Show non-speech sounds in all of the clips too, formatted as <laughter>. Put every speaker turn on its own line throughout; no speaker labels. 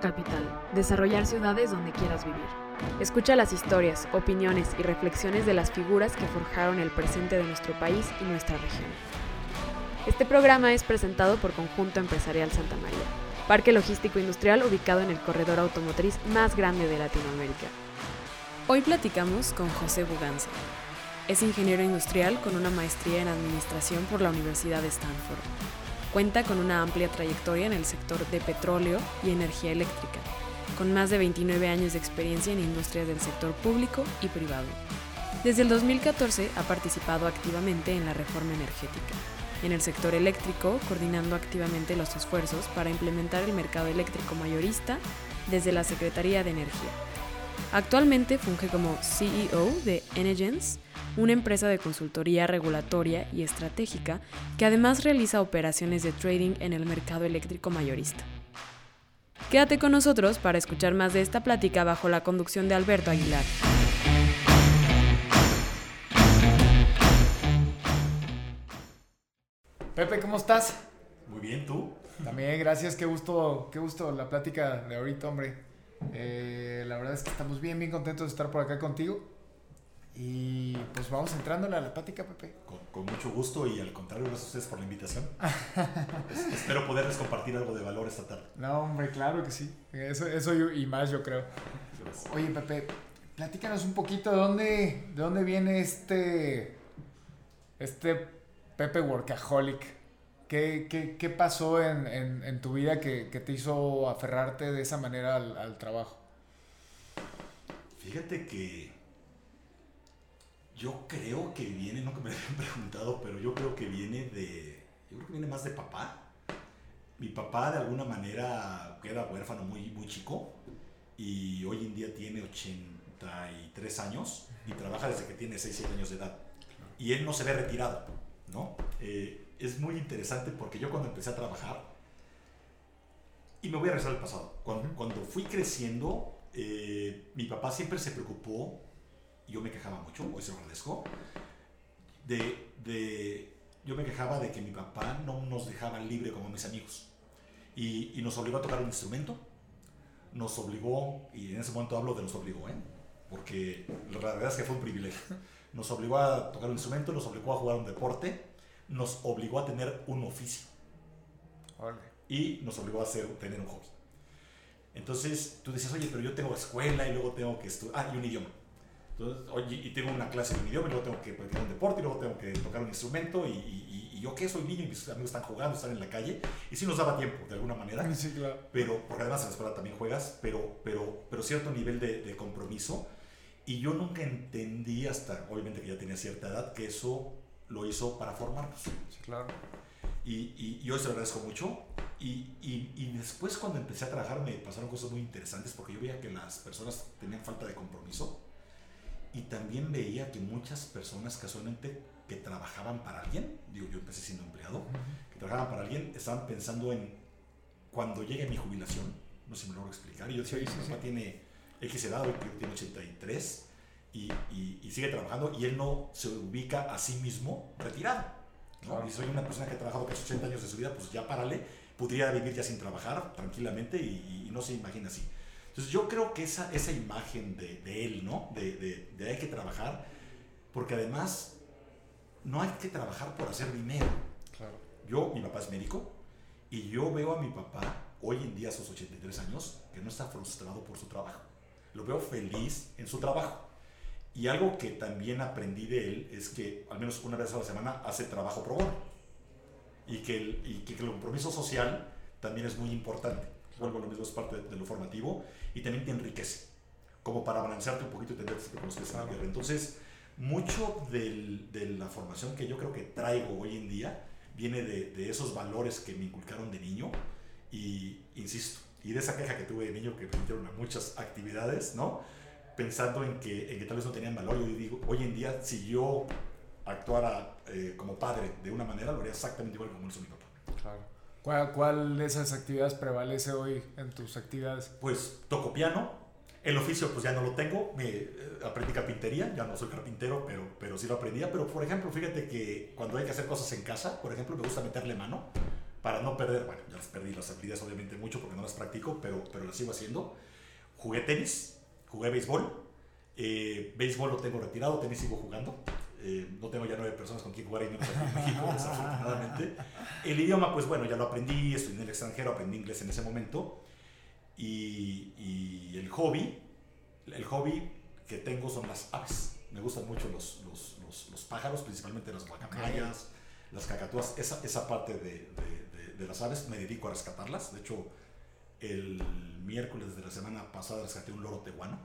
Capital, desarrollar ciudades donde quieras vivir. Escucha las historias, opiniones y reflexiones de las figuras que forjaron el presente de nuestro país y nuestra región. Este programa es presentado por Conjunto Empresarial Santa María, parque logístico industrial ubicado en el corredor automotriz más grande de Latinoamérica. Hoy platicamos con José Buganza. Es ingeniero industrial con una maestría en administración por la Universidad de Stanford. Cuenta con una amplia trayectoria en el sector de petróleo y energía eléctrica, con más de 29 años de experiencia en industrias del sector público y privado. Desde el 2014 ha participado activamente en la reforma energética, en el sector eléctrico, coordinando activamente los esfuerzos para implementar el mercado eléctrico mayorista desde la Secretaría de Energía. Actualmente funge como CEO de Energens, una empresa de consultoría regulatoria y estratégica que además realiza operaciones de trading en el mercado eléctrico mayorista. Quédate con nosotros para escuchar más de esta plática bajo la conducción de Alberto Aguilar.
Pepe, ¿cómo estás?
Muy bien, ¿tú?
También, gracias, qué gusto, qué gusto la plática de ahorita, hombre. Eh, la verdad es que estamos bien, bien contentos de estar por acá contigo. Y pues vamos entrándole a la plática, Pepe.
Con, mucho gusto y al contrario, gracias a ustedes por la invitación. espero poderles compartir algo de valor esta tarde.
No, hombre, claro que sí. Eso, eso y más, yo creo. Oye, Pepe, platícanos un poquito de dónde, de dónde viene este, este Pepe Workaholic. ¿Qué, qué, qué pasó en, en, en, tu vida que, que, te hizo aferrarte de esa manera al, al trabajo?
Fíjate que yo creo que viene, no que me <laughs> habían preguntado, pero yo creo que viene de, yo creo que viene más de papá. Mi papá de alguna manera queda huérfano muy, muy chico y hoy en día tiene 83 años y trabaja desde que tiene 6, 7 años de edad. Y él no se ve retirado, ¿no? Eh, es muy interesante porque yo cuando empecé a trabajar, y me voy a regresar al pasado, cuando, cuando fui creciendo, eh, mi papá siempre se preocupó yo me quejaba mucho, hoy se lo agradezco, de, de, yo me quejaba de que mi papá no nos dejaba libre como mis amigos. Y, y, nos obligó a tocar un instrumento, nos obligó, y en ese momento hablo de nos obligó, ¿eh? porque la verdad es que fue un privilegio. Nos obligó a tocar un instrumento, nos obligó a jugar un deporte, nos obligó a tener un oficio. Y nos obligó a hacer, tener un hobby. Entonces tú decías, oye, pero yo tengo escuela y luego tengo que estudiar, ah, y un idioma. Entonces, oye, y tengo una clase de un idioma, y luego tengo que practicar un deporte, y luego tengo que tocar un instrumento, y, y, y yo que soy niño y mis amigos están jugando, están en la calle, y sí nos daba tiempo, de alguna manera.
Sí, claro.
Pero, porque además en la escuela también juegas, pero, pero, pero cierto nivel de, de compromiso. Y yo nunca entendí, hasta obviamente que ya tenía cierta edad, que eso lo hizo para formarnos.
Sí, claro.
Y, y, y hoy se lo agradezco mucho. Y, y, y, después cuando empecé a trabajar me pasaron cosas muy interesantes porque yo veía que las personas tenían falta de compromiso y también veía que muchas personas casualmente que trabajaban para alguien, digo yo empecé siendo empleado, que trabajaban para alguien, estaban pensando en cuando llegue mi jubilación, no sé si me lo voy a explicar, y yo decía, sí, mi papá tiene X edad, hoy tiene 83, y, y, y, sigue trabajando, y él no se ubica a sí mismo retirado. ¿no? Claro. Y soy una persona que ha trabajado casi 80 años de su vida, pues ya párale, podría vivir ya sin trabajar tranquilamente y, y no se imagina así. Entonces yo creo que esa, esa imagen de, de él, ¿no? De, de, de, hay que trabajar, porque además no hay que trabajar por hacer dinero.
Claro.
Yo, mi papá es médico, y yo veo a mi papá, hoy en día a sus 83 años, que no está frustrado por su trabajo. Lo veo feliz en su trabajo. Y algo que también aprendí de él es que al menos una vez a la semana hace trabajo pro bono. Y que el, y que el compromiso social también es muy importante vuelvo a lo mismo, es parte de, de, lo formativo y también te enriquece, como para balancearte un poquito y tener que conocer esa guerra. Entonces, mucho del, de la formación que yo creo que traigo hoy en día viene de, de, esos valores que me inculcaron de niño y, insisto, y de esa queja que tuve de niño que me metieron a muchas actividades, ¿no? Pensando en que, en que tal vez no tenían valor, yo digo, hoy en día, si yo actuara eh, como padre de una manera, lo haría exactamente igual como lo hizo mi papá.
Claro. ¿Cuál, ¿Cuál, de esas actividades prevalece hoy en tus actividades?
Pues toco piano. El oficio pues ya no lo tengo. Me, eh, aprendí carpintería. Ya no soy carpintero, pero, pero sí lo aprendía. Pero por ejemplo, fíjate que cuando hay que hacer cosas en casa, por ejemplo, me gusta meterle mano. para no perder, bueno, ya las perdí las habilidades obviamente mucho porque no las practico, pero, pero las sigo haciendo. Jugué tenis, jugué béisbol, eh, béisbol lo tengo retirado, tenis sigo jugando. Eh, no tengo ya nueve personas con quien jugar y menos aquí en <laughs> México, desafortunadamente. El idioma, pues bueno, ya lo aprendí, estoy en el extranjero, aprendí inglés en ese momento. Y, y el hobby, el hobby que tengo son las aves. Me gustan mucho los, los, los, los pájaros, principalmente las guacamayas, las cacatúas, esa, esa parte de, de, de, las aves, me dedico a rescatarlas. De hecho, el miércoles de la semana pasada rescaté un loro tehuano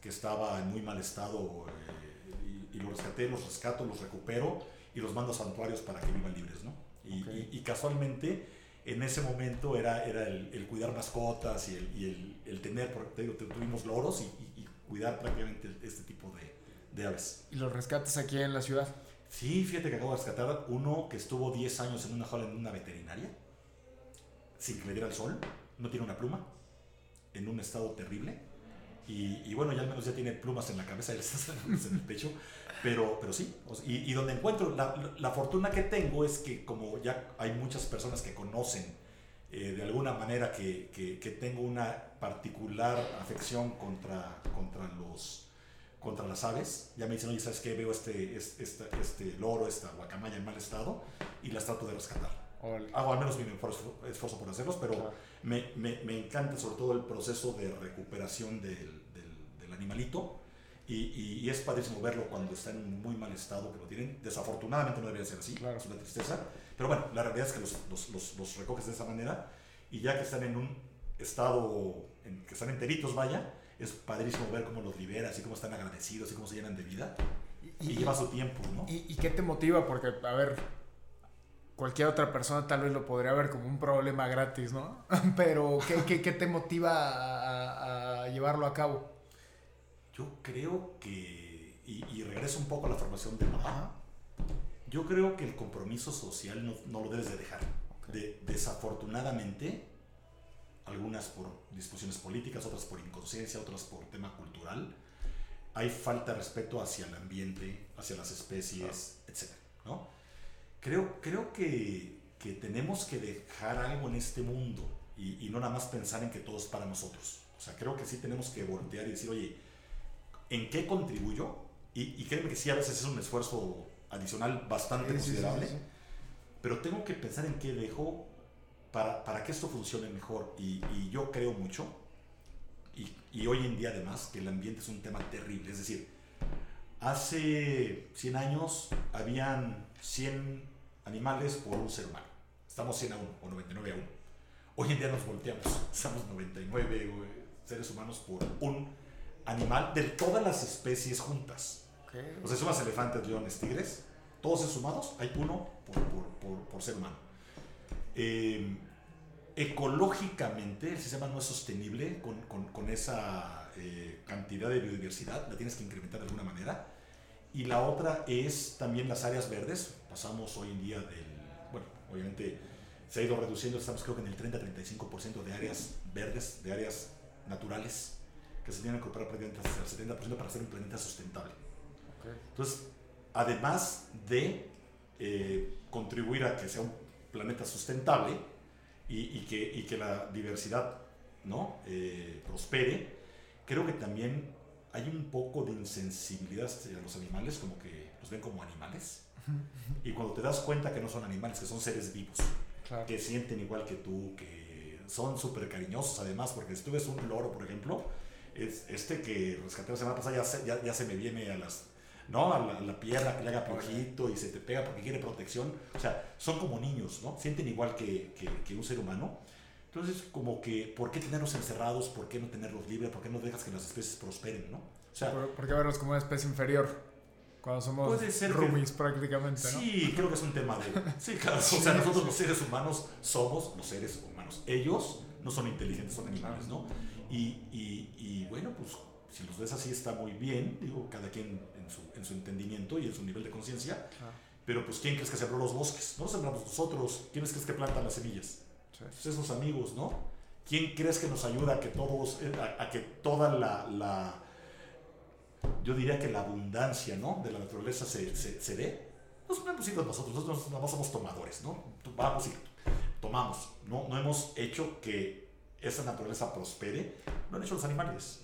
que estaba en muy mal estado eh, y, y, lo rescaté, los rescato, los recupero y los mando a santuarios para que vivan libres, ¿no? Y, okay. y, y casualmente en ese momento era, era el, el cuidar mascotas y el, y el, el tener, porque te digo, tuvimos loros y, y cuidar prácticamente este tipo de, de, aves.
¿Y los rescates aquí en la ciudad?
Sí, fíjate que acabo de rescatar uno que estuvo 10 años en una jaula en una veterinaria, sin que le diera el sol, no tiene una pluma, en un estado terrible. Y, bueno, ya al menos ya tiene plumas en la cabeza <laughs> y en el pecho, pero, pero sí. Y, donde encuentro, la, fortuna que tengo es que como ya hay muchas personas que conocen eh, de alguna manera que, tengo una particular afección contra, contra, los, contra las aves, ya me dicen, oye, ¿sabes qué? Veo este, este, este loro, esta guacamaya en mal estado y las trato de rescatar. Hago al menos mi mejor esfuerzo por hacerlos, pero claro. me, me, me, encanta sobre todo el proceso de recuperación del, del, del animalito. Y, y, y, es padrísimo verlo cuando está en muy mal estado que lo tienen. Desafortunadamente no debería ser así, claro. es una tristeza. Pero bueno, la realidad es que los, los, los, los, recoges de esa manera y ya que están en un estado, en, que están enteritos, vaya, es padrísimo ver cómo los liberas y cómo están agradecidos y cómo se llenan de vida. Y, y lleva su tiempo, ¿no?
¿Y, qué te motiva? Porque, a ver, cualquier otra persona tal vez lo podría ver como un problema gratis, ¿no? <laughs> Pero, ¿qué, qué, qué te motiva a, a, llevarlo a cabo?
Yo creo que, y, y, regreso un poco a la formación de papá, yo creo que el compromiso social no, no lo debes de dejar. Okay. De, desafortunadamente, algunas por discusiones políticas, otras por inconsciencia, otras por tema cultural, hay falta de respeto hacia el ambiente, hacia las especies, etc. ¿no? Creo, creo que, que, tenemos que dejar algo en este mundo y, y, no nada más pensar en que todo es para nosotros. O sea, creo que sí tenemos que voltear y decir, oye, ¿en qué contribuyo? Y, y créeme que sí, a veces es un esfuerzo adicional bastante sí, considerable, sí, sí, pero tengo que pensar en qué dejo para, para que esto funcione mejor. Y, y yo creo mucho, y, y hoy en día además, que el ambiente es un tema terrible. Es decir, hace 100 años habían 100 animales por un ser humano. Estamos 100 a 1 o 99 a 1. Hoy en día nos volteamos. Estamos 99 seres humanos por un animal de todas las especies juntas. Okay. O sea, sumas elefantes, leones, tigres. Todos esos sumados, hay uno por, por, por, por ser humano. Eh, ecológicamente, el sistema no es sostenible con, con, con esa eh, cantidad de biodiversidad. La tienes que incrementar de alguna manera. Y la otra es también las áreas verdes. Pasamos hoy en día del, bueno, obviamente se ha ido reduciendo, estamos creo que en el 30-35% de áreas verdes, de áreas naturales, que se tienen que incorporar prácticamente hasta el 70% para hacer un planeta sustentable. Okay. Entonces, además de eh, contribuir a que sea un planeta sustentable y, y, que, y que, la diversidad ¿no? Eh, prospere, creo que también hay un poco de insensibilidad hacia los animales, como que los ven como animales. Y cuando te das cuenta que no son animales, que son seres vivos, claro. que sienten igual que tú, que son súper cariñosos además, porque si tú ves un loro, por ejemplo, es este que rescaté la semana pasada ya se, ya, ya se me viene a las ¿no? A la, a la, pierna que le haga piojito y se te pega porque quiere protección. O sea, son como niños, ¿no? Sienten igual que, que, que, un ser humano. Entonces, como que, ¿por qué tenerlos encerrados? ¿Por qué no tenerlos libres? ¿Por qué no dejas que las especies prosperen, no?
O sea, ¿Por, ¿por qué verlos como una especie inferior? Cuando somos puede ser roomies que, prácticamente, ¿no?
Sí, creo que es un tema de... Sí, claro. Sí, o sea, <laughs> nosotros los seres humanos somos los seres humanos. Ellos no son inteligentes, son animales, ¿no? Y, y, y bueno, pues si los ves así está muy bien, digo, cada quien en su, en su entendimiento y en su nivel de conciencia, ah. pero pues ¿quién crees que sembró los bosques? No sembramos nosotros, ¿quiénes crees que plantan las semillas? Sí. Pues esos amigos, ¿no? ¿Quién crees que nos ayuda a que todos, eh, a, a que toda la, la, yo diría que la abundancia, ¿no? De la naturaleza se, se, se dé? Los hemos ido nosotros, nosotros no somos tomadores, ¿no? Vamos y tomamos. No, no hemos hecho que esa naturaleza prospere, lo han hecho los animales.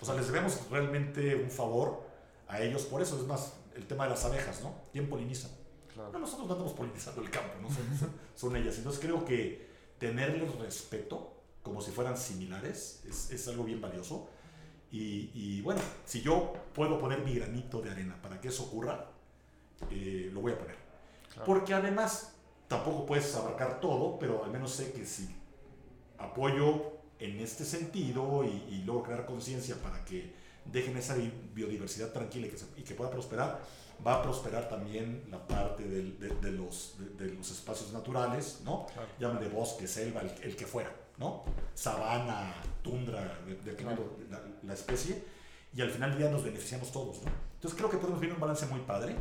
O sea, les debemos realmente un favor a ellos por eso. Es más, el tema de las abejas, ¿no? ¿Quién poliniza? No, nosotros no estamos polinizando el campo, ¿no? <laughs> Son, son, ellas. Entonces creo que tenerles respeto, como si fueran similares, es, es algo bien valioso. Y, y, bueno, si yo puedo poner mi granito de arena para que eso ocurra, eh, lo voy a poner. Porque además, tampoco puedes abarcar todo, pero al menos sé que si apoyo en este sentido y, y logro crear conciencia para que dejen esa biodiversidad tranquila y que, y que pueda prosperar, va a prosperar también la parte de, de, los, de, los, espacios naturales, ¿no? Claro. de bosque, selva, el, que fuera, ¿no? Sabana, tundra, de, la, la, especie, y al final del día nos beneficiamos todos, ¿no? Entonces creo que podemos ver un balance muy padre,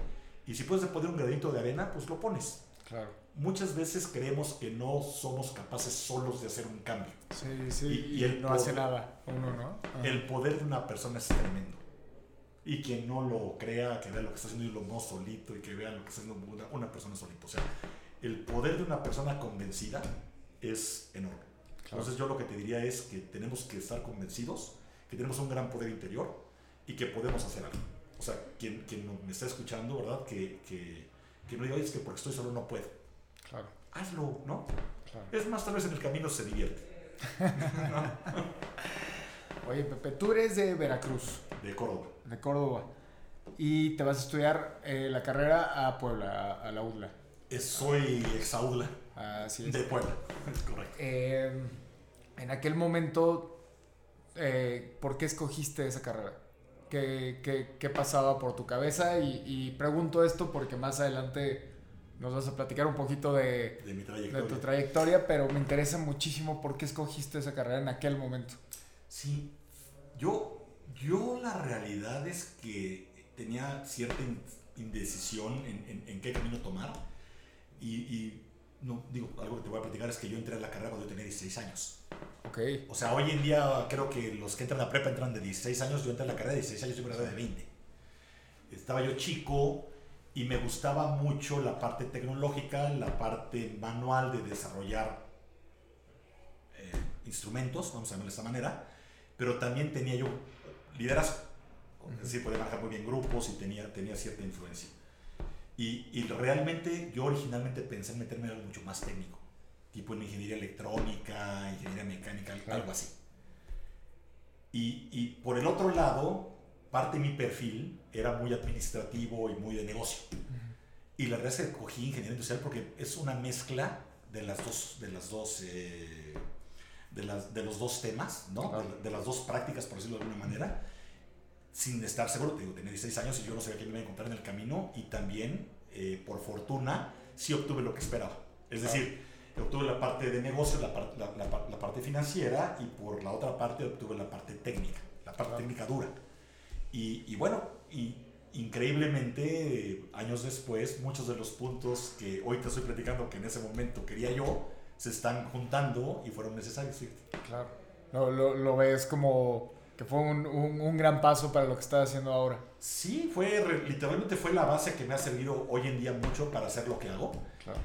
y si puedes poner un granito de arena, pues lo pones.
Claro.
Muchas veces creemos que no somos capaces solos de hacer un cambio.
Sí, sí, y, el no hace nada uno, ¿no?
El poder de una persona es tremendo y quien no lo crea, que vea lo que está haciendo y lo no solito y que vea lo que está haciendo una, persona solito. O sea, el poder de una persona convencida es enorme. Entonces yo lo que te diría es que tenemos que estar convencidos, que tenemos un gran poder interior y que podemos hacer algo. O sea, quien, quien me está escuchando, ¿verdad? Que, que, que no diga, es que porque estoy solo no puedo.
Claro.
Hazlo, ¿no? Claro. Es más, tal vez en el camino se divierte. <laughs>
Oye, Pepe, tú eres de Veracruz.
De Córdoba.
De Córdoba. Y te vas a estudiar eh, la carrera a Puebla, a, la UDLA.
soy exaudla.
Así es.
De Puebla, es <laughs> correcto.
Eh, en aquel momento, eh, ¿por qué escogiste esa carrera? ¿Qué, qué, qué pasaba por tu cabeza? Y, y, pregunto esto porque más adelante nos vas a platicar un poquito de,
de, mi
de tu trayectoria, pero me interesa muchísimo por qué escogiste esa carrera en aquel momento.
Sí, yo, yo la realidad es que tenía cierta indecisión en, en, qué camino tomar. Y, y, no, digo, algo que te voy a platicar es que yo entré a la carrera cuando yo tenía 16 años.
Ok.
O sea, hoy en día creo que los que entran a la prepa entran de 16 años, yo entré a la carrera de 16 años, yo entré de 20. Estaba yo chico y me gustaba mucho la parte tecnológica, la parte manual de desarrollar eh, instrumentos, vamos a llamarlo de esta manera pero también tenía yo liderazgo. Es decir, podía manejar muy bien grupos y tenía, tenía cierta influencia. Y, y, realmente yo originalmente pensé en meterme en algo mucho más técnico, tipo en ingeniería electrónica, ingeniería mecánica, algo así. Y, y, por el otro lado, parte de mi perfil era muy administrativo y muy de negocio. Y la verdad es que cogí ingeniería industrial porque es una mezcla de las dos, de las dos eh, de, las, de los dos temas, ¿no? De, las dos prácticas, por decirlo de alguna manera, sin estar seguro. Te digo, tenía 16 años y yo no sabía quién me iba a encontrar en el camino y también, eh, por fortuna, sí obtuve lo que esperaba. Es decir, obtuve la parte de negocio, la, la, la, parte financiera y por la otra parte obtuve la parte técnica, la parte técnica dura. Y, y bueno, y increíblemente, años después, muchos de los puntos que hoy te estoy platicando que en ese momento quería yo, se están juntando y fueron necesarios.
Claro. Lo, lo, lo, ves como que fue un, un, un, gran paso para lo que estás haciendo ahora.
Sí, fue literalmente fue la base que me ha servido hoy en día mucho para hacer lo que hago.
Claro.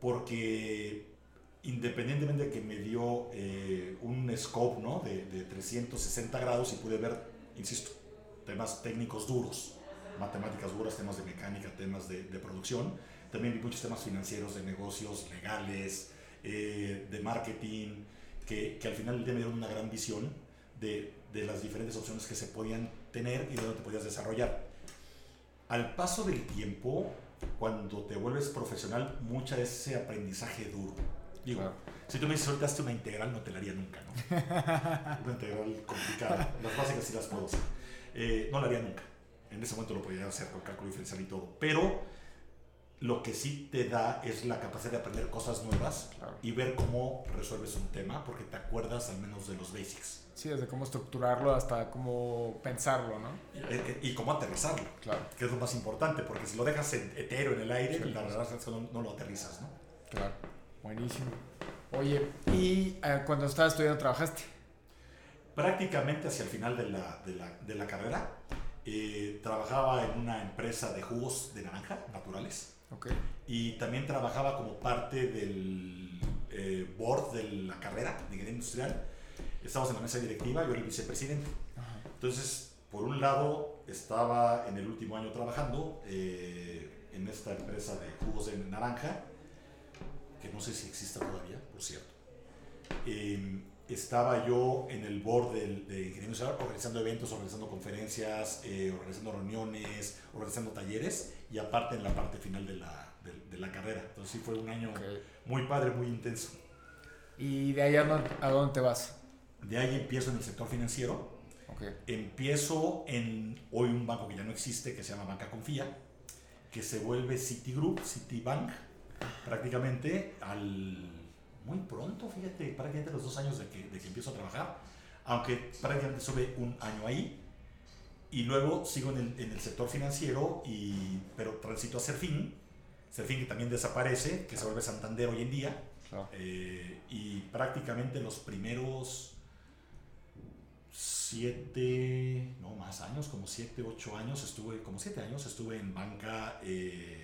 Porque independientemente de que me dio eh, un scope ¿no? de, de 360 grados y pude ver, insisto, temas técnicos duros, matemáticas duras, temas de mecánica, temas de, de producción. También vi muchos temas financieros, de negocios, legales, eh, de marketing, que, que, al final me dieron una gran visión de, de, las diferentes opciones que se podían tener y de dónde te podías desarrollar. Al paso del tiempo, cuando te vuelves profesional, mucha de ese aprendizaje duro. Digo, si tú me dices ahorita una integral, no te la haría nunca, ¿no? <laughs> una integral complicada. Las básicas sí las puedo hacer. Eh, no la haría nunca. En ese momento lo podría hacer con cálculo diferencial y todo. Pero lo que sí te da es la capacidad de aprender cosas nuevas y ver cómo resuelves un tema, porque te acuerdas al menos de los basics.
Sí, desde cómo estructurarlo hasta cómo pensarlo, ¿no?
Y, eh, eh, cómo aterrizarlo,
claro.
que es lo más importante, porque si lo dejas etéreo en el aire, la verdad es que no, lo aterrizas, ¿no?
Claro, buenísimo. Oye, ¿y eh, cuando estabas estudiando trabajaste?
Prácticamente hacia el final de la, de la, de la carrera. trabajaba en una empresa de jugos de naranja naturales
Okay.
Y también trabajaba como parte del board de la carrera de ingeniería industrial. Estábamos en la mesa directiva, yo era el vicepresidente. Entonces, por un lado, estaba en el último año trabajando eh, en esta empresa de jugos de naranja, que no sé si existe todavía, por cierto. Eh, estaba yo en el board de, de Ingeniería organizando eventos, organizando conferencias, eh, organizando reuniones, organizando talleres y aparte en la parte final de la, de, de la carrera. Entonces sí fue un año muy padre, muy intenso.
¿Y de ahí a dónde, te vas?
De ahí empiezo en el sector financiero.
Ok.
Empiezo en hoy un banco que ya no existe, que se llama Banca Confía, que se vuelve Citigroup, Citibank, prácticamente al muy pronto, fíjate, prácticamente los dos años de que, de que empiezo a trabajar, aunque prácticamente sube un año ahí, y luego sigo en el, en el sector financiero, y, pero transito a Serfín, Serfín que también desaparece, que se vuelve Santander hoy en día,
Claro.
eh, y prácticamente los primeros siete, no más años, como siete, ocho años, estuve, como siete años, estuve en banca, eh,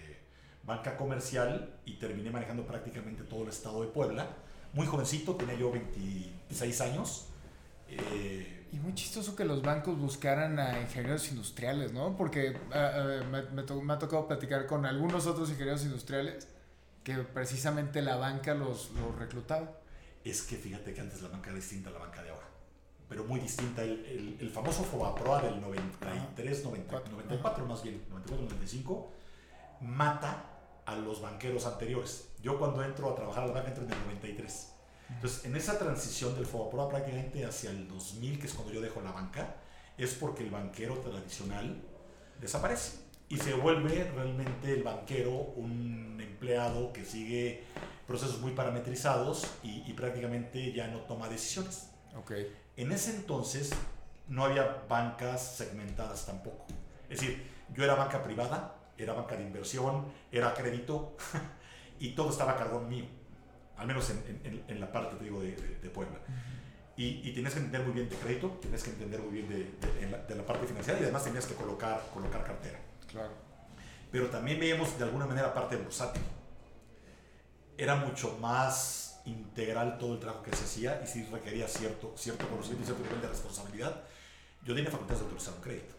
banca comercial y terminé manejando prácticamente todo el estado de Puebla. Muy jovencito, tenía yo 26 años. eh,
Y muy chistoso que los bancos buscaran a ingenieros industriales, ¿no? Porque me, me to- me ha tocado platicar con algunos otros ingenieros industriales que precisamente la banca los, los reclutaba.
es que fíjate que antes la banca era distinta a la banca de ahora, pero muy distinta. El, el, el famoso Fobaproa del 93, 90, 94 más bien, 94, 95, mata a los banqueros anteriores. Yo cuando entro a trabajar a la banca entro en el 93. Entonces, en esa transición del Fobaproa prácticamente hacia el 2000, que es cuando yo dejo la banca, es porque el banquero tradicional desaparece y se vuelve realmente el banquero un empleado que sigue procesos muy parametrizados y, y prácticamente ya no toma decisiones.
Ok.
En ese entonces no había bancas segmentadas tampoco. Es decir, yo era banca privada, era banca de inversión, era crédito <laughs> y todo estaba a cargón mío, al menos en, en- en la parte, te digo, de, de- de Puebla. Y, y tenías que entender muy bien de crédito, tenías que entender muy bien de, la, de la parte financiera y además tenías que colocar, colocar cartera
Claro.
pero también veíamos de alguna manera parte bursátil. Era mucho más integral todo el trabajo que se hacía y sí requería cierto, cierto conocimiento y cierto nivel de responsabilidad. Yo tenía facultades de autorizar un crédito.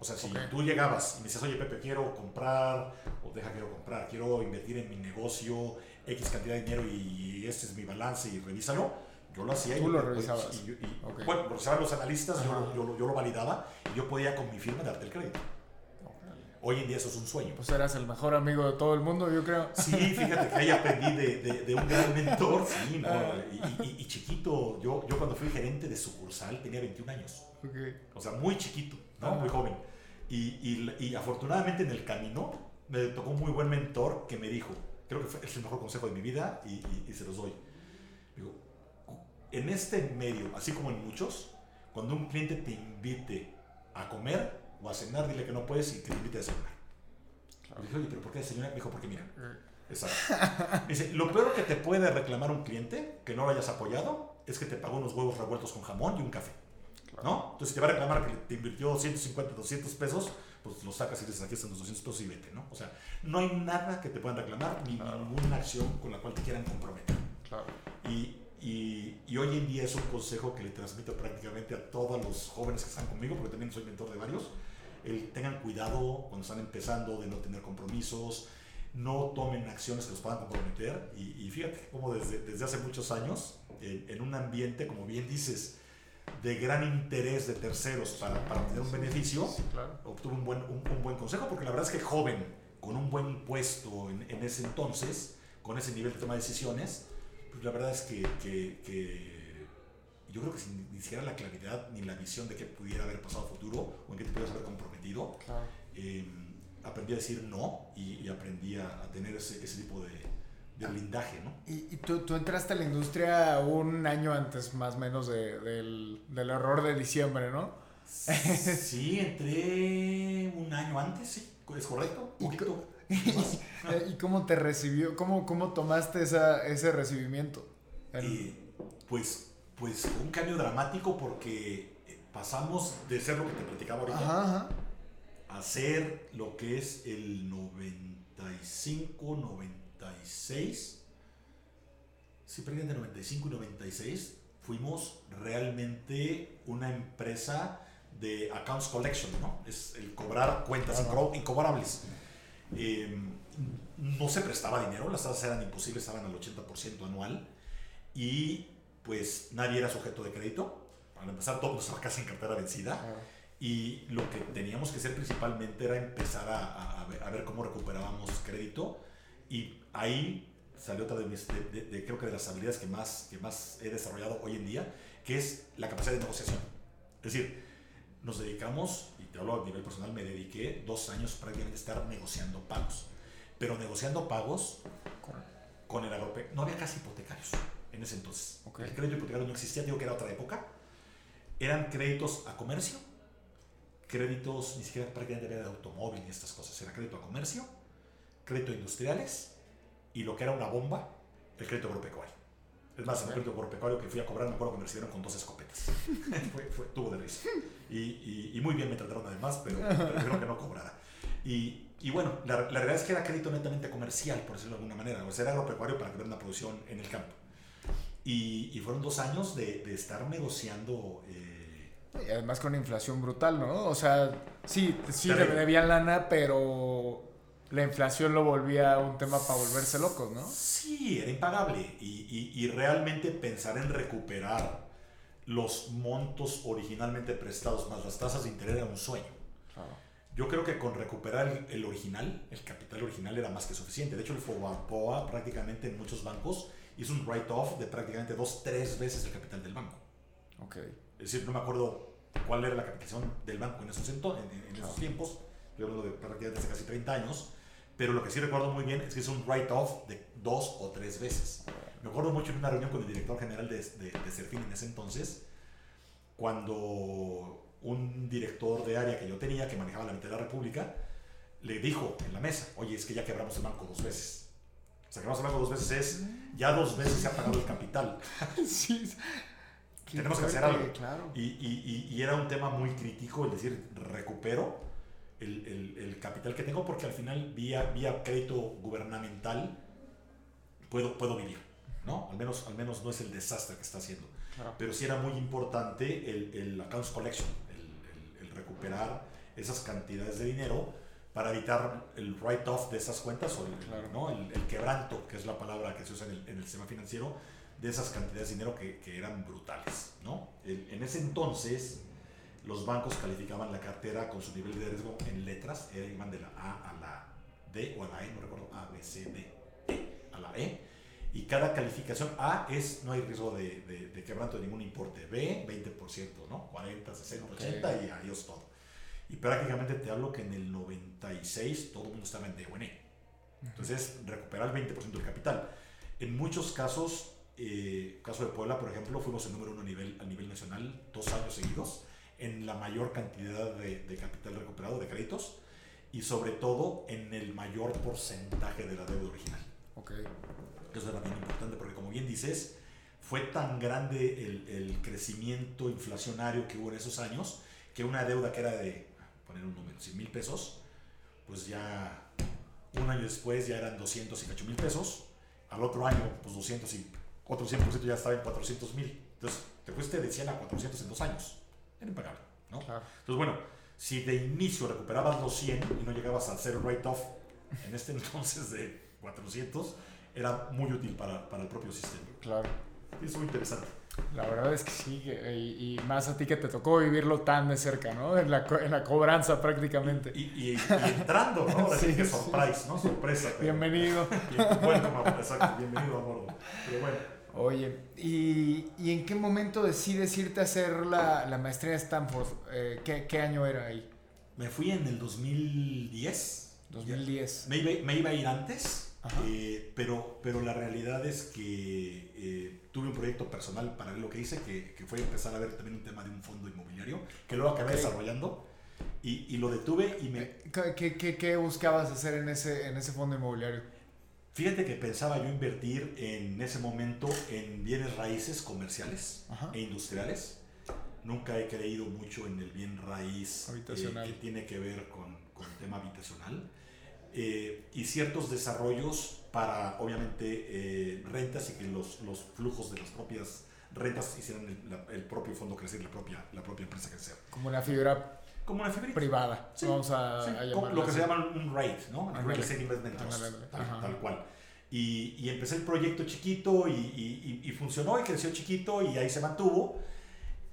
O sea, si
Ok.
tú llegabas y me decías, oye Pepe, quiero comprar, o deja, quiero comprar, quiero invertir en mi negocio X cantidad de dinero y este es mi balance y revísalo, yo lo hacía. y
Tú lo revisabas.
y y-
Ok.
Bueno, lo revisaban los analistas, yo, yo, lo- yo lo validaba y yo podía con mi firma darte el crédito. Hoy en día eso es un sueño.
Pues eras el mejor amigo de todo el mundo, yo creo.
Sí, fíjate que ahí aprendí de, de- de un gran mentor. Sí, no,
Ah.
y, y- y chiquito, yo, yo cuando fui gerente de sucursal tenía 21 años.
Ok.
O sea, muy chiquito, ¿no?
Ajá.
Muy joven. Y, y- y afortunadamente en el camino me tocó un muy buen mentor que me dijo, creo que fue, es el mejor consejo de mi vida y, y- se los doy. Digo, en este medio, así como en muchos, cuando un cliente te invite a comer o a cenar, dile que no puedes y que te invite a cenar. Le dije, oye, pero ¿por qué señora? Me dijo, porque mira, Exacto. Me Dice, lo peor que te puede reclamar un cliente que no lo hayas apoyado es que te pagó unos huevos revueltos con jamón y un café. ¿No? Entonces, si te va a reclamar que te invirtió 150, 200 pesos, pues los sacas y dices, aquí están los 200 pesos y vete, ¿no? O sea, no hay nada que te puedan reclamar ni ninguna acción con la cual te quieran comprometer.
Claro.
Y, y, y hoy en día es un consejo que le transmito prácticamente a todos los jóvenes que están conmigo, porque también soy mentor de varios. El, tengan cuidado cuando están empezando de no tener compromisos, no tomen acciones que los puedan comprometer. Y, y fíjate cómo desde, desde hace muchos años, en, en un ambiente, como bien dices, de gran interés de terceros para, para obtener un beneficio,
claro.
obtuve un buen, un, un buen consejo, porque la verdad es que joven, con un buen puesto en, en ese entonces, con ese nivel de toma de decisiones, pues la verdad es que, que- que yo creo que sin ni siquiera la claridad ni la visión de qué pudiera haber pasado a futuro o en qué te pudieras haber comprometido,
Claro.
eh, aprendí a decir no y, y aprendí a, a tener ese, ese tipo de, de blindaje, ¿no?
Y, y tú, tú entraste a la industria un año antes, más o menos, de- del, del error de diciembre, ¿no?
Sí, entré un año antes, sí, es correcto, un
¿Y
poquito. <laughs>
¿Y cómo te recibió? ¿Cómo, cómo tomaste esa, ese recibimiento? El-
Eh, pues, pues un cambio dramático porque pasamos de ser lo que te platicaba ahorita
Ajá, ajá.
a ser lo que es el 95, 96. sí, prácticamente 95 y 96, fuimos realmente una empresa de accounts collection, ¿no? Es el cobrar cuentas incobrables. Eh, no se prestaba dinero, las tasas eran imposibles, estaban al 80% anual y pues nadie era sujeto de crédito. Para empezar, todo estaba casi en cartera vencida. Y lo que teníamos que hacer principalmente era empezar a, a, ver, a, ver, cómo recuperábamos crédito. Y ahí salió otra de, mis, de, creo que de las habilidades que más, que más he desarrollado hoy en día, que es la capacidad de negociación. Es decir, nos dedicamos, y te hablo a nivel personal, me dediqué dos años prácticamente a estar negociando pagos. Pero negociando pagos con, con el agrope. No había casi hipotecarios en ese entonces. El crédito hipotecario no existía, digo que era otra época. Eran créditos a comercio, créditos, ni siquiera prácticamente de automóvil ni estas cosas. Era crédito a comercio, crédito a industriales y lo que era una bomba, el crédito agropecuario. Es más, el crédito agropecuario que fui a cobrar, me acuerdo que me recibieron con dos escopetas. <laughs> fue, tuvo de risa. Y, y, muy bien me trataron además, pero, pero creo que no cobrara. Y, y bueno, la, la, realidad es que era crédito netamente comercial, por decirlo de alguna manera. O sea, era agropecuario para que una producción en el campo. Y, y fueron dos años de, de estar negociando. Eh,
y además con inflación brutal, ¿no? O sea, sí, sí debían lana, pero la inflación lo volvía un tema para volverse locos, ¿no?
Sí, era impagable. Y, y, y, realmente pensar en recuperar los montos originalmente prestados más las tasas de interés era un sueño. Yo creo que con recuperar el, original, el capital original era más que suficiente. De hecho, el FOBAPOA prácticamente en muchos bancos hizo un write-off de prácticamente dos, tres veces el capital del banco.
Ok.
Es decir, no me acuerdo cuál era la capitalización del banco en esos, en, en, esos tiempos. Yo hablo de prácticamente hace casi 30 años. Pero lo que sí recuerdo muy bien es que hizo un write-off de dos o tres veces. Me acuerdo mucho en una reunión con el director general de, de, de Serfín en ese entonces, cuando un director de área que yo tenía, que manejaba la mitad de la República, le dijo en la mesa, oye, es que ya quebramos el banco dos veces sea, que vamos a dos veces es, ya dos veces se ha pagado el capital. <laughs>
sí.
Tenemos que hacer algo. Claro. Y, y, y, era un tema muy crítico, es decir, recupero el, el, el, capital que tengo porque al final, vía, vía crédito gubernamental, puedo, puedo vivir. ¿no? Al, menos, al menos no es el desastre que está haciendo. Claro. Pero sí era muy importante el, el accounts collection, el, recuperar esas cantidades de dinero para evitar el write-off de esas cuentas o el, ¿no? el, quebranto, que es la palabra que se usa en el, en el sistema financiero, de esas cantidades de dinero que, que eran brutales. ¿no? En, ese entonces, los bancos calificaban la cartera con su nivel de riesgo en letras, iban de la A a la D o a la E, no recuerdo, A, B, C, D, E, a la E. Y cada calificación A es no hay riesgo de, de, quebranto de ningún importe. B, 20%, ¿no? 40, 60, 80 y adiós todo. Y prácticamente te hablo que en el 96 todo el mundo estaba en D1E. Entonces, recuperar el 20% del capital. En muchos casos, eh, caso de Puebla, por ejemplo, fuimos el número uno a nivel, a nivel nacional dos años seguidos en la mayor cantidad de, de capital recuperado, de créditos, y sobre todo en el mayor porcentaje de la deuda original.
Okay.
Eso era bien importante porque, como bien dices, fue tan grande el, el, crecimiento inflacionario que hubo en esos años que una deuda que era de poner un número, 100 mil pesos, pues ya un año después ya eran 200 y 8 mil pesos, al otro año pues 200 y otro 100% ya estaba en 400 mil. Entonces te fuiste de 100 a 400 en dos años. Era impagable, ¿no? Entonces bueno, si de inicio recuperabas los 100 y no llegabas al cero write-off en este <laughs> entonces de 400, era muy útil para, para el propio sistema.
Claro.
Y es muy interesante.
La verdad es que sí, y, más a ti que te tocó vivirlo tan de cerca, ¿no? En la, en la cobranza prácticamente.
Y, y, entrando, ¿no? <laughs> sí, que surprise, ¿no? Sorpresa.
Bienvenido.
bueno, exacto, bienvenido a bordo. Pero bueno.
Oye, ¿y, ¿y, en qué momento decides irte a hacer la, la maestría en Stanford? Eh, ¿qué, ¿qué, año era ahí?
Me fui en el 2010.
2010.
Me iba, me iba a ir antes, eh, pero, pero la realidad es que eh, tuve un proyecto personal para lo que hice, que, que, fue empezar a ver también un tema de un fondo inmobiliario, que luego acabé desarrollando y, y, lo detuve y me...
Eh, ¿Qué, qué, qué buscabas hacer en ese, en ese fondo inmobiliario?
Fíjate que pensaba yo invertir en ese momento en bienes raíces comerciales e industriales. Nunca he creído mucho en el bien raíz
habitacional.
que tiene que ver con, con el tema habitacional. Eh, y ciertos desarrollos para, obviamente, eh, rentas y que los, los flujos de las propias rentas hicieran el, la- el propio fondo crecer, la propia, la propia empresa crecer.
Como una figura
Como una fibra.
privada.
Sí,
Vamos a,
Sí,
a
lo que
así.
se llama un REIT, ¿no? Real Estate Investment Trust, tal, tal cual. Y, y empecé el proyecto chiquito y, y- y- y funcionó y creció chiquito y ahí se mantuvo.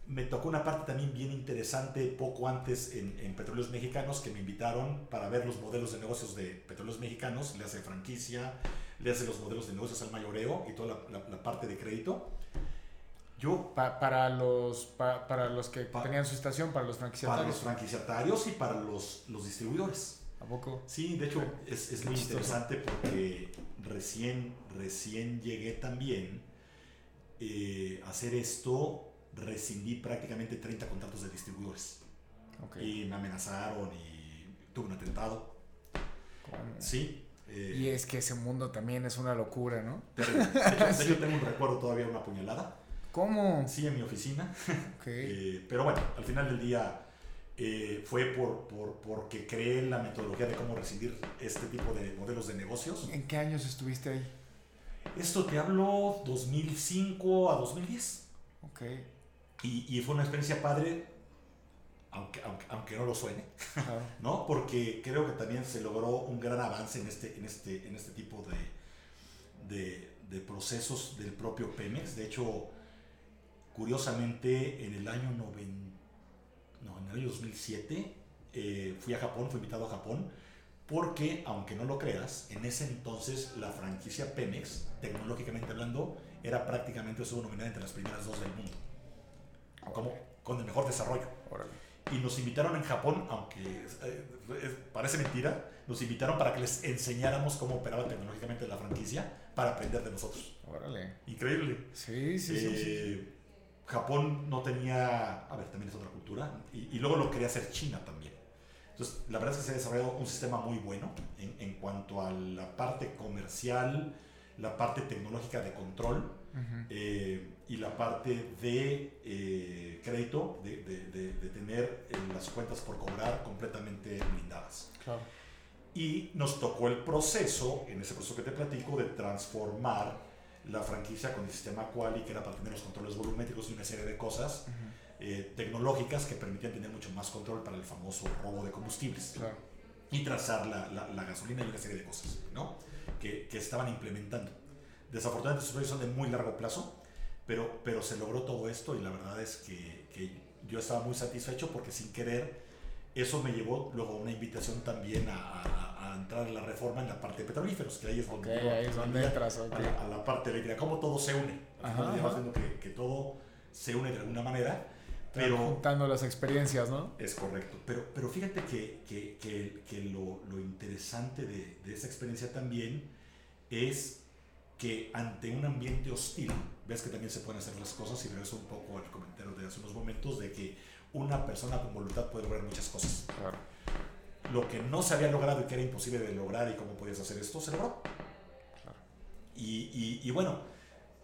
Me tocó una parte también bien interesante poco antes en, en Petróleos Mexicanos que me invitaron para ver los modelos de negocios de Petróleos Mexicanos, le hace franquicia, le hace los modelos de negocios al mayoreo y toda la, la- la parte de crédito. Yo
Pa- para, los, pa- para los que
Pa-
tenían su estación, para los
para los
franquiciatarios.
franquiciatarios y para los, los distribuidores.
¿A poco?
Sí, de hecho es, es muy interesante porque recién, recién llegué también eh, a hacer esto, rescindí prácticamente 30 contratos de distribuidores y me amenazaron y tuve un atentado.
¿Cómo?
Sí. eh,
Y es que ese mundo también es una locura, ¿no?
terrible. De hecho, de hecho, <laughs> tengo un recuerdo todavía de una puñalada.
¿Cómo?
Sí, en mi oficina. <laughs>
Ok.
Eh, pero bueno, al final del día eh, fue por, por, porque creé la metodología de cómo rescindir este tipo de modelos de negocios.
¿En qué años estuviste ahí?
Esto te hablo 2005 a 2010.
Ok.
Y, y fue una experiencia padre, aunque, aunque, aunque no lo suene,
Claro. <laughs>
¿no? Porque creo que también se logró un gran avance en este, en este, en este tipo de, de, de procesos del propio Pemex. De hecho, curiosamente, en el año 90, no, en el año 2007, eh, fui a Japón, fui invitado a Japón, porque, aunque no lo creas, en ese entonces la franquicia Pemex, tecnológicamente hablando, era prácticamente, estuvo nominada entre las primeras dos del mundo, como con el mejor desarrollo.
Órale.
Y nos invitaron en Japón, aunque eh, eh, parece mentira, nos invitaron para que les enseñáramos cómo operaba tecnológicamente la franquicia para aprender de nosotros.
Órale.
Increíble.
Sí, sí, sí. sí.
Japón no tenía, a ver, también es otra cultura, y, y luego lo quería hacer China también. Entonces, la verdad es que se ha desarrollado un sistema muy bueno en, en cuanto a la parte comercial, la parte tecnológica de control
Ujú.
eh, y la parte de eh, crédito, de, de- de- de tener eh, las cuentas por cobrar completamente blindadas.
Claro.
Y nos tocó el proceso, en ese proceso que te platico, de transformar la franquicia con el sistema Quali, que era para tener los controles volumétricos y una serie de cosas
Ujú.
eh, tecnológicas que permitían tener mucho más control para el famoso robo de combustibles
Claro.
y trazar la, la- la gasolina y una serie de cosas ¿no? que, que estaban implementando. Desafortunadamente, sus proyectos son de muy largo plazo, pero, pero se logró todo esto y la verdad es que, que yo estaba muy satisfecho porque sin querer eso me llevó luego a una invitación también a, a- a entrar en la reforma en la parte de petrolíferos, que ahí es donde, yo
ahí es donde entras, ok.
a, la, a la parte eléctrica, cómo todo se une.
Ajá, ajá.
que, que todo se une de alguna manera,
Pero
pero
juntando las experiencias, ¿no?
es correcto. Pero, pero fíjate que, que, que, que lo, lo interesante de, de esa experiencia también es que ante un ambiente hostil, ves que también se pueden hacer las cosas y regreso un poco al comentario de hace unos momentos de que una persona con voluntad puede lograr muchas cosas.
Claro.
Lo que no se había logrado y que era imposible de lograr y cómo podías hacer esto, se logró.
Claro.
Y, y, y bueno,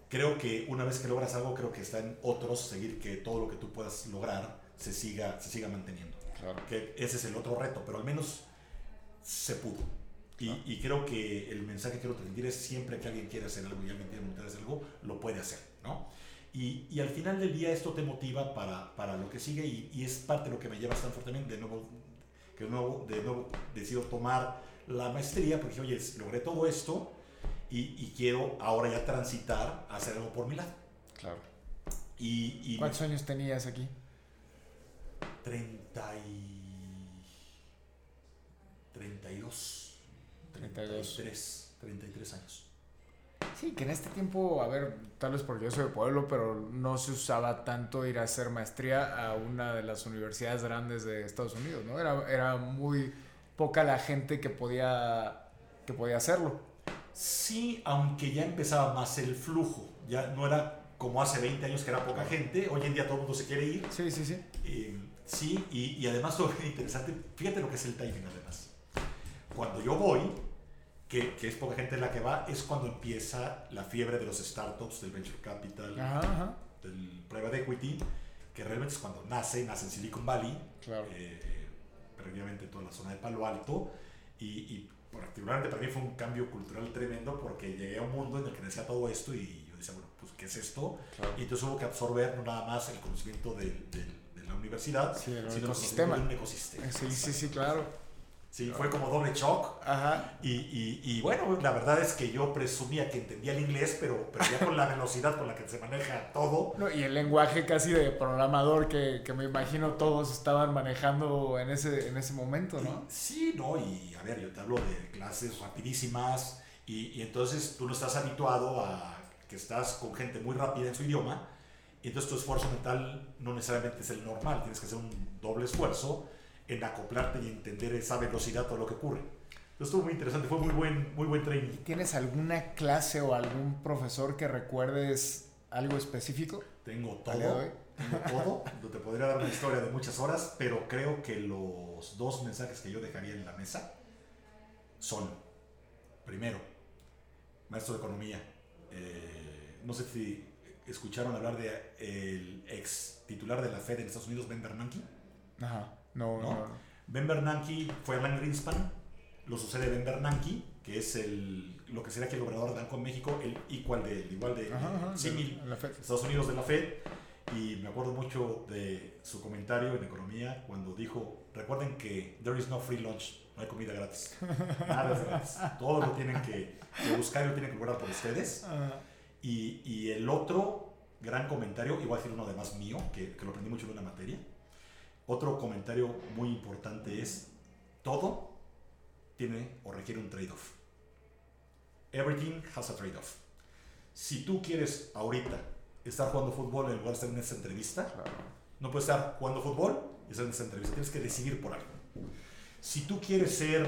creo que una vez que logras algo, creo que está en otros seguir que todo lo que tú puedas lograr se siga, se siga manteniendo
Claro.
que ese es el otro reto, pero al menos se pudo. Y, y creo que el mensaje que quiero transmitir es siempre que alguien quiere hacer algo y alguien de hacer algo, lo puede hacer, ¿no? Y, y al final del día esto te motiva para, para lo que sigue y, y es parte de lo que me lleva a Stanford también, de nuevo, que de nuevo, de nuevo decido tomar la maestría porque, oye, logré todo esto y, y quiero ahora ya transitar a hacer algo por mi lado.
Claro.
Y, y
¿Cuántos años tenías aquí?
30 y... 32.
32.
33, 33 años.
Sí, que en este tiempo, a ver, tal vez porque yo soy de pueblo, pero no se usaba tanto ir a hacer maestría a una de las universidades grandes de Estados Unidos, ¿no? Era, era muy poca la gente que podía, que podía hacerlo.
Sí, aunque ya empezaba más el flujo. Ya no era como hace 20 años que era poca gente. Hoy en día todo el mundo se quiere ir.
Sí, sí, sí.
Eh, sí, y, y además todo bien <laughs> interesante. Fíjate lo que es el timing además. Cuando yo voy, que, que es poca gente la que va, es cuando empieza la fiebre de los startups, del venture capital,
Ajá, ajá.
del private equity, que realmente es cuando nace, nace en Silicon Valley,
Claro.
eh, previamente toda la zona de Palo Alto, y, y particularmente para mí fue un cambio cultural tremendo porque llegué a un mundo en el que decía todo esto y yo decía, bueno, pues, ¿qué es esto? Y entonces hubo que absorber no nada más el conocimiento del, del, de la universidad,
Sí, el
sino
ecosistema.
el un ecosistema.
Sí, sí, sí, claro.
Sí, fue como doble shock.
Ajá.
Y, y, y bueno, la verdad es que yo presumía que entendía el inglés, pero, pero ya con la velocidad con la que se maneja todo,
No, y el lenguaje casi de programador que, que me imagino todos estaban manejando en ese, en ese momento, ¿no?
Sí, no, y a ver, yo te hablo de clases rapidísimas y, y entonces tú no estás habituado a que estás con gente muy rápida en su idioma y entonces tu esfuerzo mental no necesariamente es el normal, tienes que hacer un doble esfuerzo en acoplarte y entender esa velocidad todo lo que ocurre. Entonces estuvo muy interesante, fue muy buen, muy buen training.
¿Tienes alguna clase o algún profesor que recuerdes algo específico?
Tengo todo, tengo todo, te podría dar una historia de muchas horas, pero creo que los dos mensajes que yo dejaría en la mesa son, primero, maestro de economía, eh, no sé si escucharon hablar de el ex titular de la Fed en Estados Unidos, Ben Bernanke.
Ajá. No,
¿No?
no.
Ben Bernanke fue Alan Greenspan, lo sucede Ben Bernanke, que es el, lo que sería que el gobernador de Banco de México, el igual de, igual de,
Ajá, ajá.
de símil
la FED.
Estados Unidos de la Fed y me acuerdo mucho de su comentario en economía cuando dijo, recuerden que there is no free lunch, no hay comida gratis, nada es gratis, todo lo tienen que, que buscar y lo tienen que lograr por ustedes. Y, y el otro gran comentario, igual que uno además mío, que, que lo aprendí mucho en una materia, otro comentario muy importante es, todo tiene o requiere un trade-off. Everything has a trade-off. Si tú quieres ahorita estar jugando fútbol en lugar de estar en esa entrevista,
Claro.
no puedes estar jugando fútbol y estar en esa entrevista. Tienes que decidir por algo. Si tú quieres ser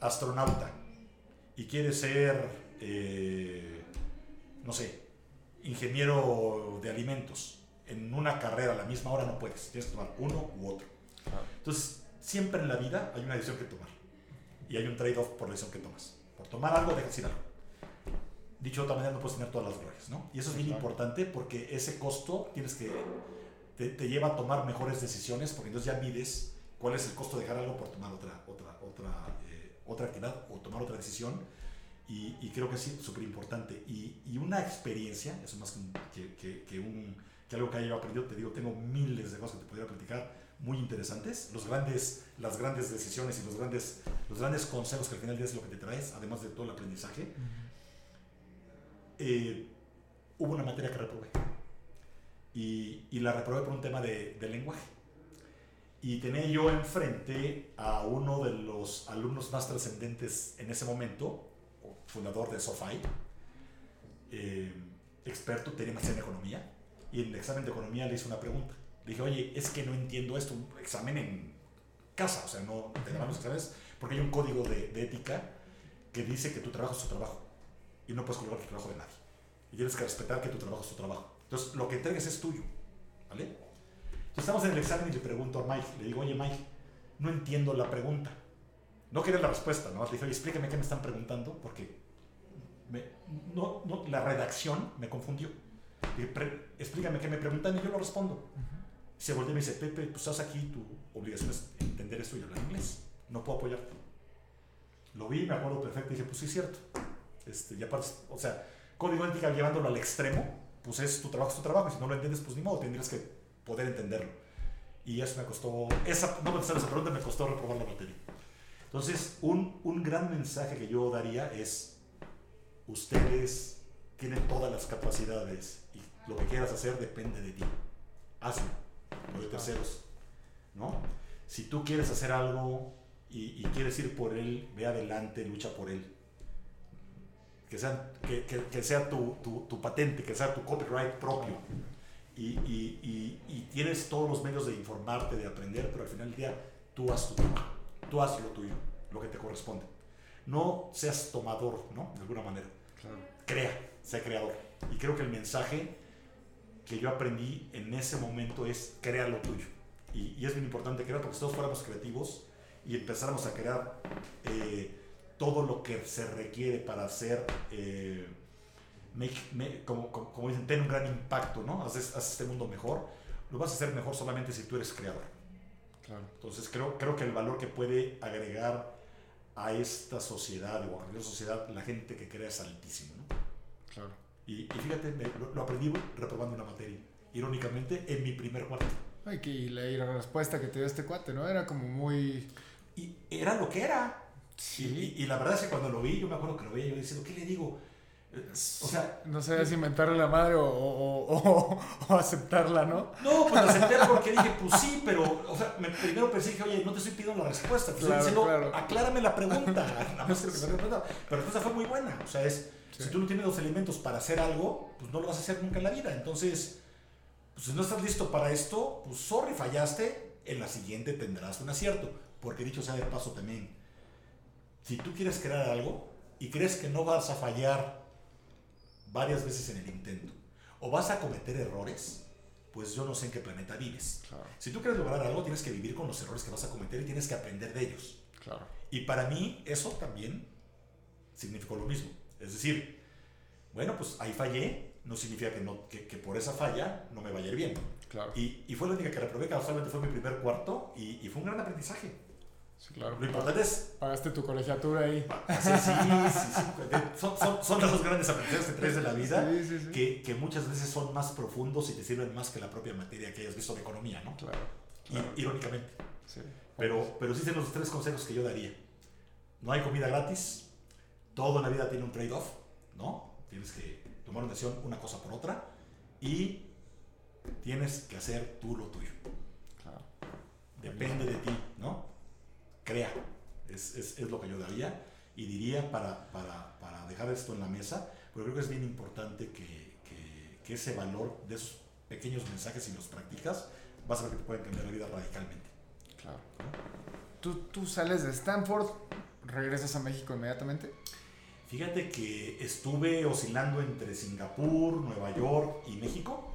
astronauta y quieres ser, eh, no sé, ingeniero de alimentos en una carrera a la misma hora, no puedes. Tienes que tomar uno u otro.
Claro.
Entonces, siempre en la vida hay una decisión que tomar. Y hay un trade-off por la decisión que tomas. Por tomar algo, dejas ir algo. Dicho de otra manera, no puedes tener todas las glorias, ¿no? Y eso es bien
Claro.
importante porque ese costo tienes que te, te lleva a tomar mejores decisiones porque entonces ya mides cuál es el costo de dejar algo por tomar otra, otra, otra, eh, otra actividad o tomar otra decisión. Y, y creo que es súper importante. Y, y una experiencia, eso más que, que- que un, que algo que haya aprendido, te digo, tengo miles de cosas que te podría platicar muy interesantes. Los grandes, las grandes decisiones y los grandes, los grandes consejos que al final del día es lo que te traes, además de todo el aprendizaje. Eh, hubo una materia que reprobé. Y, y la reprobé por un tema de, de lenguaje. Y tenía yo enfrente a uno de los alumnos más trascendentes en ese momento, fundador de SoFi, eh, experto, tenía maestría en economía, y en el examen de economía le hice una pregunta. Le dije, oye, es que no entiendo esto, un examen en casa, o sea, no te grabamos exámenes, porque hay un código de, de ética que dice que tu trabajo es tu trabajo, y no puedes colgar tu trabajo de nadie. Y tienes que respetar que tu trabajo es tu trabajo. Entonces, lo que entregues es tuyo, ¿vale? Entonces, estamos en el examen y le pregunto a Mike, le digo, oye, Mike, no entiendo la pregunta. No quería la respuesta, ¿no? Le dije, oye, explícame qué me están preguntando, porque me- no, no, la redacción me confundió. Le dije, "Pre- explícame qué me preguntan y yo lo respondo. Se voltea y me dice, Pepe, tú estás aquí, tu obligación es entender esto y hablar inglés. No puedo apoyarte. Lo vi, me acuerdo perfecto, y dije, pues sí es cierto. Este, y aparte, o sea, código ética llevándolo al extremo, pues es tu trabajo, es tu trabajo, y si no lo entiendes, pues ni modo, tendrías que poder entenderlo. Y eso me costó, esa, no contestar esa pregunta me costó reprobar la materia. Entonces, un, un gran mensaje que yo daría es, ustedes tienen todas las capacidades y lo que quieras hacer depende de ti. Hazlo, no de terceros, ¿no? Si tú quieres hacer algo y, y quieres ir por él, ve adelante, lucha por él. Que sea, que, que- que sea tu, tu- tu patente, que sea tu copyright propio. Y, y- y- y tienes todos los medios de informarte, de aprender, pero al final del día tú haz tu trabajo, tú haz lo tuyo, lo que te corresponde. No seas tomador, ¿no? De alguna manera crea, sea creador. Y creo que el mensaje que yo aprendí en ese momento es crea lo tuyo. Y, y es bien importante crear porque si todos fuéramos creativos y empezáramos a crear eh, todo lo que se requiere para hacer, eh, make- como, como, como dicen, tener un gran impacto, ¿no? Haces, haces este mundo mejor. Lo vas a hacer mejor solamente si tú eres creador.
Claro.
Entonces creo, creo que el valor que puede agregar a esta sociedad o a cualquier sociedad, la gente que crea es altísimo.
Claro.
Y, y fíjate, me- lo, lo aprendí reprobando una materia, irónicamente, en mi primer cuarto.
Ay, que y la, y la respuesta que te dio este cuate, ¿no? Era como muy...
Y era lo que era. Y,
Sí.
y- y la verdad es que cuando lo vi, yo me acuerdo que lo veía yo diciendo, ¿qué le digo? O sea,
No sabías inventarle la madre o, o- o- o <laughs> aceptarla, ¿no?
no, pues acepté porque dije, pues sí, pero, o sea, me- primero pensé, dije, oye, no te estoy pidiendo la respuesta, te estoy
Claro,
diciendo,
claro.
aclárame la pregunta. <laughs> Nada más que. Pero la respuesta fue muy buena. O sea, es,
Sí.
si tú no tienes los elementos para hacer algo, pues no lo vas a hacer nunca en la vida. Entonces, pues si no estás listo para esto, pues sorry, fallaste, en la siguiente tendrás un acierto. Porque dicho sea de paso también, si tú quieres crear algo y crees que no vas a fallar varias veces en el intento, o vas a cometer errores, pues yo no sé en qué planeta vives.
Claro,
Si tú quieres lograr algo, tienes que vivir con los errores que vas a cometer y tienes que aprender de ellos.
claro.
Y para mí eso también significó lo mismo. Es decir, bueno, pues ahí fallé, no significa que, no, que, que por esa falla no me vaya a ir bien.
Claro.
Y, y fue la única que reprobé, casualmente fue mi primer cuarto, y, y fue un gran aprendizaje.
Sí, claro.
Lo importante es...
Pagaste tu colegiatura ahí.
hacer- sí, sí, sí, son, son, son los grandes aprendizajes que traes de la vida,
Sí, sí, sí.
que, que muchas veces son más profundos y te sirven más que la propia materia que hayas visto de economía, ¿no?
Claro.
Y-
claro.
irónicamente.
Sí.
Pero, pero sí son los tres consejos que yo daría. No hay comida gratis, todo en la vida tiene un trade-off, ¿no? Tienes que tomar una decisión una cosa por otra y tienes que hacer tú lo tuyo.
Claro.
Depende de ti, ¿no? Crea, es, es, es lo que yo daría y diría para, para, para dejar esto en la mesa, pero creo que es bien importante que, que, que ese valor de esos pequeños mensajes, si los practicas, vas a ver que te pueden cambiar la vida radicalmente.
Claro. ¿Tú, tú sales de Stanford, regresas a México inmediatamente.
Fíjate que estuve oscilando entre Singapur, Nueva York y México.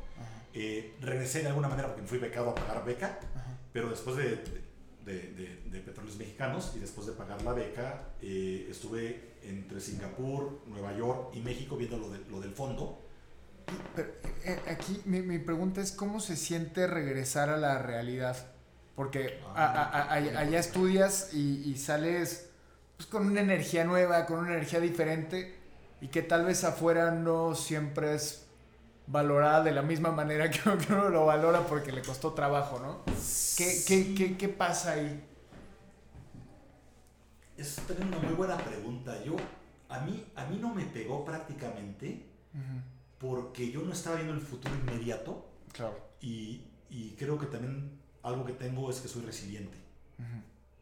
Eh, regresé de alguna manera porque me fui becado a pagar beca,
Ajá.
pero después de, de, de- de Petróleos Mexicanos y después de pagar la beca, eh, estuve entre Singapur, Nueva York y México viendo lo, de- lo del fondo.
Pero eh, aquí mi, mi pregunta es cómo se siente regresar a la realidad. Porque a- a- a- a- allá estudias y, y sales pues, con una energía nueva, con una energía diferente y que tal vez afuera no siempre es valorada de la misma manera <laughs> que uno lo valora porque le costó trabajo, ¿no? ¿Qué, qué, qué, qué pasa ahí?
Es también una muy buena pregunta. Yo, a mí, a mí no me pegó prácticamente porque yo no estaba viendo el futuro inmediato
Claro.
y, y creo que también algo que tengo es que soy resiliente.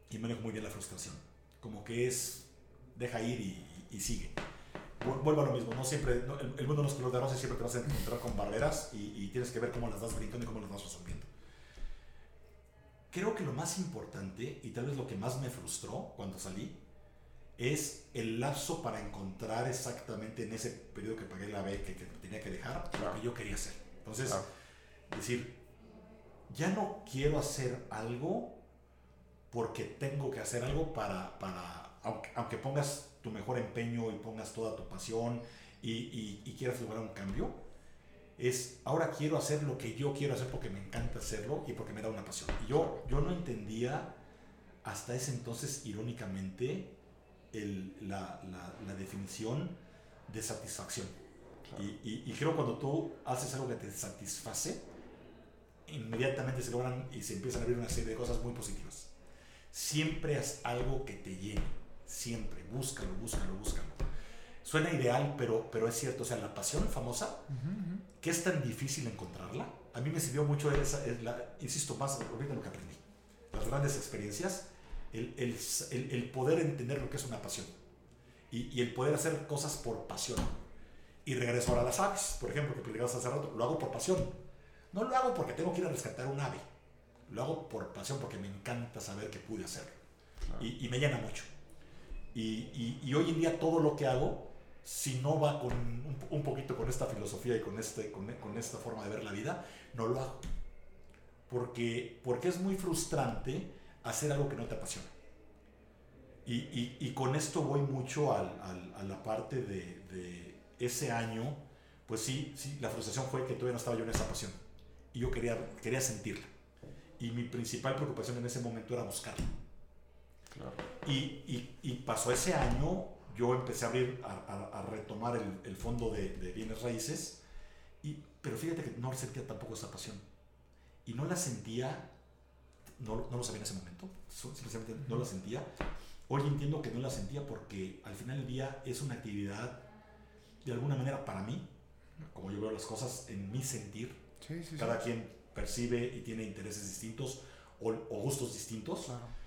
Y manejo muy bien la frustración. Como que es, deja ir y sigue. Vu- Vuelvo a lo mismo, no siempre, no, el, el mundo no es color de rosa y siempre te vas a encontrar con barreras y, y tienes que ver cómo las vas brincando y cómo las vas resolviendo. Creo que lo más importante, y tal vez lo que más me frustró cuando salí, es el lapso para encontrar exactamente en ese periodo que pagué la beca que, que tenía que dejar
Claro.
lo que yo quería hacer. Entonces,
Claro.
decir, ya no quiero hacer algo porque tengo que hacer algo para, para aunque, aunque pongas tu mejor empeño y pongas toda tu pasión y, y- y quieras lograr un cambio, es ahora quiero hacer lo que yo quiero hacer porque me encanta hacerlo y porque me da una pasión. Y yo, yo no entendía hasta ese entonces, irónicamente, el- la, la- la definición de satisfacción.
Claro.
Y, y- y creo cuando tú haces algo que te satisface, inmediatamente se logran y se empiezan a abrir una serie de cosas muy positivas. Siempre haz algo que te llene, siempre, búscalo, búscalo, búscalo. Suena ideal, pero, pero es cierto, o sea, la pasión famosa, que es tan difícil encontrarla, a mí me sirvió mucho, esa, es la, insisto más, ahorita lo que aprendí, las grandes experiencias, el, el, el- el poder entender lo que es una pasión y, y el poder hacer cosas por pasión. Y regreso ahora a las aves, por ejemplo, que platicabas hace rato, lo hago por pasión. No lo hago porque tengo que ir a rescatar un ave, lo hago por pasión porque me encanta saber que pude hacerlo
Claro.
y, y me llena mucho. Y, y- y hoy en día todo lo que hago, si no va con un, un poquito con esta filosofía y con, este, con, con esta forma de ver la vida, no lo hago. Porque, porque es muy frustrante hacer algo que no te apasiona. Y, y- con esto voy mucho al- al- a la parte de, de ese año, pues sí, sí, la frustración fue que todavía no estaba yo en esa pasión. Y yo quería, quería sentirla. Y mi principal preocupación en ese momento era buscarla. Y, y, y, pasó ese año, yo empecé a abrir, a, a, retomar el, el, fondo de, de, bienes raíces, y, pero fíjate que no sentía tampoco esa pasión. Y no la sentía, no, no lo sabía en ese momento, simplemente no la sentía. Hoy entiendo que no la sentía porque al final del día es una actividad, de alguna manera para mí, como yo veo las cosas en mi sentir, sí, sí, cada quien percibe y tiene intereses distintos o, o gustos distintos. Claro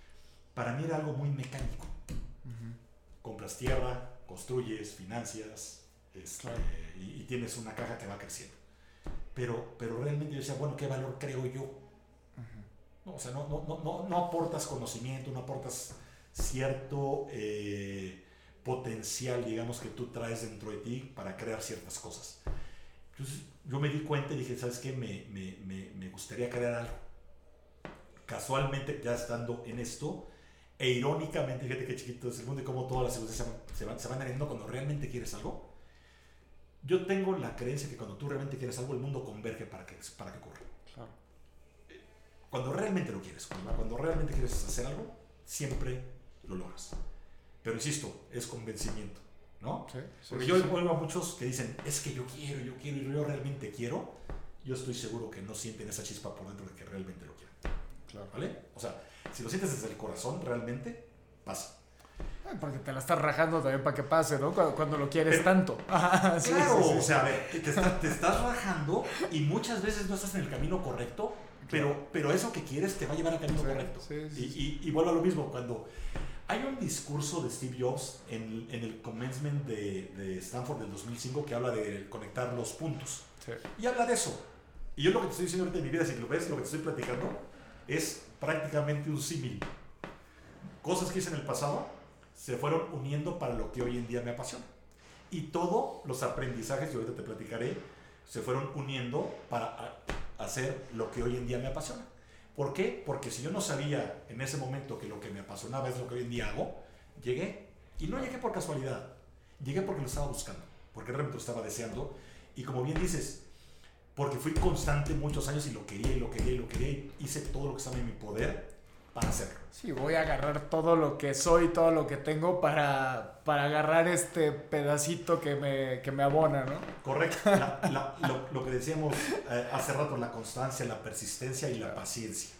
para mí era algo muy mecánico. Compras tierra, construyes, financias este, y, tienes una caja que va creciendo. Pero, pero realmente yo decía, bueno, ¿qué valor creo yo? no, o sea, no, no, no, no, aportas conocimiento, no aportas cierto eh, potencial, digamos, que tú traes dentro de ti para crear ciertas cosas. Entonces yo me di cuenta y dije, ¿sabes qué? Me, me, me, me gustaría crear algo. Casualmente, ya estando en esto, e irónicamente, fíjate qué chiquito es el mundo y cómo todas las circunstancias se van, se van añadiendo cuando realmente quieres algo. Yo tengo la creencia que cuando tú realmente quieres algo, el mundo converge para que, para que ocurra. Claro. Cuando realmente lo quieres, cuando, realmente quieres hacer algo, siempre lo logras. Pero insisto, es convencimiento, ¿no? Sí, Porque yo oigo a muchos que dicen, es que yo quiero, yo quiero, y yo realmente quiero. Yo estoy seguro que no sienten esa chispa por dentro de que realmente lo quieren. Claro. ¿Vale? O sea, si lo sientes desde el corazón, realmente pasa.
Porque te la estás rajando también para que pase, ¿no? Cuando, lo quieres tanto. <laughs>
claro, o sea, a ver, te, estás rajando y muchas veces no estás en el camino correcto, pero, pero eso que quieres te va a llevar al camino correcto. Y, y, vuelvo a lo mismo, cuando hay un discurso de Steve Jobs en, en el commencement de, de, Stanford del 2005 que habla de conectar los puntos. Y habla de eso. Y yo lo que te estoy diciendo ahorita en mi vida, si lo ves, lo que te estoy platicando, es prácticamente un símil. Cosas que hice en el pasado se fueron uniendo para lo que hoy en día me apasiona. Y todos los aprendizajes, y ahorita te platicaré, se fueron uniendo para hacer lo que hoy en día me apasiona. ¿Por qué? Porque si yo no sabía en ese momento que lo que me apasionaba es lo que hoy en día hago, llegué. Y no llegué por casualidad, llegué porque lo estaba buscando, porque realmente lo estaba deseando. Y como bien dices, porque fui constante muchos años y lo quería y lo quería y lo quería y hice todo lo que estaba en mi poder para hacerlo.
Sí, voy a agarrar todo lo que soy, todo lo que tengo para, para agarrar este pedacito que me, que me abona, ¿no?
Correcto. lo, lo, que decíamos eh, hace rato, la constancia, la persistencia y la paciencia.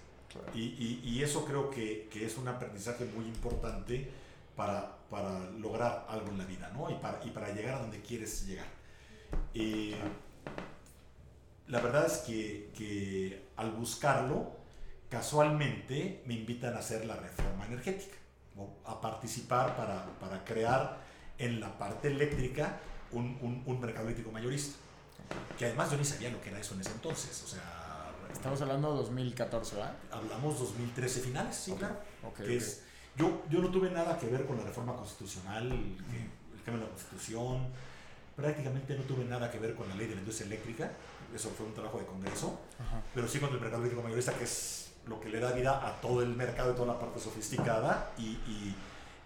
Y, y, y, eso creo que, que, es un aprendizaje muy importante para, para lograr algo en la vida, ¿no? Y para, y para llegar a donde quieres llegar. Eh, la verdad es que, que, al buscarlo, casualmente me invitan a hacer la reforma energética, a participar para, para, crear en la parte eléctrica un, un, un, mercado eléctrico mayorista. Que además yo ni sabía lo que era eso en ese entonces. O sea,
Estamos hablando de 2014, ¿verdad?
Hablamos 2013 finales, sí, claro. que Es, yo, yo no tuve nada que ver con la reforma constitucional, el, el cambio de la constitución, prácticamente no tuve nada que ver con la ley de la industria eléctrica eso fue un trabajo de Congreso, pero sí con el mercado eléctrico mayorista, que es lo que le da vida a todo el mercado y toda la parte sofisticada. Y, y,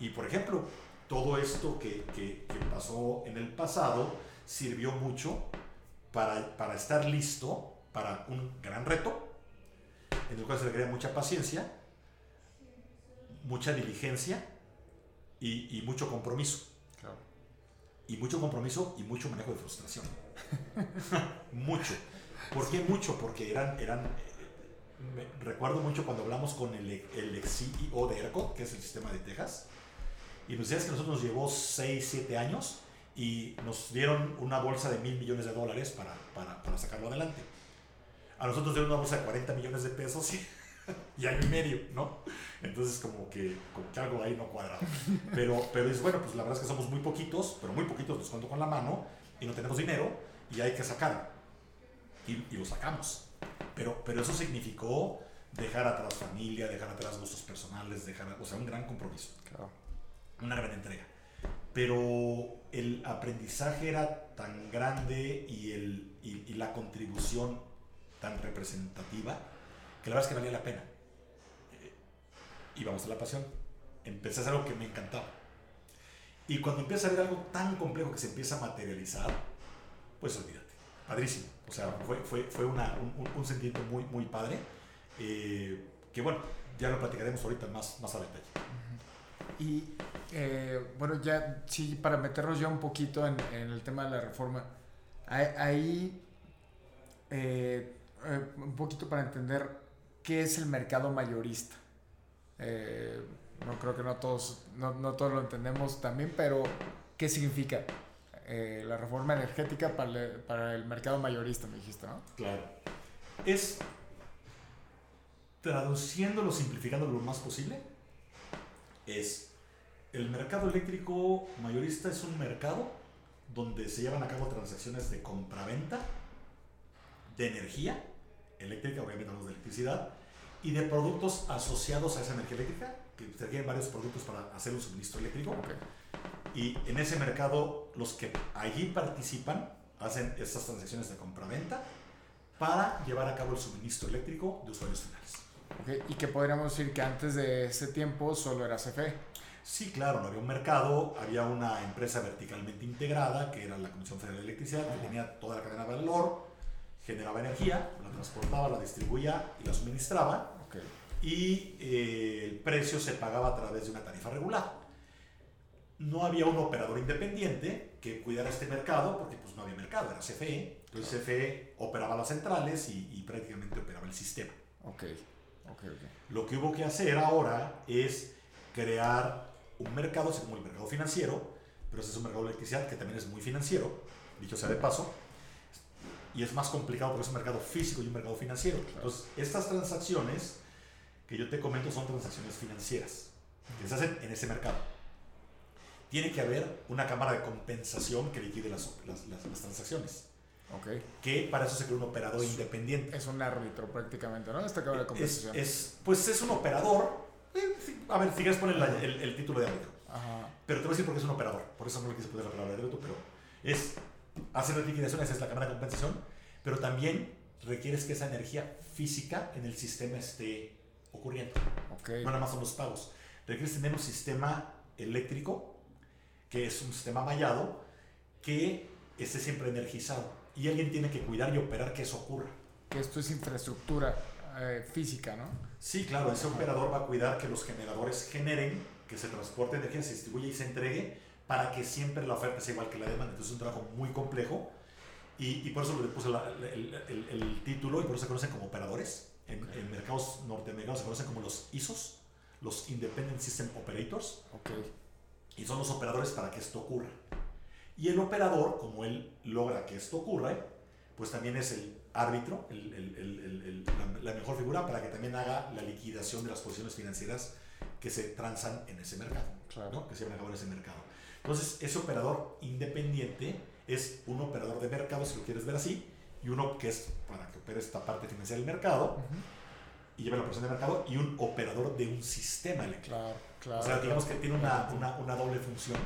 y por ejemplo, todo esto que, que, pasó en el pasado sirvió mucho para, para estar listo para un gran reto, en el cual se requería mucha paciencia, mucha diligencia y, y mucho compromiso. Y mucho compromiso y mucho manejo de frustración. <laughs> mucho. ¿Por qué mucho? Porque eran, eran recuerdo mucho cuando hablamos con el, el ex CEO de ERCOT, que es el sistema de Texas, y nos decías que a nosotros nos llevó 6, 7 años y nos dieron una bolsa de mil millones de dólares para, para, para, sacarlo adelante. A nosotros nos dieron una bolsa de 40 millones de pesos y, <laughs> y año y medio, ¿no? Entonces como que, como que algo ahí no cuadraba. Pero, pero es bueno, pues la verdad es que somos muy poquitos, pero muy poquitos los cuento con la mano y no tenemos dinero y hay que sacar. Y, y, lo sacamos. Pero, pero eso significó dejar atrás familia, dejar atrás gustos personales, dejar, o sea, un gran compromiso. Una gran entrega. Pero el aprendizaje era tan grande y, el, y, y, la contribución tan representativa que la verdad es que valía la pena. Y vamos a la pasión. Empecé a hacer algo que me encantaba. Y cuando empieza a ver algo tan complejo que se empieza a materializar, pues olvídate. Padrísimo. O sea, fue, fue, fue una, un, sentimiento muy, muy padre. Eh, que bueno, ya lo platicaremos ahorita más, más a detalle.
Y eh, bueno, ya sí, para meternos ya un poquito en, en el tema de la reforma, ahí eh, un poquito para entender qué es el mercado mayorista. no creo que no todos, no, no, todos lo entendemos también, pero ¿qué significa la reforma energética para el, para el mercado mayorista, me dijiste, ¿no?
Claro. Es traduciéndolo, simplificándolo lo más posible, es el mercado eléctrico mayorista es un mercado donde se llevan a cabo transacciones de compraventa de energía eléctrica, obviamente hablamos de electricidad, y de productos asociados a esa energía eléctrica, que se requieren varios productos para hacer un suministro eléctrico. Y en ese mercado, los que allí participan hacen estas transacciones de compraventa para llevar a cabo el suministro eléctrico de usuarios finales.
Y que podríamos decir que antes de ese tiempo solo era CFE.
Sí, claro, no había un mercado, había una empresa verticalmente integrada, que era la Comisión Federal de Electricidad, que tenía toda la cadena de valor, generaba energía, la transportaba, la distribuía y la suministraba. Y eh, el precio se pagaba a través de una tarifa regular. No había un operador independiente que cuidara este mercado, porque pues no había mercado, era CFE. Entonces CFE operaba las centrales y, y prácticamente operaba el sistema.
Okay.
Lo que hubo que hacer ahora es crear un mercado, así como el mercado financiero, pero ese es un mercado de electricidad que también es muy financiero, dicho sea de paso, y es más complicado porque es un mercado físico y un mercado financiero. Entonces, estas transacciones que yo te comento son transacciones financieras que se hacen en ese mercado. Tiene que haber una cámara de compensación que liquide las, las, las transacciones.
Okay.
Que para eso se creó un operador independiente.
Es un árbitro prácticamente, ¿no? Esta cámara de compensación.
Es, pues es un operador. Eh, a ver, si quieres poner el, el, título de árbitro.
Ajá.
Pero te voy a decir por qué es un operador. Por eso no le quise poner la palabra de árbitro, pero es hacer las liquidaciones, es la cámara de compensación, pero también requieres que esa energía física en el sistema esté ocurriendo.
Okay.
No nada más son los pagos. Requieres tener un sistema eléctrico, que es un sistema mallado, que esté siempre energizado y alguien tiene que cuidar y operar que eso ocurra.
Que esto es infraestructura eh, física, ¿no?
Sí, claro, ese operador va a cuidar que los generadores generen, que se transporte energía, se distribuya y se entregue para que siempre la oferta sea igual que la demanda. Entonces es un trabajo muy complejo y, y por eso le puse el, el, el, título y por eso se conocen como operadores. En, en, mercados norteamericanos se conocen como los ISOs, los Independent System Operators.
Okay.
Y son los operadores para que esto ocurra. Y el operador, como él logra que esto ocurra, pues también es el árbitro, el, el, el, la, mejor figura para que también haga la liquidación de las posiciones financieras que se transan en ese mercado,
claro.
que se llevan a en ese mercado. Entonces, ese operador independiente es un operador de mercado, si lo quieres ver así, y uno que es para que opere esta parte financiera del mercado uh -huh. Y lleve la operación de mercado, y un operador de un sistema eléctrico.
Claro, claro,
o sea, digamos que tiene una, una, una doble función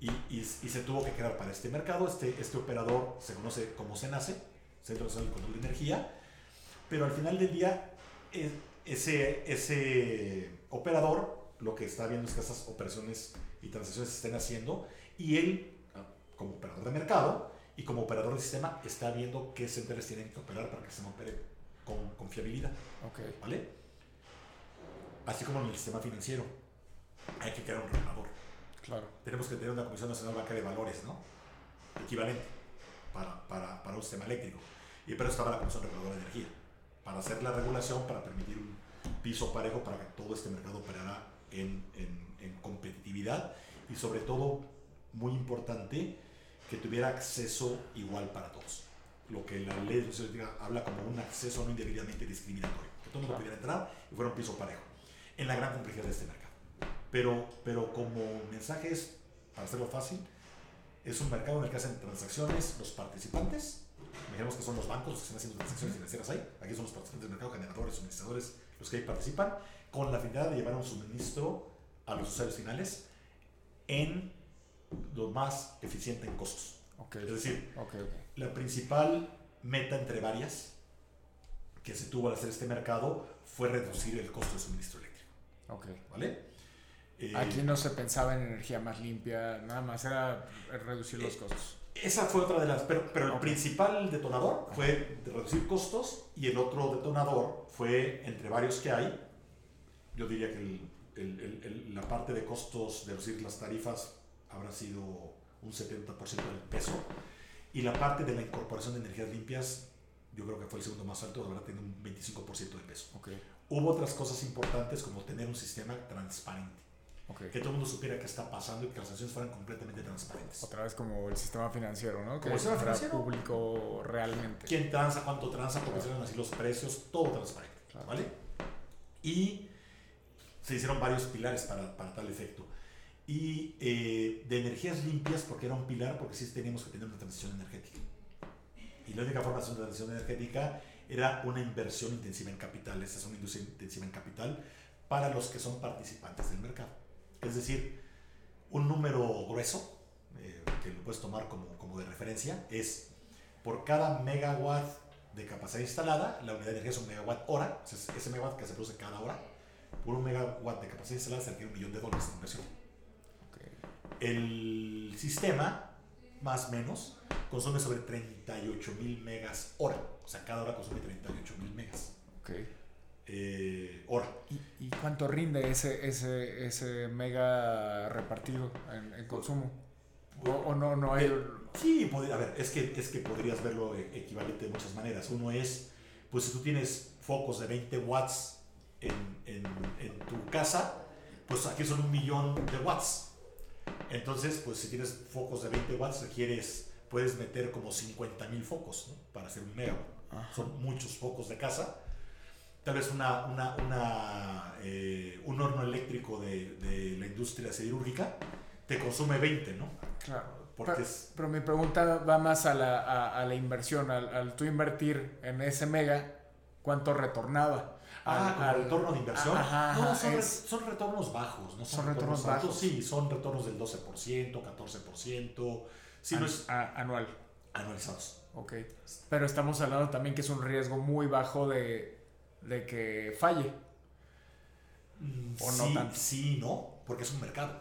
y, y, y, se tuvo que crear para este mercado. Este, este operador se conoce como CENACE, Centro Nacional de Control de Energía, pero al final del día ese, ese operador lo que está viendo es que esas operaciones y transacciones se estén haciendo y él, como operador de mercado y como operador de sistema, está viendo qué centrales tienen que operar para que se opere con, con fiabilidad.
Okay.
¿Vale? Así como en el sistema financiero, hay que crear un regulador.
Claro.
Tenemos que tener una Comisión Nacional Bancaria de Valores, ¿no? Equivalente para, para, para un sistema eléctrico. Y eso estaba la Comisión Reguladora de Energía, para hacer la regulación, para permitir un piso parejo para que todo este mercado operara en, en, en competitividad y sobre todo, muy importante, que tuviera acceso igual para todos. Lo que la ley de habla como un acceso no indebidamente discriminatorio, que todo el mundo pudiera entrar y fuera un piso parejo, en la gran complejidad de este mercado. Pero, pero como mensaje es, para hacerlo fácil, es un mercado en el que hacen transacciones los participantes. Imaginemos que son los bancos los que están haciendo transacciones financieras ahí. Aquí son los participantes del mercado, generadores, suministradores, los que ahí participan, con la finalidad de llevar un suministro a los usuarios finales en lo más eficiente en costos.
Okay.
Es decir,
okay, okay.
la principal meta entre varias que se tuvo al hacer este mercado fue reducir el costo de suministro eléctrico.
Okay.
¿Vale?
Eh, Aquí no se pensaba en energía más limpia, nada más era reducir los
eh,
costos.
Esa fue otra de las, pero, pero el principal detonador fue reducir costos y el otro detonador fue entre varios que hay, yo diría que el la parte de costos de reducir las tarifas habrá sido un 70% del peso. Y la parte de la incorporación de energías limpias, yo creo que fue el segundo más alto, habrá tenido un 25% de peso.
Okay.
Hubo otras cosas importantes como tener un sistema transparente.
Okay.
Que todo el mundo supiera qué está pasando y que las acciones fueran completamente transparentes.
Otra vez como el sistema financiero, ¿no?
Como el sistema financiero.
público realmente.
¿Quién transa, cuánto transa, porque se ven así los precios, todo transparente. ¿Vale? Y se hicieron varios pilares para, para tal efecto. Y eh, de energías limpias, porque era un pilar, porque sí teníamos que tener una transición energética. Y la única forma de hacer una transición energética era una inversión intensiva en capital. Esta es una industria intensiva en capital para los que son participantes del mercado. Es decir, un número grueso, eh, que lo puedes tomar como, como de referencia, es por cada megawatt de capacidad instalada, la unidad de energía es un megawatt hora, ese megawatt que se produce cada hora, por un megawatt de capacidad instalada se requiere un millón de dólares de inversión. El sistema, más o menos, consume sobre 38 mil megas hora. O sea, cada hora consume 38 mil megas. Eh, hora.
¿Y, cuánto rinde ese, ese, ese mega repartido en, consumo? O, no, no hay... Eh,
sí, a ver, es que, es que podrías verlo e, equivalente de muchas maneras. Uno es, pues si tú tienes focos de 20 watts en, en, en tu casa, pues aquí son un millón de watts. Entonces, pues si tienes focos de 20 watts, requieres, puedes meter como 50 mil focos para hacer un megawatt. Son muchos focos de casa. Tal vez una, una, una eh, un horno eléctrico de, de, la industria siderúrgica te consume 20, ¿no?
Claro. Porque pero, mi pregunta va más a la, a, a la inversión, al, al, tú invertir en ese mega, ¿cuánto retornaba?
Ah, al, retorno de inversión. no, son, retornos bajos. No son, retornos, bajos. Sí, son retornos del 12%, 14%. Sí, no es,
anual.
Anualizados.
Ok. Pero estamos hablando también que es un riesgo muy bajo de, de que falle.
Mm, ¿O sí, no tanto? Sí, no, porque es un mercado.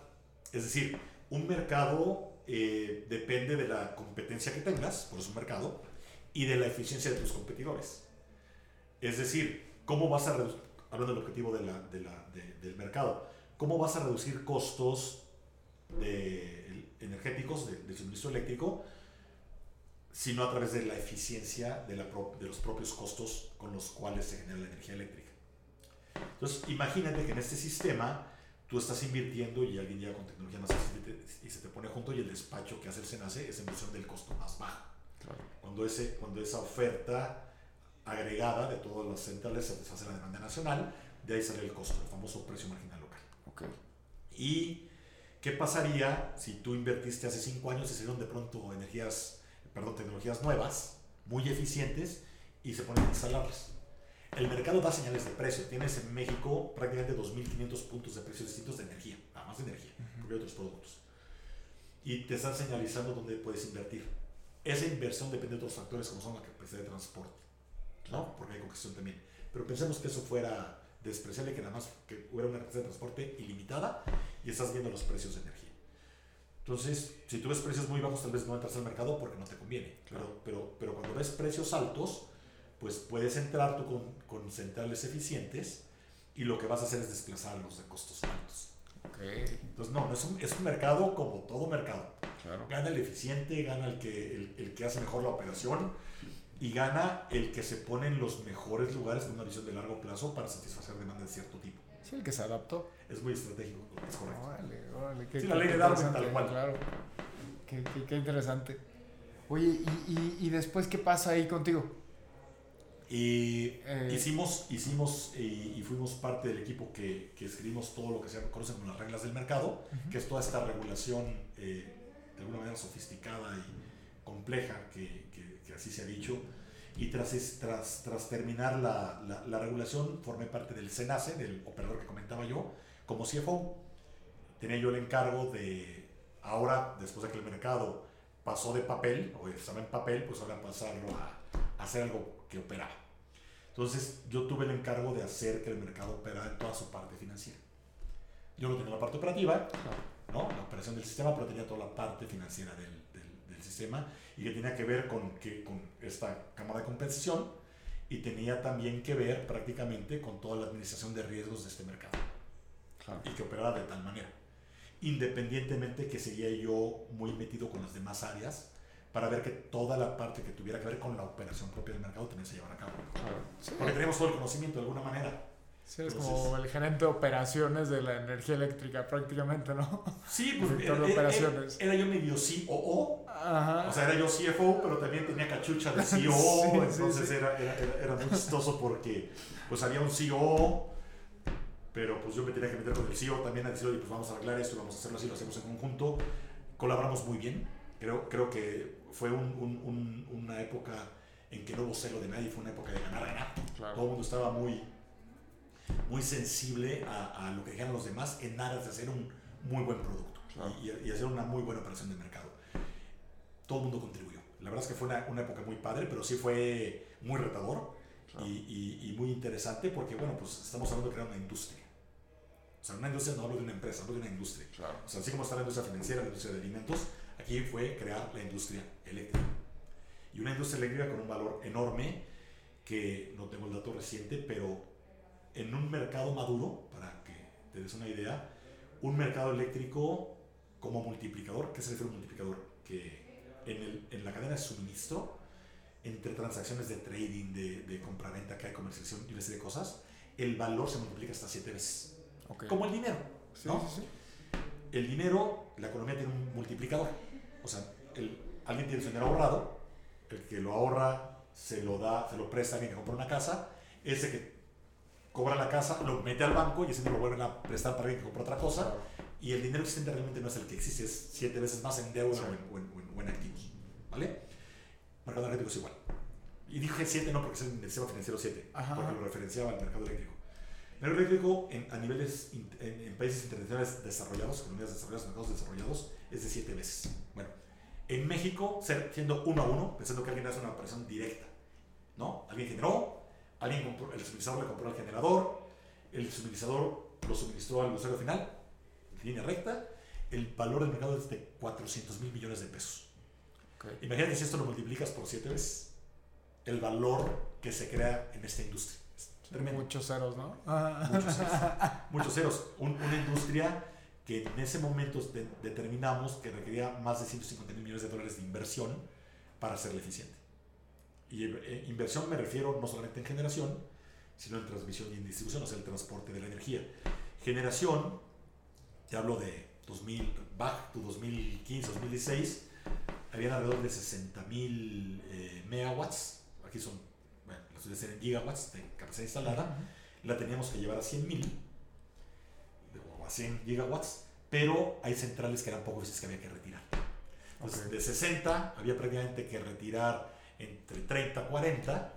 Es decir, un mercado eh, depende de la competencia que tengas, por eso un mercado, y de la eficiencia de tus competidores. Es decir, ¿Cómo vas a reducir, hablando del objetivo de la, de la, del mercado, cómo vas a reducir costos de, energéticos del suministro eléctrico, sino a través de la eficiencia de, la, de los propios costos con los cuales se genera la energía eléctrica? Entonces, imagínate que en este sistema tú estás invirtiendo y alguien llega con tecnología más y se te pone junto y el despacho que hace el SENACE es en función del costo más bajo. Cuando, ese, cuando esa oferta agregada de todas las centrales se deshace la demanda nacional, de ahí sale el costo, el famoso precio marginal local.
Okay.
¿Y qué pasaría si tú invertiste hace cinco años y se dieron de pronto energías, perdón, tecnologías nuevas, muy eficientes, y se ponen a instalarlas? El mercado da señales de precio. Tienes en México prácticamente 2.500 puntos de precios distintos de energía, nada más de energía, porque hay otros productos. Y te están señalizando dónde puedes invertir. Esa inversión depende de otros factores como son la capacidad de transporte ¿no? Porque hay congestión también. Pero pensemos que eso fuera despreciable, que nada más que hubiera una capacidad de transporte ilimitada y estás viendo los precios de energía. Entonces, si tú ves precios muy bajos, tal vez no entras al mercado porque no te conviene. Pero, pero, pero cuando ves precios altos, pues puedes entrar tú con, con centrales eficientes y lo que vas a hacer es desplazar los de costos altos.
Okay.
Entonces, no, es un, es un mercado como todo mercado.
Claro.
Gana el eficiente, gana el que, el, el que hace mejor la operación y gana el que se pone en los mejores lugares con una visión de largo plazo para satisfacer demandas de cierto tipo.
Sí, el que se adaptó.
Es muy estratégico, es correcto.
Órale, órale. Qué,
sí, la ley de Darwin tal cual.
Claro. Qué, qué, qué interesante. Oye, ¿y, y, y, después qué pasa ahí contigo?
Y eh, hicimos, hicimos y, y, fuimos parte del equipo que, que, escribimos todo lo que se conoce como las reglas del mercado, uh -huh. que es toda esta regulación eh, de alguna manera sofisticada y compleja que, que así se ha dicho. Y tras, tras, tras terminar la, la, la, regulación, formé parte del SENACE, del operador que comentaba yo, como CFO. Tenía yo el encargo de, ahora, después de que el mercado pasó de papel, o estaba en papel, pues ahora pasarlo a, a hacer algo que operaba. Entonces, yo tuve el encargo de hacer que el mercado operara en toda su parte financiera. Yo no tenía la parte operativa, ¿no? la operación del sistema, pero tenía toda la parte financiera del, sistema y que tenía que ver con, que, con esta cámara de compensación y tenía también que ver prácticamente con toda la administración de riesgos de este mercado. y que operara de tal manera. Independientemente que seguía yo muy metido con las demás áreas para ver que toda la parte que tuviera que ver con la operación propia del mercado también se llevara a cabo. Porque teníamos todo el conocimiento de alguna manera.
Sí, es como el gerente de operaciones de la energía eléctrica prácticamente, ¿no?
Sí, pues era, de operaciones. Era, yo medio COO, Ajá. o sea, era yo CFO, pero también tenía cachucha de <laughs> COO, entonces Era, era, era, muy chistoso porque pues había un CEO, pero pues yo me tenía que meter con el CEO también a decir, oye, pues vamos a arreglar esto, vamos a hacerlo así, lo hacemos en conjunto, colaboramos muy bien, creo, creo que fue un, un, una época en que no hubo celo de nadie, fue una época de ganar, ganar. Claro. Todo el mundo estaba muy muy sensible a, a, lo que dijeran los demás en aras de hacer un muy buen producto y, y, hacer una muy buena operación de mercado. Todo el mundo contribuyó. La verdad es que fue una, una época muy padre, pero sí fue muy retador y, y, muy interesante porque, bueno, pues estamos hablando de crear una industria. O sea, una industria no hablo de una empresa, hablo de una industria. O sea, así como está la industria financiera, la industria de alimentos, aquí fue crear la industria eléctrica. Y una industria eléctrica con un valor enorme que no tengo el dato reciente, pero en un mercado maduro, para que te des una idea, un mercado eléctrico como multiplicador, ¿qué se refiere a un multiplicador? Que en, el, en la cadena de suministro, entre transacciones de trading, de, de compra-venta, que hay comercialización y una serie de cosas, el valor se multiplica hasta siete veces. Como el dinero. ¿no? Sí, sí, el dinero, la economía tiene un multiplicador. O sea, el, alguien tiene su dinero ahorrado, el que lo ahorra se lo da, se lo presta a alguien que compra una casa, ese que cobra la casa, lo mete al banco y ese dinero lo vuelven a prestar para que compra otra cosa. Y el dinero existente realmente no es el que existe, es siete veces más en deuda o, en, activos. ¿Vale? Mercado energético es igual. Y dije 7 no porque es el sistema financiero 7, porque lo referenciaba al mercado eléctrico. El mercado eléctrico en, a niveles, en, países internacionales desarrollados, economías desarrolladas, mercados desarrollados, es de 7 veces. Bueno, en México, siendo uno a uno, pensando que alguien hace una operación directa, ¿no? Alguien generó, Alguien compró, el suministrador le compró al generador, el suministrador lo suministró al usuario final, en línea recta. El valor del mercado es de 400 mil millones de pesos. Imagínate si esto lo multiplicas por 7 veces. El valor que se crea en esta industria.
Muchos ceros, ¿no?
Muchos ceros. Muchos ceros. una industria que en ese momento determinamos que requería más de 150 mil millones de dólares de inversión para ser eficiente. Y eh, inversión me refiero no solamente en generación, sino en transmisión y en distribución, o sea, el transporte de la energía. Generación, te hablo de 2000, back to 2015, 2016, habían alrededor de 60 mil eh, megawatts, aquí son, bueno, las en gigawatts de capacidad instalada, la teníamos que llevar a 100 mil, o a 100 gigawatts, pero hay centrales que eran poco veces que había que retirar. Entonces, de 60 había prácticamente que retirar entre 30 40,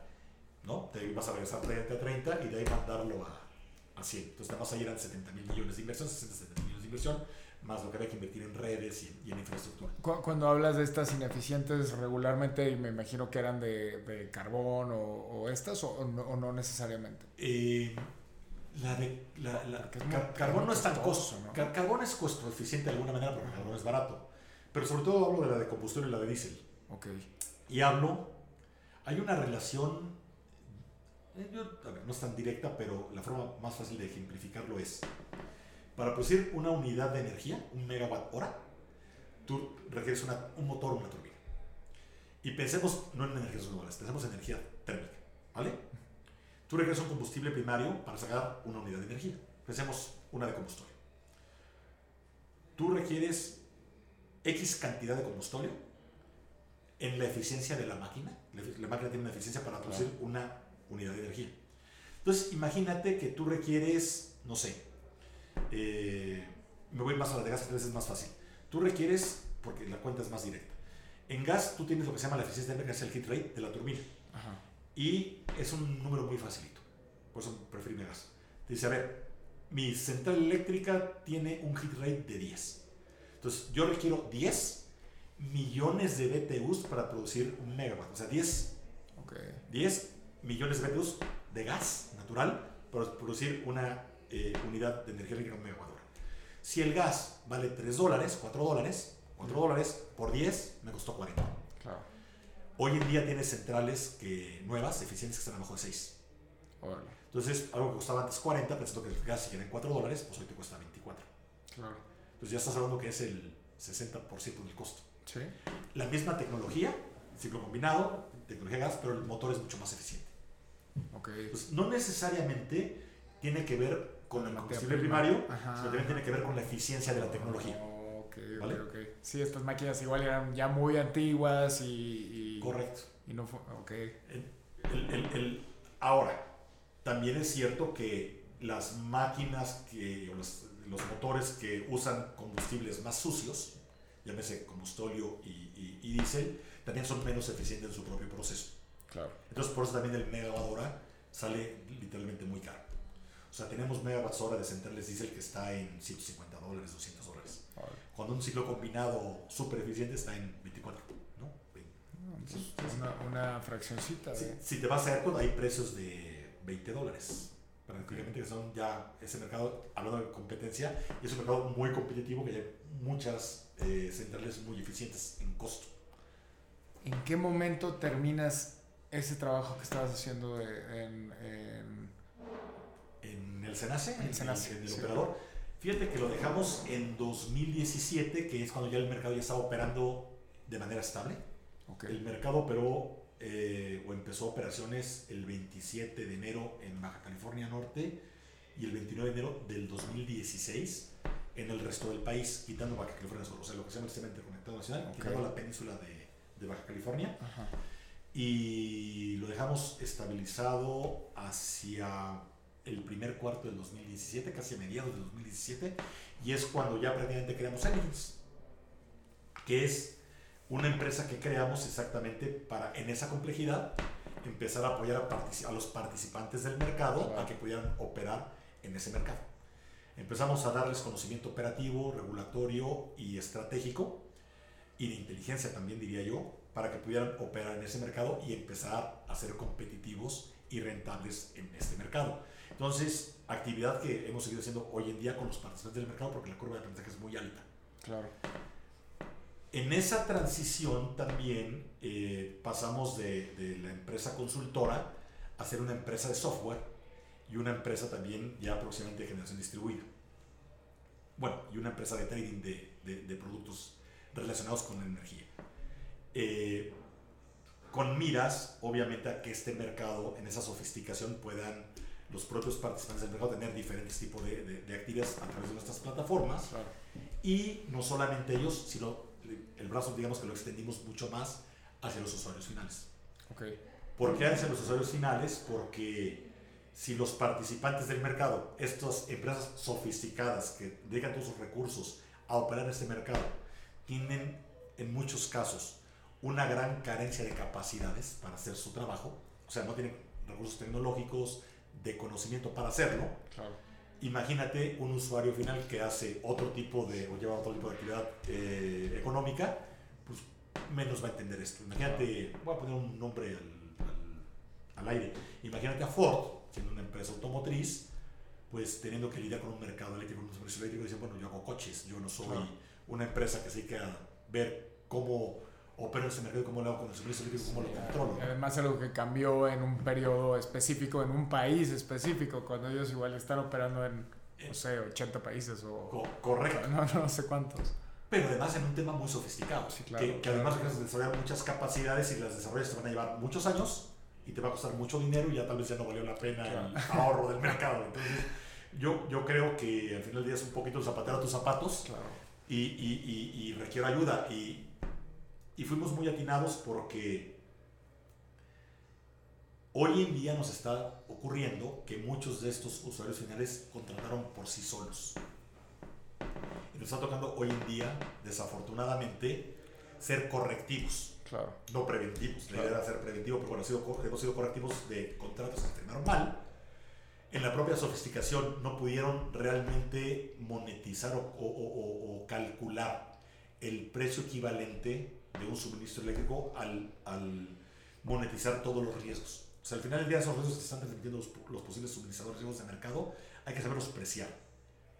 ¿no? Te vas a regresar 30 a 30 y de ahí mandarlo a, a 100. Entonces, nada más ahí eran 70 mil millones de inversión, 60, 70 millones de inversión, más lo que había que invertir en redes y, en infraestructura.
Cuando hablas de estas ineficientes, regularmente me imagino que eran de, de carbón o, o estas, o, no, necesariamente.
Eh, la de la, carbón no es tan costoso. ¿no? carbón es costo eficiente de alguna manera porque el carbón es barato. Pero sobre todo hablo de la de combustión y la de diésel.
Okay.
Y hablo hay una relación, eh, no es tan directa, pero la forma más fácil de ejemplificarlo es, para producir una unidad de energía, un megawatt hora, tú requieres un motor o una turbina. Y pensemos no en energías renovables, pensemos en energía térmica, ¿vale? Tú requieres un combustible primario para sacar una unidad de energía. Pensemos una de combustible. Tú requieres X cantidad de combustible en la eficiencia de la máquina. La, máquina tiene una eficiencia para producir una unidad de energía. Entonces, imagínate que tú requieres, no sé, eh, me voy más a la de gas, que es más fácil. Tú requieres, porque la cuenta es más directa. En gas tú tienes lo que se llama la eficiencia térmica, que es el heat rate de la turbina. Y es un número muy facilito. Por eso preferí gas. dice, a ver, mi central eléctrica tiene un heat rate de 10. Entonces, yo requiero 10 millones de BTUs para producir un megawatt. O sea, 10, 10 millones de BTUs de gas natural para producir una eh, unidad de energía eléctrica, un megawatt Si el gas vale 3 dólares, 4 dólares, 4 dólares por 10 me costó 40. Hoy en día tienes centrales que, nuevas, eficientes, que están abajo de 6. Entonces, algo que costaba antes 40, pensando que el gas siquiera en 4 dólares, pues hoy te cuesta 24.
Claro.
Entonces ya estás hablando que es el 60% del costo.
Sí.
La misma tecnología, ciclo combinado, tecnología gas, pero el motor es mucho más eficiente.
Ok.
Pues no necesariamente tiene que ver con el combustible
prima.
primario,
Ajá.
sino también tiene que ver con la eficiencia de la tecnología.
Ok, ok,
¿Vale?
ok. Sí, estas máquinas igual eran ya muy antiguas y... y
Correcto.
Y no fue...
El- el- el- ahora, también es cierto que las máquinas que, o los, los motores que usan combustibles más sucios, llámese combustóleo y, y, y diésel, también son menos eficientes en su propio proceso.
Claro.
Entonces, por eso también el megawatt hora sale literalmente muy caro. O sea, tenemos megawatts hora de centrales diésel que está en 150 dólares, 200 dólares. Cuando un ciclo combinado súper eficiente está en 24, ¿no? 20.
Entonces, es una, una fraccioncita
Si,
de...
si te vas a Aircon, hay precios de 20 dólares. Prácticamente que son ya ese mercado, hablando de competencia, y es un mercado muy competitivo que hay muchas eh, centrales muy eficientes en costo.
¿En qué momento terminas ese trabajo que estabas haciendo en, en-
En el Senace,
En el
en,
Senace,
en el
sí.
operador, fíjate que lo dejamos en 2017, que es cuando ya el mercado ya estaba operando de manera estable.
Ok.
El mercado operó eh, o empezó operaciones el 27 de enero en Baja California Norte y el 29 de enero del 2016 en el resto del país, quitando Baja California Sur, o sea, lo que se llama el Sistema Interconectado Nacional,
Ok.
quitando la península de, de Baja California
Ajá.
y lo dejamos estabilizado hacia el primer cuarto del 2017, casi a mediados del 2017, y es cuando ya prácticamente creamos Elements, que es una empresa que creamos exactamente para, en esa complejidad, empezar a apoyar a, a los participantes del mercado
Claro.
a que pudieran operar en ese mercado. Empezamos a darles conocimiento operativo, regulatorio y estratégico, y de inteligencia también diría yo, para que pudieran operar en ese mercado y empezar a ser competitivos y rentables en este mercado. Entonces, actividad que hemos seguido haciendo hoy en día con los participantes del mercado porque la curva de aprendizaje es muy alta.
Claro.
En esa transición también eh, pasamos de, de la empresa consultora a ser una empresa de software y una empresa también ya próximamente de generación distribuida. Bueno, y una empresa de trading de, de- de productos relacionados con la energía. Eh, con miras, obviamente, a que este mercado, en esa sofisticación, puedan los propios participantes del mercado tener diferentes tipos de, de- de actividades a través de nuestras plataformas.
Claro.
Y no solamente ellos, sino el brazo, digamos que lo extendimos mucho más hacia los usuarios finales. ¿Por qué hacia los usuarios finales? Porque si los participantes del mercado, estas empresas sofisticadas que dedican todos sus recursos a operar en este mercado, tienen en muchos casos una gran carencia de capacidades para hacer su trabajo, o sea, no tienen recursos tecnológicos, de conocimiento para hacerlo,
Claro.
Imagínate un usuario final que hace otro tipo de, o lleva otro tipo de actividad eh, económica, pues menos va a entender esto. Imagínate, voy a poner un nombre al, al- al aire. Imagínate a Ford, siendo una empresa automotriz, pues teniendo que lidiar con un mercado eléctrico, un servicio eléctrico, y dicen, bueno, yo hago coches, yo no soy
Claro.
una empresa que se dedica a ver cómo opera ese mercado, cómo lo hago con el servicio eléctrico, cómo lo controlo.
Además, algo que cambió en un periodo específico, en un país específico, cuando ellos igual están operando en, no sé, 80 países o...
Co- correcto. <laughs>
No, no sé cuántos.
pero además en un tema muy sofisticado,
Sí, claro,
que, que
claro.
además requieres desarrollar muchas capacidades y las desarrollas te van a llevar muchos años y te va a costar mucho dinero y ya tal vez ya no valió la pena el <laughs> ahorro del mercado. Entonces, yo, yo creo que al final del día es un poquito el zapatero a tus zapatos
Claro.
y, y, y, y requiere ayuda. Y, y fuimos muy atinados porque hoy en día nos está ocurriendo que muchos de estos usuarios finales contrataron por sí solos. Y nos está tocando hoy en día, desafortunadamente, ser correctivos,
Claro.
no preventivos. La
Claro.
idea era ser preventivo, pero bueno, hemos sido correctivos de contratos que terminaron mal. En la propia sofisticación no pudieron realmente monetizar o, o- o- o calcular el precio equivalente de un suministro eléctrico al, al monetizar todos los riesgos. O sea, al final del día esos riesgos que están transmitiendo los, los posibles suministradores de riesgos de mercado, hay que saberlos preciar,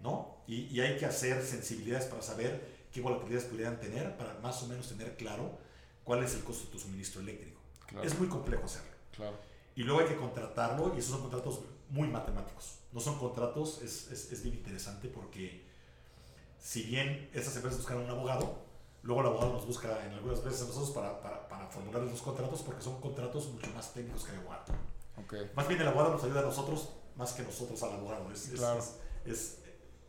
¿no? Y, y hay que hacer sensibilidades para saber qué volatilidades pudieran tener, para más o menos tener claro cuál es el costo de tu suministro eléctrico.
Claro.
Es muy complejo hacerlo.
Claro.
y luego hay que contratarlo y esos son contratos muy matemáticos. No son contratos, es, es, es bien interesante porque si bien esas empresas buscan un abogado, luego el abogado nos busca en algunas veces a nosotros para, para, para formular los contratos porque son contratos mucho más técnicos que el abogado.
Okay.
Más bien el abogado nos ayuda a nosotros más que nosotros al abogado. Es,
Claro.
es, es-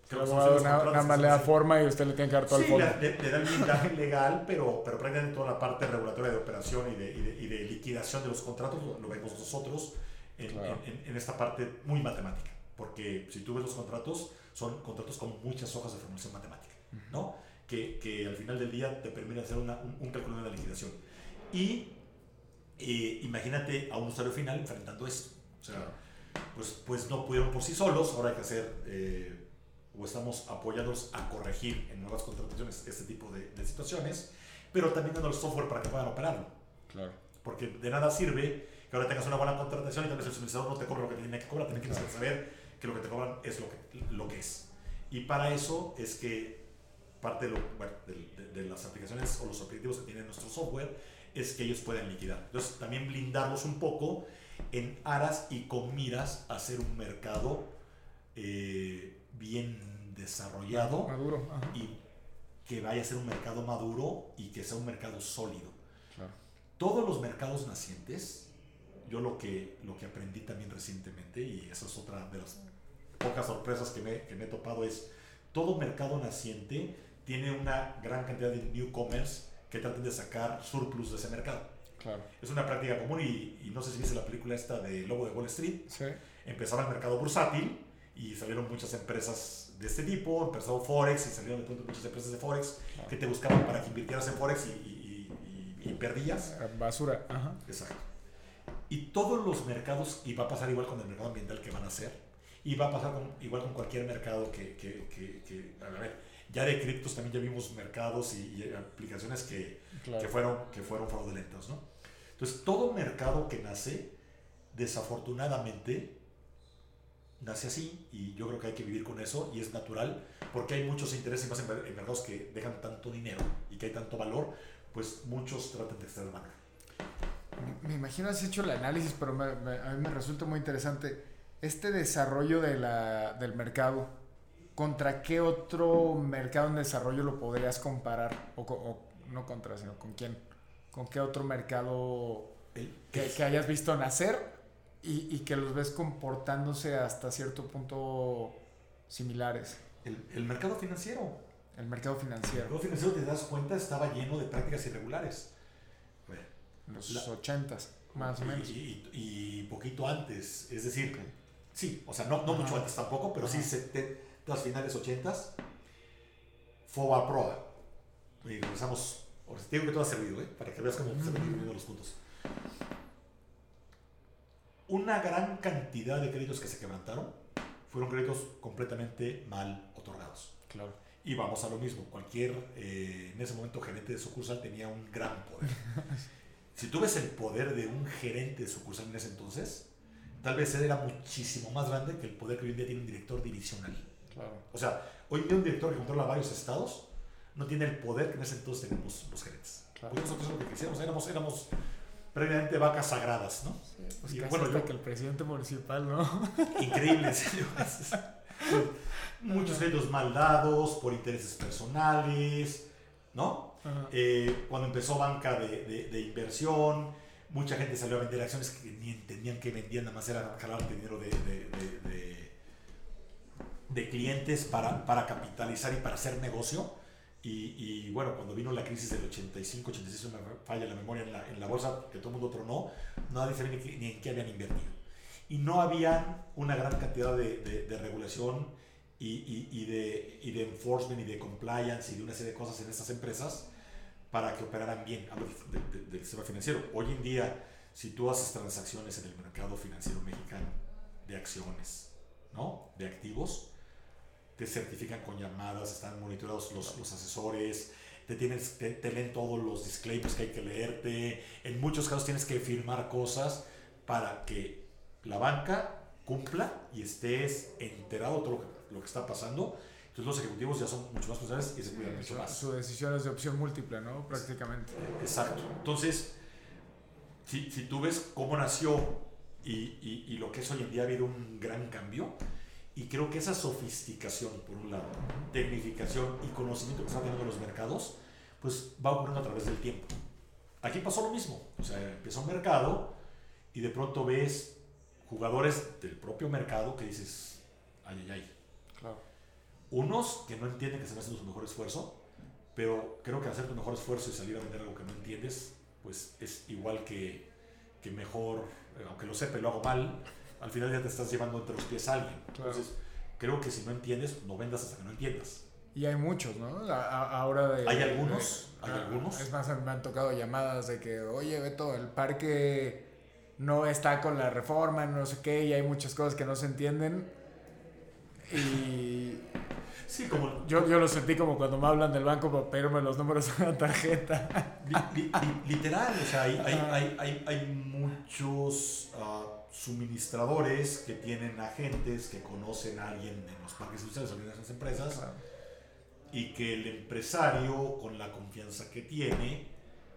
El abogado nada, más le da forma y usted le tiene que dar todo el
Sí,
fondo.
le, le- le da el blindaje legal, pero, pero prácticamente toda la parte regulatoria de operación y de, y de, y de liquidación de los contratos lo, lo vemos nosotros en,
Claro.
en- en- en esta parte muy matemática. Porque si tú ves los contratos, son contratos con muchas hojas de formulación matemática, ¿no? Que, que al final del día te permiten hacer una- un, un cálculo de la liquidación. Y eh, imagínate a un usuario final enfrentando esto. O sea, pues, pues no pudieron por sí solos, ahora hay que hacer, eh, o estamos apoyándolos a corregir en nuevas contrataciones este tipo de, de situaciones, pero también dando el software para que puedan operarlo.
Claro.
Porque de nada sirve que ahora tengas una buena contratación y tal vez el suministrador no te cobre lo que tiene que cobrar, también tienes que saber que lo que te cobran es lo que, lo que es. Y para eso es que parte de, lo, bueno, de, de- de las aplicaciones o los objetivos que tiene nuestro software es que ellos puedan liquidar. Entonces también blindarlos un poco en aras y con miras a hacer un mercado eh, bien desarrollado
Maduro. Ajá.
y que vaya a ser un mercado maduro y que sea un mercado sólido.
Claro.
Todos los mercados nacientes, yo lo que, lo que aprendí también recientemente, y esa es otra de las pocas sorpresas que me, que me he topado, es todo mercado naciente tiene una gran cantidad de newcomers que traten de sacar surplus de ese mercado.
Claro.
Es una práctica común y, y no sé si viste la película esta de Lobo de Wall Street,
Sí.
empezaba el mercado bursátil y salieron muchas empresas de este tipo, empezó Forex y salieron de pronto muchas empresas de Forex
Claro.
que te buscaban para que invirtieras en Forex y, y- y- y perdías.
Eh, Basura. Ajá.
Exacto. Y todos los mercados, y va a pasar igual con el mercado ambiental que van a hacer, y va a pasar con- igual con cualquier mercado que, que, que- que- a ver, ya de criptos también ya vimos mercados y, y aplicaciones que,
Claro.
que fueron, que fueron fraudulentas, ¿no? Entonces, todo mercado que nace, desafortunadamente, nace así y yo creo que hay que vivir con eso y es natural porque hay muchos intereses y más en, mer- en mercados que dejan tanto dinero y que hay tanto valor, pues muchos tratan de extraer valor.
Me- Me imagino has hecho el análisis, pero me- me- a mí me resulta muy interesante. Este desarrollo de la, del mercado, ¿contra qué otro mercado en desarrollo lo podrías comparar? O, no contra, sino con quién. ¿Con qué otro mercado
El-
que, que hayas visto nacer y, y que los ves comportándose hasta cierto punto similares?
el, el mercado financiero.
El mercado
El
financiero,
mercado financiero, te das cuenta, estaba lleno de prácticas irregulares.
Los
La-
ochentas, más o menos.
Y, y poquito antes, es decir, sí, o sea, no, no mucho antes tampoco, pero sí
Ajá.
Setentas, finales ochentas, FOBA Proa. Y regresamos, sea, te digo que todo ha servido, ¿eh? para que veas cómo se van dividiendo los puntos. Una gran cantidad de créditos que se quebrantaron fueron créditos completamente mal otorgados.
Claro.
Y vamos a lo mismo, cualquier, eh, en ese momento, gerente de sucursal tenía un gran poder. <laughs> si tú ves el poder de un gerente de sucursal en ese entonces, tal vez él era muchísimo más grande que el poder que hoy en día tiene un director divisional.
Claro.
O sea, hoy día un director que controla varios estados no tiene el poder que en ese entonces tenían los, gerentes.
Claro.
Porque nosotros lo que quisiéramos, éramos, éramos previamente vacas sagradas, ¿no?
Pues
Y
casi
bueno,
hasta
yo-
que el presidente municipal, ¿no? <laughs>
Increíble, en serio. <laughs> <laughs> Muchos créditos mal dados por intereses personales, ¿no? Eh, cuando empezó banca de, de- de inversión, mucha gente salió a vender acciones que ni entendían que vendían, nada más era jalar dinero de, de- de- clientes para, para capitalizar y para hacer negocio. Y, y, bueno, cuando vino la crisis del 85, 86, si no me falla la memoria en la, en la bolsa, que todo el mundo tronó, nadie sabía ni, ni en qué habían invertido. Y no había una gran cantidad de, de- de regulación y, y- y de, y de enforcement y de compliance y de una serie de cosas en estas empresas para que operaran bien. Hablo de- de- de- del sistema financiero. Hoy en día, si tú haces transacciones en el mercado financiero mexicano de acciones, ¿no? De activos, te certifican con llamadas, están monitoreados los, los asesores, te, tienes, te, te leen todos los disclaimers que hay que leerte. En muchos casos tienes que firmar cosas para que la banca cumpla y estés enterado de todo lo que, lo que está pasando. Entonces los ejecutivos ya son mucho más responsables y se cuidan mucho
su,
más.
su decisión es de opción múltiple, ¿no? Prácticamente.
Exacto. Entonces, si, si tú ves cómo nació y, y, lo que es hoy en día ha habido un gran cambio. Y creo que esa sofisticación, por un lado, tecnificación y conocimiento que están teniendo los mercados, pues va ocurriendo a través del tiempo. Aquí pasó lo mismo. O sea, empezó un mercado y de pronto ves jugadores del propio mercado que dices, ay, ay, ay. Claro. Unos que no entienden que se están haciendo su mejor esfuerzo, pero creo que hacer tu mejor esfuerzo y salir a vender algo que no entiendes, pues es igual que, que mejor, eh, aunque lo sepa y lo hago mal, al final ya te estás llevando entre los pies a alguien. Entonces, creo que si no entiendes, no vendas hasta que no entiendas.
Y hay muchos, ¿no? ahora de,
Hay algunos, hay ah, algunos.
Es más, me han tocado llamadas de que, oye, Beto, el parque no está con la reforma, no sé qué, y hay muchas cosas que no se entienden. Y <laughs>
Sí, como...
Yo, yo lo sentí como cuando me hablan del banco para pedirme los números de la tarjeta.
literal, o sea, hay, hay, hay, hay muchos ah, suministradores que tienen agentes que conocen a alguien en los parques industriales o en esas empresas y que el empresario, con la confianza que tiene,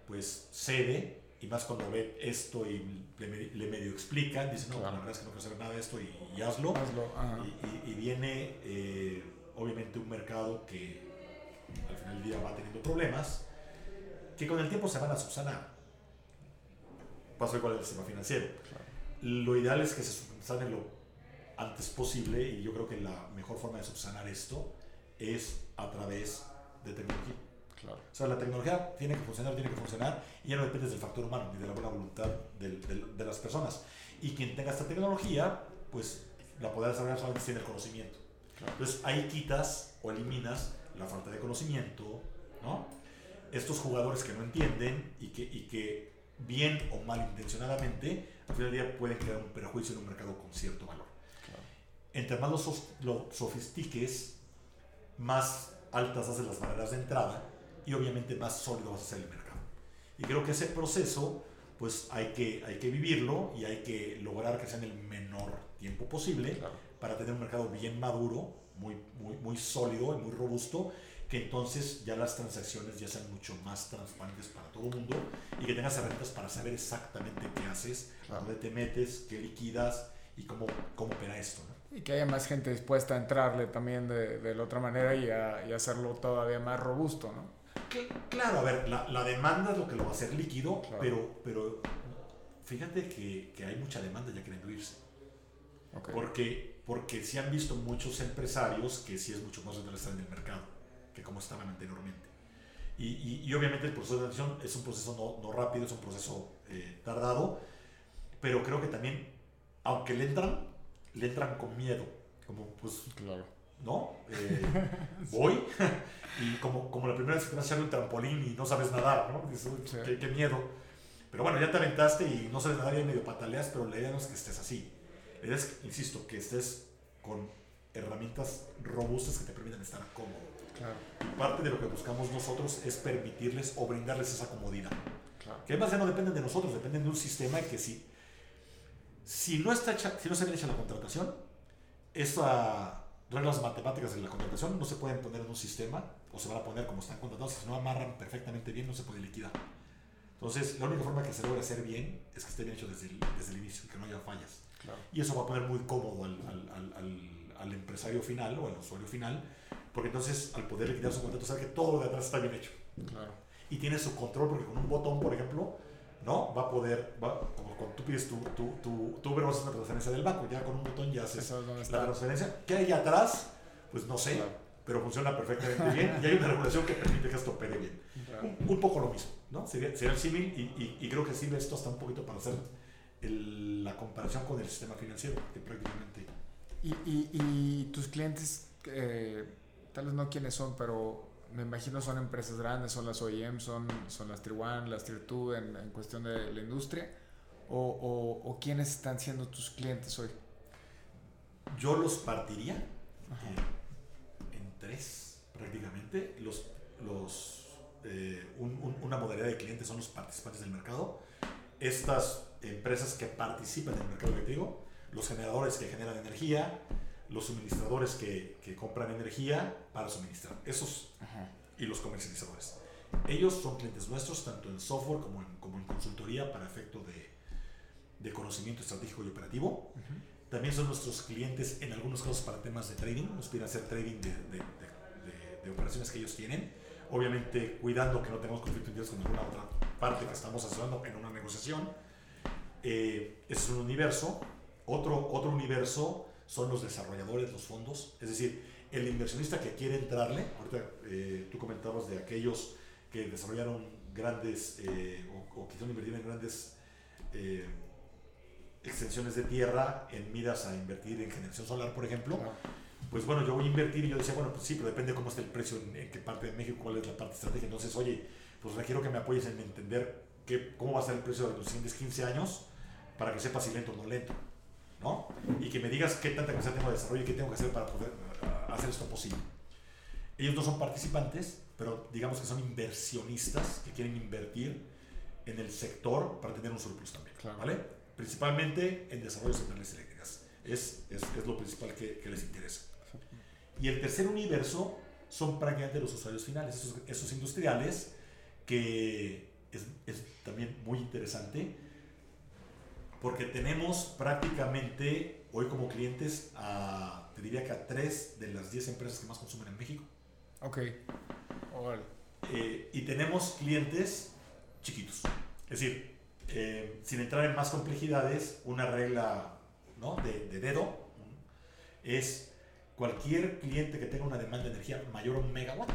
pues cede y más cuando ve esto y le, medio explica, dice, no, la verdad es que no quiero saber nada de esto y, hazlo. y, y, viene... Eh, obviamente un mercado que al final del día va teniendo problemas, que con el tiempo se van a subsanar. Pasa igual el sistema financiero. Lo ideal es que se subsane lo antes posible y yo creo que la mejor forma de subsanar esto es a través de tecnología. Claro. O sea, la tecnología tiene que funcionar, tiene que funcionar y ya no depende del factor humano ni de la buena voluntad de, de las personas. Y quien tenga esta tecnología, pues la podrá desarrollar solamente si tiene el conocimiento. Entonces ahí quitas o eliminas la falta de conocimiento, ¿no? Estos jugadores que no entienden y que, y que bien o malintencionadamente, al final del día pueden crear un perjuicio en un mercado con cierto valor. Entre más lo, sofistiques, más altas hacen las barreras de entrada y obviamente más sólido vas a ser el mercado. Y creo que ese proceso, pues hay que, hay que vivirlo y hay que lograr que sea en el menor tiempo posible. Claro para tener un mercado bien maduro, muy, muy, muy sólido y muy robusto, que entonces ya las transacciones ya sean mucho más transparentes para todo el mundo y que tengas herramientas para saber exactamente qué haces, dónde te metes, qué liquidas y cómo, cómo opera esto.
Y que haya más gente dispuesta a entrarle también de, de la otra manera y, a, y, hacerlo todavía más robusto, ¿no?
claro, a ver, la, la, demanda es lo que lo va a hacer líquido, pero, pero fíjate que, que, hay mucha demanda ya queriendo irse. Porque porque sí han visto muchos empresarios que sí es mucho más rentable estar en el mercado que como estaban anteriormente. Y, y, obviamente el proceso de transición es un proceso no, no rápido, es un proceso eh, tardado, pero creo que también, aunque le entran, le entran con miedo, como pues, claro. ¿no? Eh, <laughs> voy, <laughs> y como, como la primera vez que vas a un trampolín y no sabes nadar, ¿no? Dices, qué, qué, miedo. Pero bueno, ya te aventaste y no sabes nadar y medio pataleas, pero la idea no es que estés así es, insisto, que estés con herramientas robustas que te permitan estar cómodo. Claro. Parte de lo que buscamos nosotros es permitirles o brindarles esa comodidad. Claro. Que además ya no dependen de nosotros, dependen de un sistema que si, si, no, está hecha, si no se bien hecha la contratación, estas reglas matemáticas de la contratación no se pueden poner en un sistema o se van a poner como están contratados, si no amarran perfectamente bien no se puede liquidar. Entonces, la única forma que se logra hacer bien es que esté bien hecho desde el, desde el inicio, que no haya fallas. Y eso va a poner muy cómodo al, al, al, al, empresario final o al usuario final, porque entonces al poder liquidar su contrato sabe que todo lo de atrás está bien hecho. Claro. Y tiene su control, porque con un botón, por ejemplo, ¿no? Va a poder, va, como cuando tú pides tu, tu, tu, tu una transferencia del banco, ya con un botón ya haces la transferencia. ¿Qué hay atrás? Pues no sé, pero funciona perfectamente <laughs> bien y hay una regulación que permite que esto opere bien. Un, poco lo mismo, ¿no? Sería, sería el civil y, y, y, creo que sirve esto hasta un poquito para hacer la comparación con el sistema financiero, que prácticamente...
Y, y, y tus clientes, eh, tal vez no quiénes son, pero me imagino son empresas grandes, son las OEM, son, son las Tier 1, las Tier 2 en, en, cuestión de la industria, o, o, o, quiénes están siendo tus clientes hoy?
Yo los partiría en, en, tres prácticamente. Los, los, eh, un, un, una modalidad de clientes son los participantes del mercado. Estas empresas que participan en el mercado eléctrico, los generadores que generan energía, los suministradores que, que compran energía para suministrar, esos y los comercializadores. Ellos son clientes nuestros tanto en software como en, como en consultoría para efecto de, de conocimiento estratégico y operativo. También son nuestros clientes en algunos casos para temas de trading, nos piden hacer trading de, de, operaciones que ellos tienen. Obviamente cuidando que no tengamos conflicto de intereses con ninguna otra parte que estamos haciendo en una negociación. Eh, ese es un universo. Otro, otro universo son los desarrolladores, los fondos. Es decir, el inversionista que quiere entrarle, ahorita eh, tú comentabas de aquellos que desarrollaron grandes eh, o, o, quisieron invertir en grandes eh, extensiones de tierra en miras a invertir en generación solar, por ejemplo. Pues bueno, yo voy a invertir y yo decía, bueno, pues sí, pero depende cómo esté el precio en, en qué parte de México, cuál es la parte estratégica. Entonces, oye, pues requiero que me apoyes en entender qué, cómo va a ser el precio de los siguientes 15 años para que sepa si lento o no lento. ¿No? Y que me digas qué tanta capacidad tengo de desarrollo y qué tengo que hacer para poder uh, hacer esto posible. Ellos no son participantes, pero digamos que son inversionistas que quieren invertir en el sector para tener un surplus también, claro. ¿vale? Principalmente en desarrollo de centrales eléctricas. Es, es, es lo principal que, que, les interesa. Y el tercer universo son prácticamente los usuarios finales, esos, esos industriales, que es, es también muy interesante porque tenemos prácticamente hoy como clientes a, te diría que a tres de las 10 empresas que más consumen en México.
Ok.
Eh, y tenemos clientes chiquitos. Es decir, eh, sin entrar en más complejidades, una regla ¿no? de, de, dedo es cualquier cliente que tenga una demanda de energía mayor a un megawatt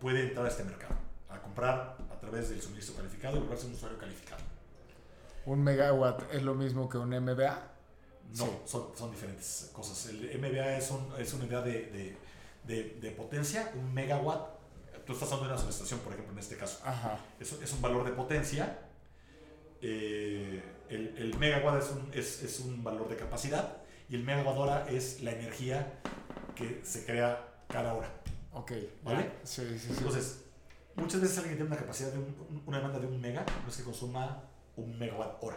puede entrar a este mercado, a comprar a través del suministro calificado y volverse un usuario calificado.
¿Un megawatt es lo mismo que un MBA?
No, sí. son, son, diferentes cosas. El MBA es, un, es una unidad de, de, de, de, potencia, un megawatt. Tú estás hablando de una subestación, por ejemplo, en este caso.
Ajá.
Es, es un valor de potencia. Eh, el, el, megawatt es un, es, es un valor de capacidad y el megawatt hora es la energía que se crea cada hora.
Ok.
¿Vale?
Sí, sí, sí.
Entonces, muchas veces alguien tiene una capacidad de un, una demanda de un mega, no es que consuma un megawatt hora.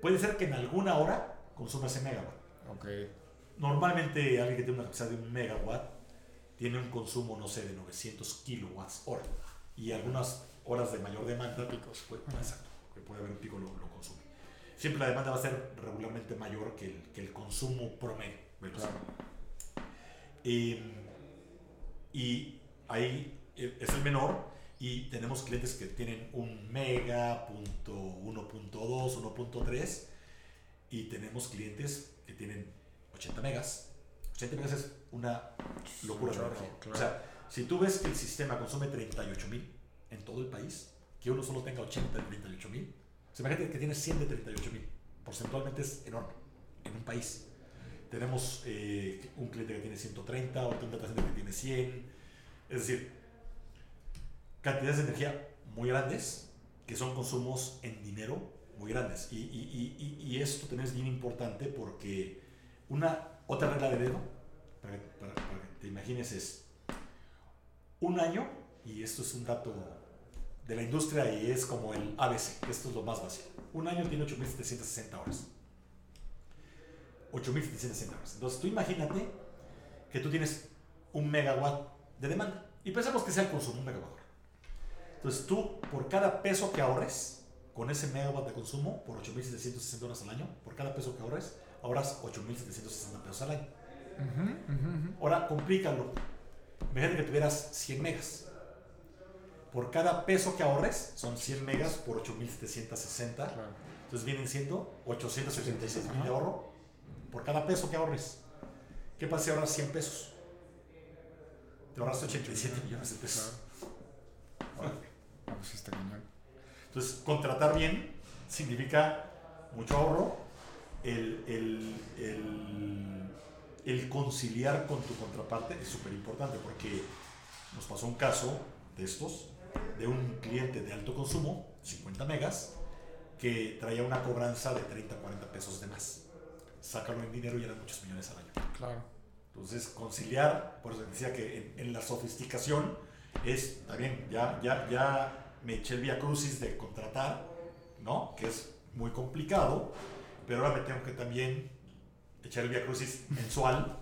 Puede ser que en alguna hora consuma ese megawatt.
Okay.
Normalmente alguien que tiene una capacidad de un megawatt tiene un consumo, no sé, de 900 kilowatts hora. Y algunas horas de mayor demanda,
picos.
Pues, exacto, que puede haber un pico, lo, lo, consume. Siempre la demanda va a ser regularmente mayor que el, que el consumo promedio.
Claro.
Eh, y ahí es el menor, y tenemos clientes que tienen un mega, punto 1.2, 1.3 y tenemos clientes que tienen 80 megas. 80 megas es una locura.
Claro,
claro. O sea, si tú ves que el sistema consume 38 mil en todo el país, que uno solo tenga 80 de 38 mil, se imagínate que tiene 100 de 38 mil. Porcentualmente es enorme en un país. Tenemos eh, un cliente que tiene 130, otro center que tiene 100. Es decir, cantidades de energía muy grandes, que son consumos en dinero muy grandes. Y, esto también es bien importante porque una otra regla de dedo, para, que te imagines, es un año, y esto es un dato de la industria y es como el ABC, esto es lo más básico. Un año tiene 8.760 horas. 8.760 horas. Entonces tú imagínate que tú tienes un megawatt de demanda. Y pensamos que sea el consumo, un megawatt. Entonces tú, por cada peso que ahorres, con ese megawatt de consumo, por 8.760 horas al año, por cada peso que ahorres, ahorras 8.760 pesos al año.
Uh -huh, uh -huh.
Ahora, complícalo. Imagínate que tuvieras 100 megas. Por cada peso que ahorres, son 100 megas por 8.760.
Claro.
Entonces vienen siendo 886 mil de ahorro por cada peso que ahorres. ¿Qué pasa si ahorras 100 pesos? Te ahorras 87 millones de pesos.
Claro. Ah, pues está.
Entonces, contratar bien significa mucho ahorro, el, el, el, el conciliar con tu contraparte es súper importante porque nos pasó un caso de estos, de un cliente de alto consumo, 50 megas, que traía una cobranza de 30, 40 pesos de más. Sácalo en dinero y eran muchos millones al año.
Claro.
Entonces, conciliar, por eso decía que en, en la sofisticación es, está bien, ya, ya, ya me eché el via crucis de contratar, ¿no? Que es muy complicado, pero ahora me tengo que también echar el via crucis mensual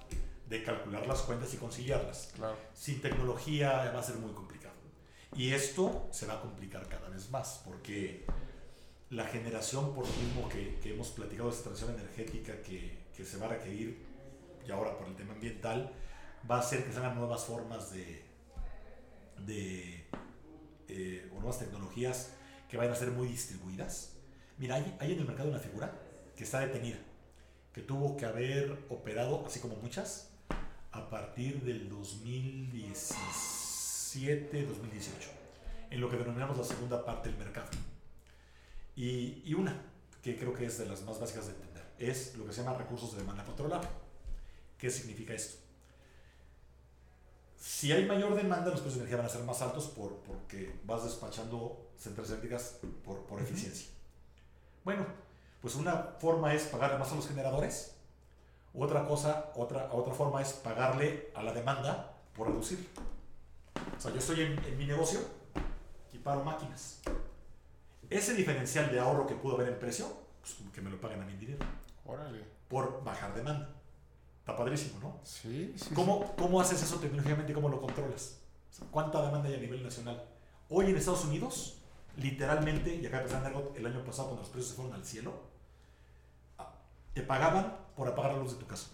de calcular las cuentas y conciliarlas.
Claro.
Sin tecnología va a ser muy complicado. Y esto se va a complicar cada vez más, porque la generación, por mismo que, que hemos platicado de esta transición energética que, que, se va a requerir, y ahora por el tema ambiental, va a hacer que salgan nuevas formas de, de eh, o nuevas tecnologías que vayan a ser muy distribuidas. Mira, hay, hay en el mercado una figura que está detenida, que tuvo que haber operado, así como muchas, a partir del 2017, 2018, en lo que denominamos la segunda parte del mercado. Y, y, una, que creo que es de las más básicas de entender, es lo que se llama recursos de demanda controlable. ¿Qué significa esto? Si hay mayor demanda, los precios de energía van a ser más altos por, porque vas despachando centrales eléctricas por, por eficiencia. Bueno, pues una forma es pagarle más a los generadores, otra cosa, otra, otra forma es pagarle a la demanda por reducir. O sea, yo estoy en, en mi negocio y paro máquinas ese diferencial de ahorro que pudo haber en precio, pues que me lo paguen a mi dinero.
Órale.
Por bajar demanda. Está padrísimo, ¿no?
Sí, sí.
¿Cómo, ¿cómo haces eso tecnológicamente? ¿Cómo lo controlas? ¿Cuánta demanda hay a nivel nacional? Hoy en Estados Unidos, literalmente, y acá empezando algo el año pasado cuando los precios se fueron al cielo, ah, te pagaban por apagar la luz de tu casa.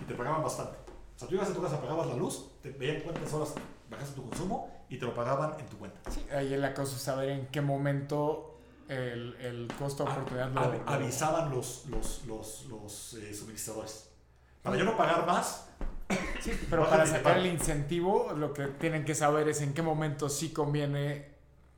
Y te pagaban bastante. O sea, tú ibas a tu casa, apagabas la luz, te veían cuántas horas bajaste tu consumo y te lo pagaban en tu cuenta.
Sí, ahí la cosa es saber en qué momento el, el costo de oportunidad
a, lo, avisaban los, los, los, los eh, suministradores. Para yo no pagar más.
Sí, pero para sacar el incentivo, lo que tienen que saber es en qué momento sí conviene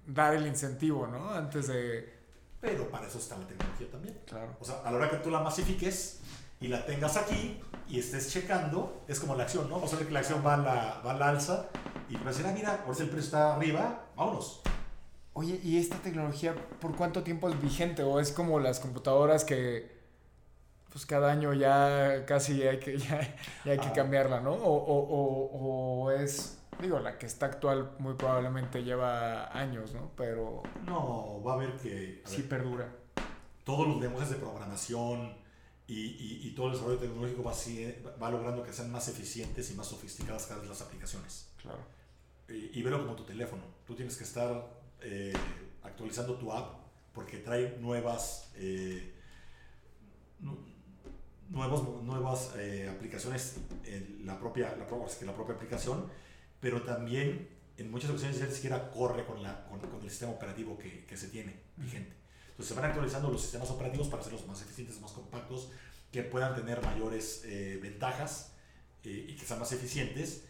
dar el incentivo, ¿no? Antes de.
Pero para eso está la tecnología también.
Claro.
O sea, a la hora que tú la masifiques y la tengas aquí y estés checando, es como la acción, ¿no? Vamos a ver que la acción va a la, va a la alza y vas a decir, ah, mira, ahora si el precio está arriba, vámonos.
Oye, ¿y esta tecnología por cuánto tiempo es vigente? ¿O es como las computadoras que pues cada año ya casi hay que, <laughs> ya, hay que ah. cambiarla, ¿no? O, o, o, o, es, digo, la que está actual muy probablemente lleva años, ¿no? Pero...
No, va a haber que...
sí perdura.
Todos los lenguajes de programación y, y, y, todo el desarrollo tecnológico va, va logrando que sean más eficientes y más sofisticadas cada vez las aplicaciones.
Claro.
Y, y verlo como tu teléfono. Tú tienes que estar eh, actualizando tu app porque trae nuevas, eh, nuevos, nuevas eh, aplicaciones en la propia, la, la propia aplicación, pero también en muchas ocasiones ya ni siquiera corre con, la, con, con el sistema operativo que, que, se tiene vigente. Entonces se van actualizando los sistemas operativos para hacerlos más eficientes, más compactos, que puedan tener mayores ventajas y que sean más eficientes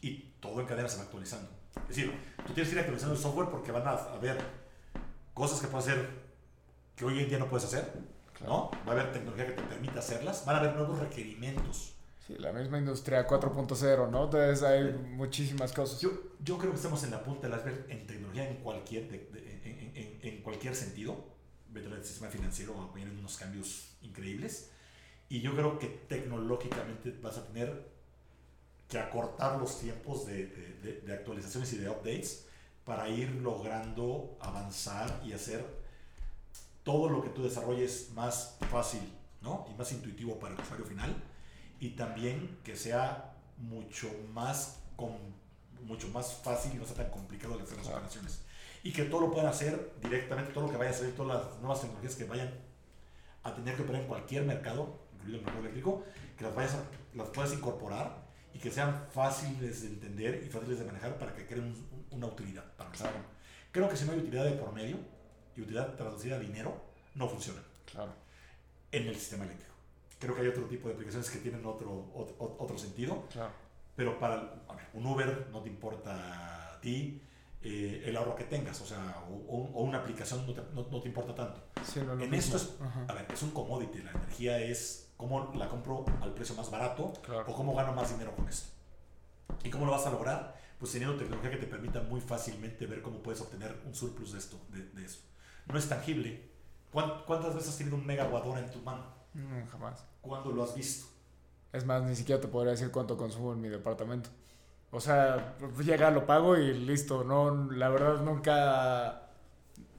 y todo en cadena se va actualizando. Es decir, tú tienes que ir actualizando el software porque van a haber cosas que puedes hacer que hoy en día no puedes hacer, ¿no? Va a haber tecnología que te permita hacerlas, van a haber nuevos requerimientos.
Sí, la misma industria 4.0, ¿no? Entonces hay muchísimas cosas.
Yo, yo creo que estamos en la punta del iceberg en tecnología en cualquier, en, en, en, cualquier sentido. El sistema financiero vienen unos cambios increíbles. Y yo creo que tecnológicamente vas a tener que acortar los tiempos de, de, de, actualizaciones y de updates para ir logrando avanzar y hacer todo lo que tú desarrolles más fácil ¿no? y más intuitivo para el usuario final y también que sea mucho más, con, mucho más fácil y no sea tan complicado de hacer las operaciones y que todo lo puedan hacer directamente, todo lo que vaya a hacer, todas las nuevas tecnologías que vayan a tener que operar en cualquier mercado, incluido el mercado eléctrico, que las, vayas las puedas incorporar y que sean fáciles de entender y fáciles de manejar para que creen una utilidad para nosotros. Creo que si no hay utilidad de por medio y utilidad traducida a dinero, no funciona.
Claro.
En el sistema eléctrico. Creo que hay otro tipo de aplicaciones que tienen otro, otro, otro sentido.
Claro.
Pero para a ver, un Uber no te importa a ti eh, el ahorro que tengas, o sea, o, o una aplicación no te, no, no te importa tanto.
Sí, no,
en esto es, a ver, es un commodity, la energía es cómo la compro al precio más barato
claro.
o cómo gano más dinero con esto. ¿Y cómo lo vas a lograr? Pues teniendo tecnología que te permita muy fácilmente ver cómo puedes obtener un surplus de esto, de, de eso. No es tangible. ¿Cuántas veces has tenido un megawatt en tu mano?
No, jamás.
¿Cuándo lo has visto?
Es más, ni siquiera te podría decir cuánto consumo en mi departamento. O sea, llega, lo pago y listo. No, la verdad nunca...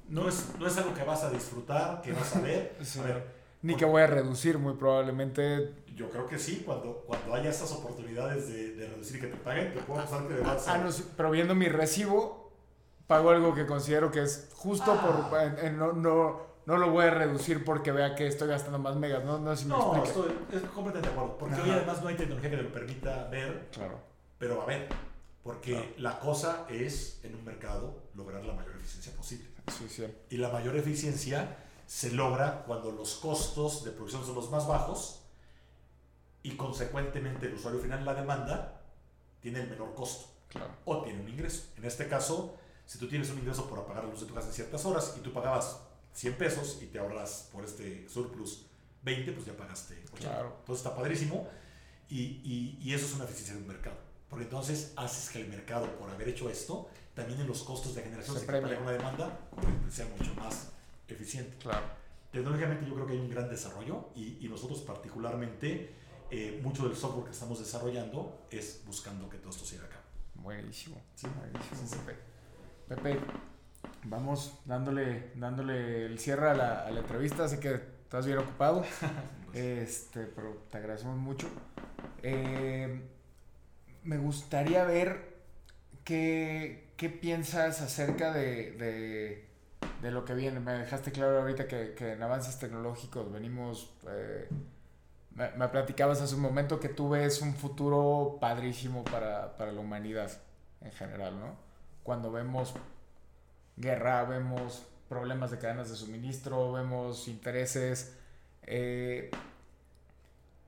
No es, no es algo que vas a disfrutar, que vas a ver. <laughs>
sí.
A ver
ni que voy a reducir, muy probablemente.
Yo creo que sí, cuando, cuando haya estas oportunidades de, de reducir y que te paguen, te puedo pasar que vas
a... Ah, no, pero viendo mi recibo, pago algo que considero que es justo ah. por, en, en, no, no, no lo voy a reducir porque vea que estoy gastando más megas, ¿no? No, si me
No, estoy es completamente de acuerdo. Porque
Ajá.
hoy además no hay tecnología que te lo permita ver,
Claro.
pero a ver. Porque
Claro.
la cosa es, en un mercado, lograr la mayor eficiencia posible.
Sí, sí.
Y la mayor eficiencia se logra cuando los costos de producción son los más bajos y consecuentemente el usuario final, la demanda, tiene el menor costo
Claro.
o tiene un ingreso. En este caso, si tú tienes un ingreso por apagar la luz de tu casa en ciertas horas y tú pagabas 100 pesos y te ahorras por este surplus 20, pues ya pagaste 80.
Claro.
Entonces está padrísimo y, y- y eso es una eficiencia de un mercado. Porque entonces haces que el mercado, por haber hecho esto, también en los costos de generación
Se
se
premia.
la demanda, pues, sea mucho más eficiente.
Claro.
Tecnológicamente yo creo que hay un gran desarrollo y, y nosotros particularmente, eh, mucho del software que estamos desarrollando es buscando que todo esto se haga acá.
Buenísimo.
Sí.
Buenísimo,
Sí, sí.
Pepe. Vamos dándole, dándole el cierre a la, a la entrevista, así que estás bien ocupado. <laughs> Este, pero te agradecemos mucho. Eh, me gustaría ver qué, qué piensas acerca de, de, de lo que viene. Me dejaste claro ahorita que, que en avances tecnológicos venimos... eh, me, me platicabas hace un momento que tú ves un futuro padrísimo para, para la humanidad en general, ¿no? Cuando vemos guerra, vemos problemas de cadenas de suministro, vemos intereses. eh,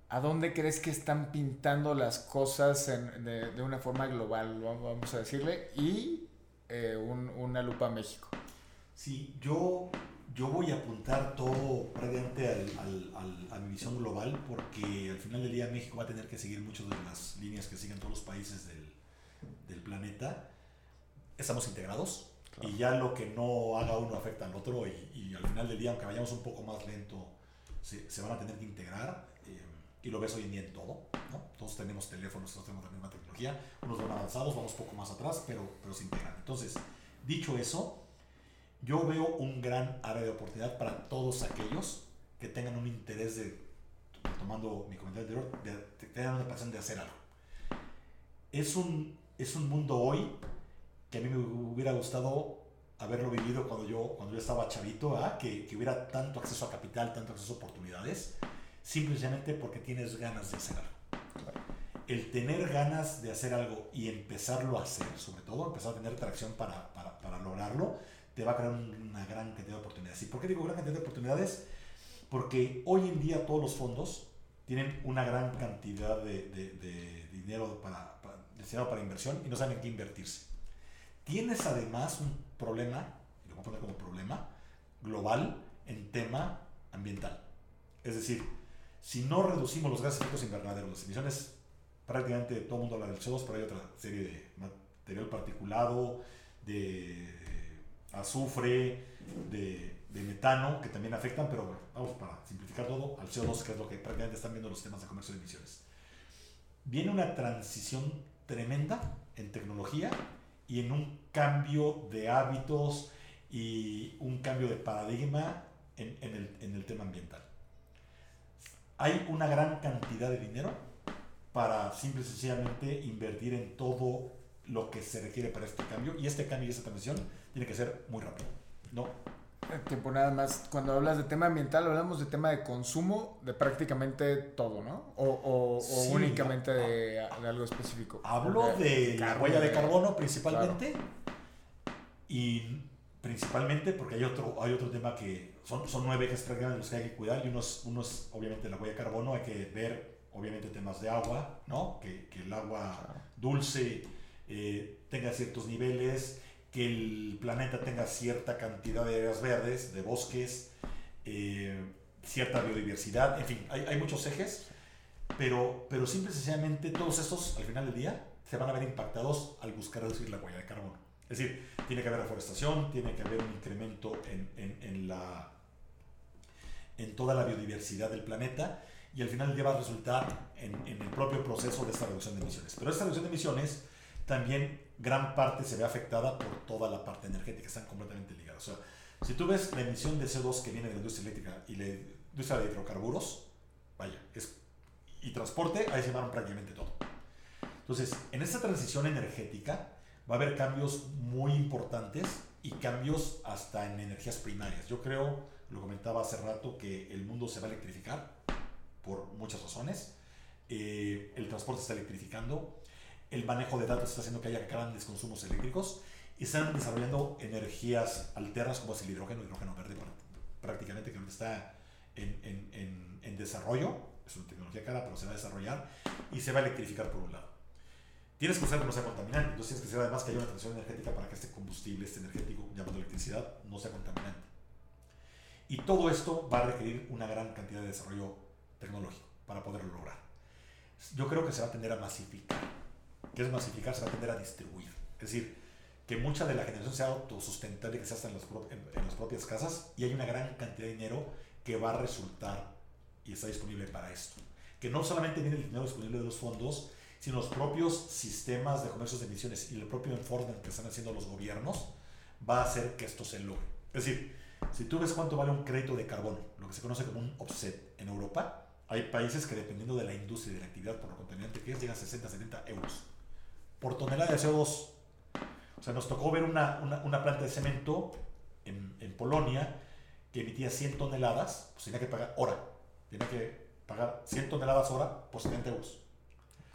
¿A dónde crees que están pintando las cosas en- de, de una forma global, vamos a decirle? Y eh, un- una lupa México.
Sí, yo, yo voy a apuntar todo prácticamente al, al- al- a mi visión global porque al final del día México va a tener que seguir muchas de las líneas que siguen todos los países del, del planeta. Estamos integrados
Claro.
y ya lo que no haga uno afecta al otro y, y al final del día, aunque vayamos un poco más lento, se, se van a tener que integrar. eh, y lo ves hoy en día en todo, ¿no? Todos tenemos teléfonos, todos tenemos la misma tecnología, unos van avanzados, vamos poco más atrás, pero, pero se integran. Entonces, dicho eso, yo veo un gran área de oportunidad para todos aquellos que tengan un interés de, tomando mi comentario anterior, de, de pasión de hacer algo. Es un, es un mundo hoy que a mí me hubiera gustado haberlo vivido cuando yo, cuando yo estaba chavito, ¿ah? que, que hubiera tanto acceso a capital, tanto acceso a oportunidades, simplemente porque tienes ganas de hacer algo. El tener ganas de hacer algo y empezarlo a hacer, sobre todo, empezar a tener tracción para, para, para lograrlo, te va a crear una gran cantidad de oportunidades. ¿Y por qué digo gran cantidad de oportunidades? Porque hoy en día todos los fondos tienen una gran cantidad de, de- de dinero para, para, destinado para inversión y no saben en qué invertirse. Tienes además un problema, y lo voy a poner como problema, global en tema ambiental. Es decir, si no reducimos los gases de efectos invernaderos, las emisiones, prácticamente todo el mundo habla del CO2, pero hay otra serie de material particulado, de azufre, de, de metano, que también afectan, pero bueno, vamos para simplificar todo, al CO2, que es lo que prácticamente están viendo los temas de comercio de emisiones. Viene una transición tremenda en tecnología y en un cambio de hábitos y un cambio de paradigma en, el, en el tema ambiental. Hay una gran cantidad de dinero para simple y sencillamente invertir en todo lo que se requiere para este cambio y este cambio y esta transición tiene que ser muy rápido. No,
Tiempo nada más, cuando hablas de tema ambiental, hablamos de tema de consumo de prácticamente todo, ¿no? O, o- únicamente
no,
de, de algo específico.
Hablo de la huella de carbono principalmente
Claro.
y principalmente porque hay otro, hay otro tema que son, son nueve ejes prácticamente los que hay que cuidar y unos, unos obviamente la huella de carbono hay que ver obviamente temas de agua, ¿no? Que, que el agua
Claro.
dulce eh, tenga ciertos niveles, que el planeta tenga cierta cantidad de áreas verdes, de bosques, eh, cierta biodiversidad, en fin, hay, muchos ejes, pero, pero simple y sencillamente todos estos al final del día se van a ver impactados al buscar reducir la huella de carbono. Es decir, tiene que haber reforestación, tiene que haber un incremento en, en, en la, en toda la biodiversidad del planeta y al final del día va a resultar en, en el propio proceso de esta reducción de emisiones. Pero esta reducción de emisiones también gran parte se ve afectada por toda la parte energética, están completamente ligadas. O sea, si tú ves la emisión de CO2 que viene de la industria eléctrica y la industria de hidrocarburos, vaya, es, y transporte, ahí se llamaron prácticamente todo. Entonces, en esta transición energética va a haber cambios muy importantes y cambios hasta en energías primarias. Yo creo, lo comentaba hace rato, que el mundo se va a electrificar por muchas razones. Eh, el transporte se está electrificando, el manejo de datos está haciendo que haya grandes consumos eléctricos y están desarrollando energías alternas como es el hidrógeno, hidrógeno verde prácticamente que está en, en, en, desarrollo, es una tecnología cara, pero se va a desarrollar y se va a electrificar por un lado. Tienes que usar que no sea contaminante, entonces tienes que hacer además que haya una transición energética para que este combustible, este energético, llamado electricidad, no sea contaminante. Y todo esto va a requerir una gran cantidad de desarrollo tecnológico para poderlo lograr. Yo creo que se va a tender a masificar. ¿Qué es masificar? Se va a tender a distribuir. Es decir, que mucha de la generación sea autosustentable, que se hace en, en, las propias casas y hay una gran cantidad de dinero que va a resultar y está disponible para esto. Que no solamente viene el dinero disponible de los fondos, sino los propios sistemas de comercios de emisiones y el propio enforcement que están haciendo los gobiernos va a hacer que esto se logre. Es decir, si tú ves cuánto vale un crédito de carbono, lo que se conoce como un offset en Europa, hay países que dependiendo de la industria y de la actividad por lo contaminante que es, llegan a 60, 70 euros por tonelada de CO2. O sea, nos tocó ver una, una, una planta de cemento en, en, Polonia que emitía 100 toneladas, pues tenía que pagar hora. Tenía que pagar 100 toneladas hora por 70 euros.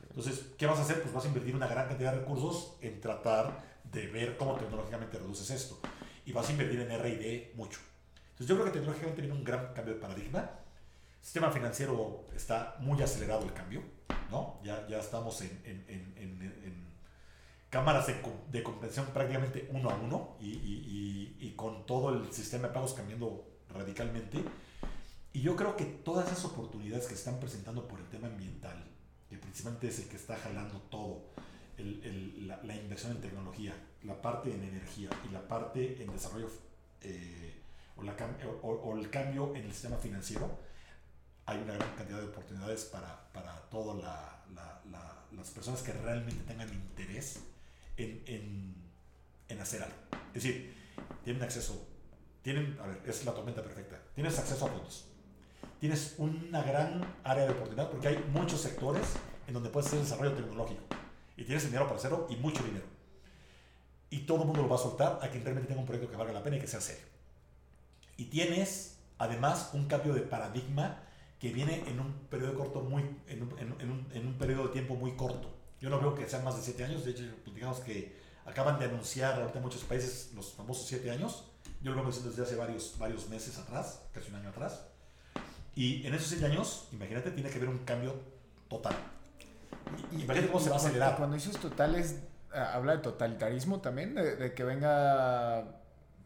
Entonces, ¿qué vas a hacer? Pues vas a invertir una gran cantidad de recursos en tratar de ver cómo tecnológicamente reduces esto. Y vas a invertir en R&D mucho. Entonces, yo creo que tecnológicamente viene un gran cambio de paradigma. El sistema financiero está muy acelerado el cambio, ¿no? Ya, ya estamos en, en, en, en cámaras de, de, compensación prácticamente uno a uno y, y, y, y con todo el sistema de pagos cambiando radicalmente. Y yo creo que todas esas oportunidades que se están presentando por el tema ambiental, que principalmente es el que está jalando todo, el, el, la, la, inversión en tecnología, la parte en energía y la parte en desarrollo eh, o, la, o, o, el cambio en el sistema financiero, hay una gran cantidad de oportunidades para, para todas la, las personas que realmente tengan interés en, en, en, hacer algo. Es decir, tienen acceso, tienen, a ver, es la tormenta perfecta, tienes acceso a fondos tienes una gran área de oportunidad porque hay muchos sectores en donde puedes hacer desarrollo tecnológico y tienes dinero para hacerlo y mucho dinero. Y todo el mundo lo va a soltar a quien realmente tenga un proyecto que valga la pena y que sea serio. Y tienes además un cambio de paradigma que viene en un periodo corto muy en un, en un, en un periodo de tiempo muy corto. Yo no veo que sean más de 7 años, de hecho, pues, digamos que acaban de anunciar ahorita en muchos países los famosos 7 años. Yo lo vengo diciendo desde hace varios, varios meses atrás, casi un año atrás. Y en esos seis años, imagínate, tiene que haber un cambio total.
Y, imagínate cómo se va a acelerar. Cuando dices total, es, ah, ¿habla de totalitarismo también? De, de, que venga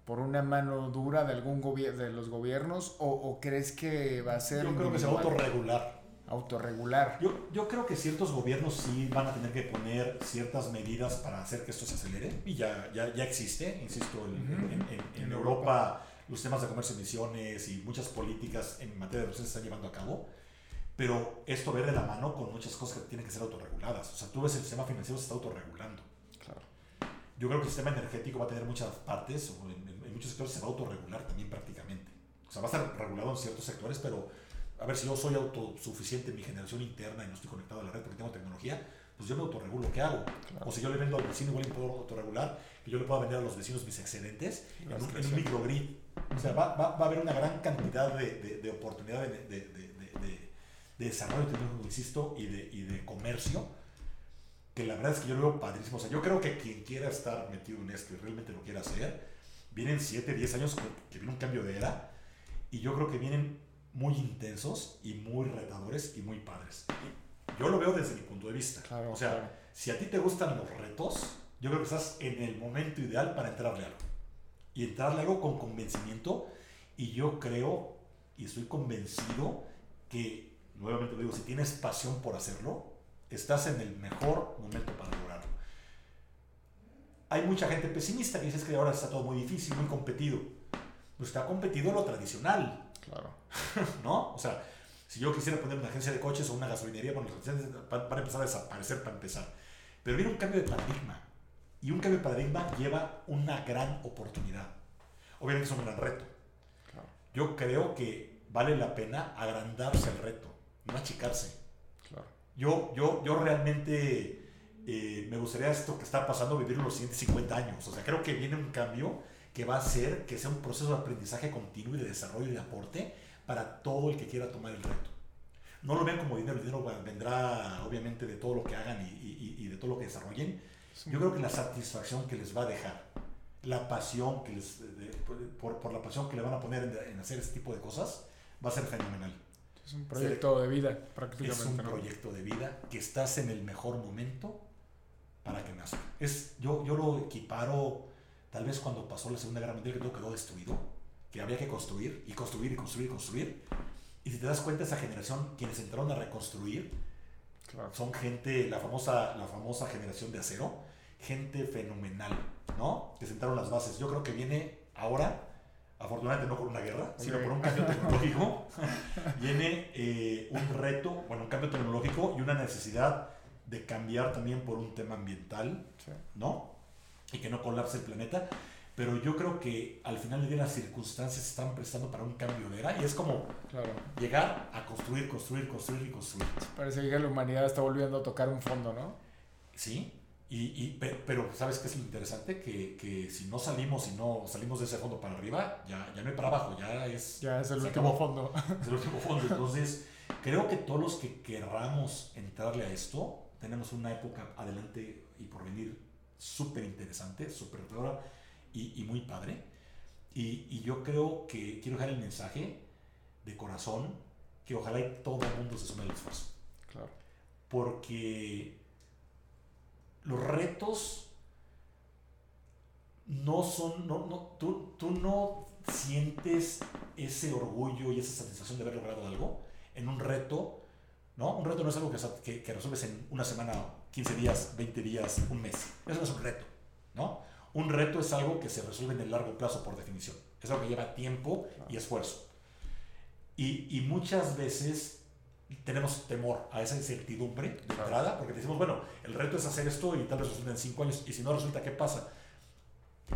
por una mano dura de algún de los gobiernos? O, ¿O, crees que va a ser.?
Yo creo que se va a autorregular.
Autorregular.
Yo, yo creo que ciertos gobiernos sí van a tener que poner ciertas medidas para hacer que esto se acelere. Y ya, ya, ya existe, insisto, en, uh -huh. en, en, en Europa, Europa los temas de comercio de emisiones y muchas políticas en materia de emisiones se están llevando a cabo, pero esto va de la mano con muchas cosas que tienen que ser autorreguladas. O sea, tú ves el sistema financiero se está autorregulando.
Claro.
Yo creo que el sistema energético va a tener muchas partes, o en muchos sectores se va a autorregular también prácticamente. O sea, va a estar regulado en ciertos sectores, pero a ver si yo soy autosuficiente en mi generación interna y no estoy conectado a la red porque tengo tecnología, pues yo me autorregulo, ¿qué hago? Claro. O si yo le vendo al vecino, igual puedo autorregular, que yo le pueda vender a los vecinos mis excedentes en un, en un microgrid. O sea, va, va, va, a haber una gran cantidad de, de, de oportunidades de, de, desarrollo tecnológico, insisto, y de, y de comercio, que la verdad es que yo lo veo padrísimo. O sea, yo creo que quien quiera estar metido en esto y realmente lo quiera hacer, vienen 7, 10 años que viene un cambio de era, y yo creo que vienen muy intensos y muy retadores y muy padres. Yo lo veo desde mi punto de vista.
Claro,
o sea,
claro.
si a ti te gustan los retos, yo creo que estás en el momento ideal para entrarle a algo. Y entrarle a algo con convencimiento. Y yo creo y estoy convencido que, nuevamente digo, si tienes pasión por hacerlo, estás en el mejor momento para lograrlo. Hay mucha gente pesimista que dice que ahora está todo muy difícil, muy competido. Pues está competido lo tradicional.
Claro. <laughs>
¿No? O sea, si yo quisiera poner una agencia de coches o una gasolinería, bueno, van a empezar a desaparecer para empezar. Pero viene un cambio de paradigma. Y un cambio de paradigma lleva una gran oportunidad. Obviamente es un gran reto.
Claro.
Yo creo que vale la pena agrandarse el reto, no achicarse.
Claro.
Yo, yo, yo realmente eh, me gustaría esto que está pasando vivir los siguientes 50 años. O sea, creo que viene un cambio que va a hacer que sea un proceso de aprendizaje continuo y de desarrollo y de aporte para todo el que quiera tomar el reto. No lo vean como dinero, el dinero vendrá obviamente de todo lo que hagan y, de todo lo que desarrollen. Yo creo que la satisfacción que les va a dejar, la pasión que les, por, la pasión que le van a poner en, hacer este tipo de cosas, va a ser fenomenal.
Es un proyecto de vida, prácticamente.
Es un proyecto de vida que estás en el mejor momento para que nazca. Es, yo, yo lo equiparo tal vez cuando pasó la Segunda Guerra Mundial que todo quedó destruido, que había que construir y construir y construir y construir. Y si te das cuenta, esa generación, quienes entraron a reconstruir, son gente, la famosa, la famosa generación de acero, gente fenomenal, ¿no? Que sentaron las bases. Yo creo que viene ahora, afortunadamente no por una guerra, sino por un cambio tecnológico, <laughs> viene eh, un reto, bueno, un cambio tecnológico y una necesidad de cambiar también por un tema ambiental, ¿no? Y que no colapse el planeta. Pero yo creo que al final del día las circunstancias se están prestando para un cambio de era y es como llegar a construir, construir, construir y construir.
Parece que la humanidad está volviendo a tocar un fondo, ¿no?
Sí, y, y, pero ¿sabes qué es lo interesante? Que, que, si no salimos, si no salimos de ese fondo para arriba, ya, ya no hay para abajo, ya es...
Ya es el último fondo. <laughs>
Es el último fondo. Entonces, creo que todos los que querramos entrarle a esto, tenemos una época adelante y por venir súper interesante, súper y, y, muy padre. Y, y, yo creo que quiero dejar el mensaje de corazón que ojalá y todo el mundo se sume al esfuerzo.
Claro.
Porque los retos no son, no, no, tú, tú no sientes ese orgullo y esa satisfacción de haber logrado algo en un reto, ¿no? Un reto no es algo que, que, resuelves en una semana, 15 días, 20 días, un mes. Eso no es un reto, ¿no? Un reto es algo que se resuelve en el largo plazo por definición. Es algo que lleva tiempo y esfuerzo. Y, y muchas veces tenemos temor a esa incertidumbre de entrada, porque decimos, bueno, el reto es hacer esto y tal vez resulta en cinco años, y si no resulta, ¿qué pasa?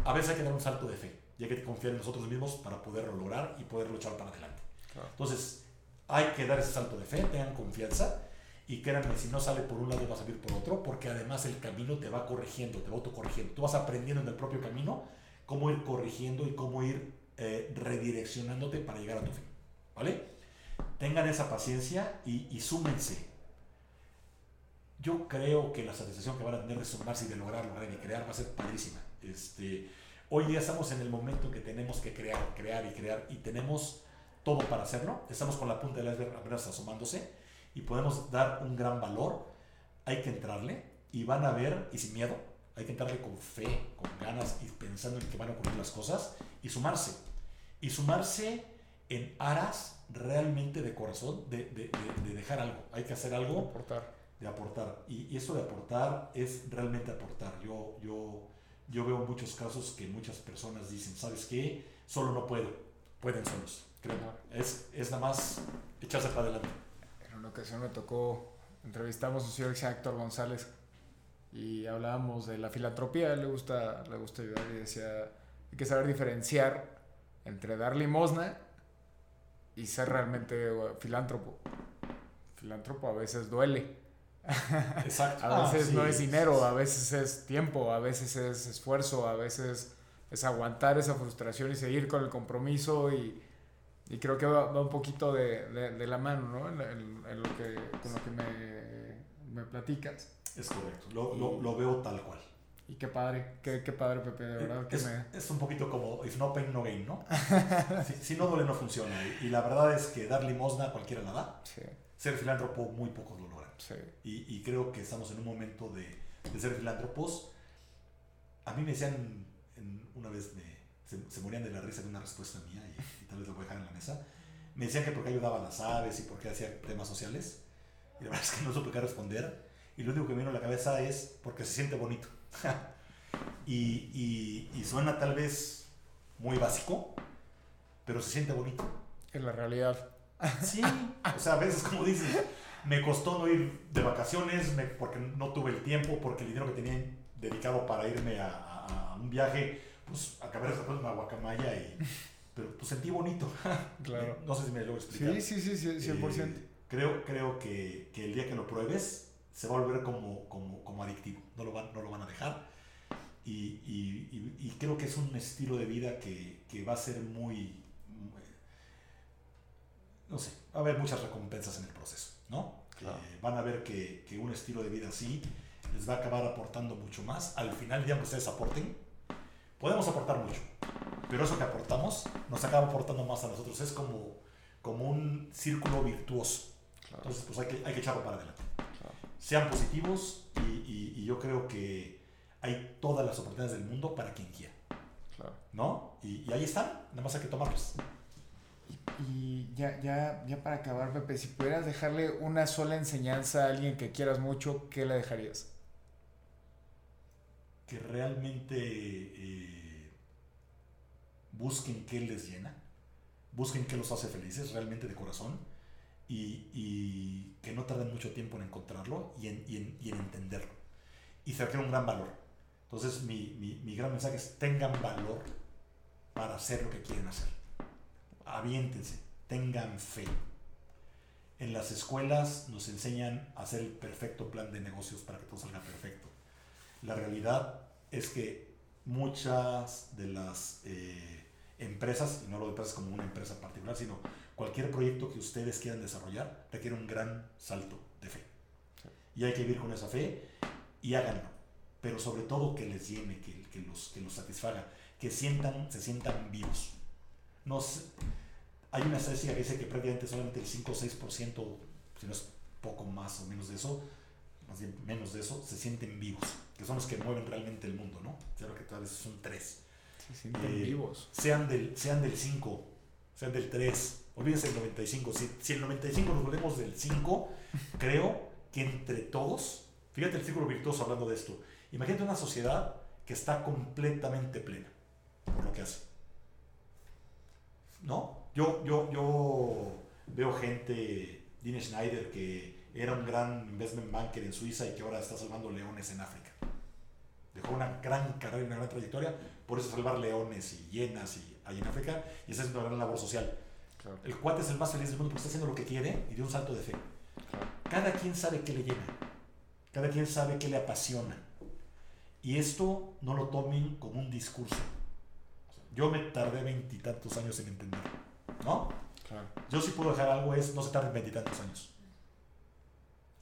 A veces hay que dar un salto de fe, y hay que confiar en nosotros mismos para poderlo lograr y poderlo echar para adelante. Entonces, hay que dar ese salto de fe, tengan confianza, y créanme, si no sale por un lado va a salir por otro, porque además el camino te va corrigiendo, te va autocorrigiendo. Tú vas aprendiendo en el propio camino cómo ir corrigiendo y cómo ir eh, redireccionándote para llegar a tu fin. ¿Vale? tengan esa paciencia y, súmense. Yo creo que la satisfacción que van a tener de sumarse y de lograr, lograr y crear va a ser padrísima. Este, hoy día estamos en el momento que tenemos que crear, crear y crear y tenemos todo para hacerlo. Estamos con la punta del iceberg apenas asomándose y podemos dar un gran valor. Hay que entrarle y van a ver, y sin miedo, hay que entrarle con fe, con ganas y pensando en que van a ocurrir las cosas y sumarse. Y sumarse en aras realmente de corazón de, de, de, dejar algo. Hay que hacer algo.
Aportar.
De aportar. Y, y, eso de aportar es realmente aportar. Yo, yo, yo veo muchos casos que muchas personas dicen, ¿sabes qué? Solo no puedo. Pueden solos. Creo. Es, es nada más echarse para adelante.
En una ocasión me tocó, entrevistamos a un señor Héctor González y hablábamos de la filantropía. le gusta, le gusta ayudar y decía, hay que saber diferenciar entre dar limosna y ser realmente filántropo. Filántropo a veces duele.
Exacto. <laughs>
a veces ah, no es dinero, a veces es tiempo, a veces es esfuerzo, a veces es aguantar esa frustración y seguir con el compromiso y, y creo que va, un poquito de, de, la mano, ¿no? En, lo que, con lo que me, me platicas.
Es correcto, lo, lo, lo veo tal cual.
Y qué padre, qué, qué padre, Pepe, de verdad.
Es,
que
me... es un poquito como, if no pain, no gain, ¿no? <laughs> si, si, no duele, no funciona. Y, la verdad es que dar limosna cualquiera la da.
Sí.
Ser filántropo, muy pocos lo logran.
Sí.
Y, y, creo que estamos en un momento de, de ser filántropos. A mí me decían, en, una vez me, se, se, morían de la risa de una respuesta mía, y, tal vez lo voy a dejar en la mesa. Me decían que porque ayudaba a las aves y porque hacía temas sociales. Y la <laughs> verdad es que no supe qué responder. Y lo único que me vino a la cabeza es porque se siente bonito. <laughs> y, y, suena tal vez muy básico, pero se siente bonito.
En la realidad. <laughs>
Sí, o sea, a veces como dices, me costó no ir de vacaciones porque no tuve el tiempo, porque el dinero que tenía dedicado para irme a, a, un viaje, pues acabé de una guacamaya y... Pero pues sentí bonito. <laughs>
Claro.
No sé si me lo explicar.
Sí, sí, sí, 100%.
Eh, creo creo que, que, el día que lo pruebes se va a volver como, como, como adictivo. No lo, van, no lo van a dejar y, creo que es un estilo de vida que, que va a ser muy, no sé, va a haber muchas recompensas en el proceso, ¿no? Eh, van a ver que, que, un estilo de vida así les va a acabar aportando mucho más. Al final, ya que ustedes aporten, podemos aportar mucho, pero eso que aportamos nos acaba aportando más a nosotros. Es como, como un círculo virtuoso. Entonces, pues hay que, hay que echarlo para adelante. Sean positivos y, y, yo creo que hay todas las oportunidades del mundo para quien quiera. ¿No? Y, y ahí están, nada más hay que tomarlas.
Y ya, ya, ya para acabar, Pepe, si pudieras dejarle una sola enseñanza a alguien que quieras mucho, ¿qué le dejarías?
Que realmente eh, busquen qué les llena, busquen qué los hace felices realmente de corazón y, y que no tarden mucho tiempo en encontrarlo y en, y en, y en entenderlo. Y se requiere un gran valor. Entonces mi, mi, mi gran mensaje es tengan valor para hacer lo que quieren hacer aviéntense, tengan fe. En las escuelas nos enseñan a hacer el perfecto plan de negocios para que todo salga perfecto. La realidad es que muchas de las eh, empresas, y no lo empresas como una empresa particular, sino cualquier proyecto que ustedes quieran desarrollar, requiere un gran salto de fe. Y hay que vivir con esa fe y háganlo. Pero sobre todo que les llene, que, que, los, que los satisfaga, que sientan, se sientan vivos hay una estadística que dice que prácticamente solamente el 5 o 6%, si no es poco más o menos de eso, más bien menos de eso, se sienten vivos, que son los que mueven realmente el mundo, ¿no? Claro que tal vez son 3.
Se sienten eh, vivos.
Sean del, sean del 5, sean del 3, olvídense del 95. Si, si el 95 nos volvemos del 5, creo que entre todos, fíjate el círculo virtuoso hablando de esto, imagínate una sociedad que está completamente plena por lo que hace. ¿no? Yo, yo, yo veo gente, Dine Schneider, que era un gran investment banker en Suiza y que ahora está salvando leones en África. Dejó una gran carrera y una gran trayectoria por eso salvar leones y hienas y, ahí en África y esa es una gran labor social. El cuate es el más feliz del mundo porque está haciendo lo que quiere y dio un salto de fe. Cada quien sabe qué le llena, cada quien sabe qué le apasiona. Y esto no lo tomen como un discurso, yo me tardé veintitantos años en entender, ¿no? Claro. Yo sí puedo dejar algo, es no se tarden veintitantos años.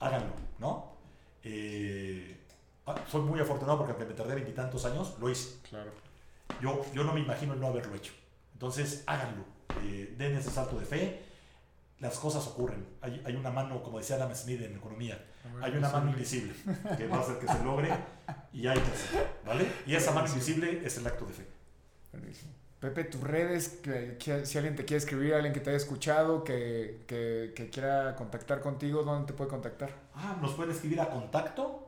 Háganlo, ¿no? Eh, soy muy afortunado porque aunque me tardé veintitantos años, lo hice.
Claro.
Yo, yo no me imagino no haberlo hecho. Entonces, háganlo. Eh, den ese salto de fe. Las cosas ocurren. Hay, hay una mano, como decía Adam Smith en economía, hay una mano invisible que va a hacer que se logre y hay que hacerlo, ¿vale? Y esa mano invisible es el acto de fe.
Pepe, tus redes, que, si alguien te quiere escribir, alguien que te haya escuchado, que, que, quiera contactar contigo, ¿dónde te puede contactar?
Ah, nos pueden escribir a contacto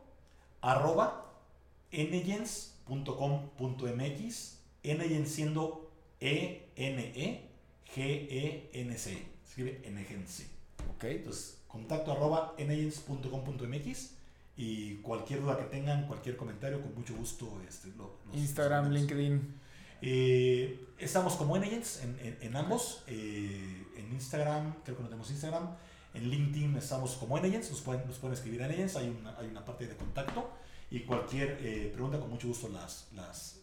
arroba enegens.com.mx, enegens siendo E-N-E-G-E-N-C. Escribe enegens.
Ok.
Entonces, contacto arroba enegens.com.mx y cualquier duda que tengan, cualquier comentario, con mucho gusto. Este,
Instagram, LinkedIn.
Eh, estamos como Enagents en, en, ambos. Eh, en Instagram, creo que no tenemos Instagram. En LinkedIn estamos como Enagents, nos pueden, nos pueden escribir en Enagents, hay una, hay una parte de contacto. Y cualquier eh, pregunta, con mucho gusto las, las,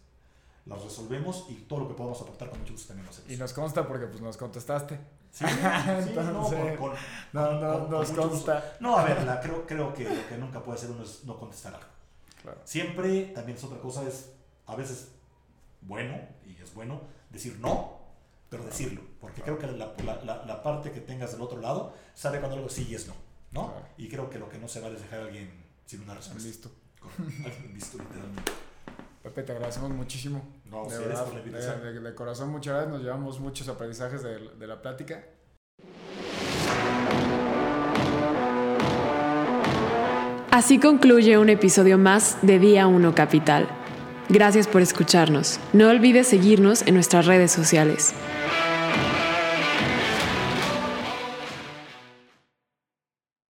las resolvemos y todo lo que podamos aportar, con mucho gusto también lo hacemos.
Y nos consta porque pues nos contestaste.
Sí, <laughs> no, no, nos consta. No, a ver, creo, creo que lo que nunca puede ser uno es no contestar algo. Claro. Siempre, también es otra cosa, es a veces bueno, y es bueno decir no, pero decirlo, porque creo que la, la, la, parte que tengas del otro lado sabe cuando algo sí y es no, ¿no? Y creo que lo que no se vale es dejar a alguien sin una respuesta.
Listo.
listo, literalmente.
Pepe, te agradecemos muchísimo.
No, de, verdad,
de, de, corazón, muchas gracias. Nos llevamos muchos aprendizajes de, de la plática.
Así concluye un episodio más de Día 1 Capital. Gracias por escucharnos. No olvides seguirnos en nuestras redes sociales.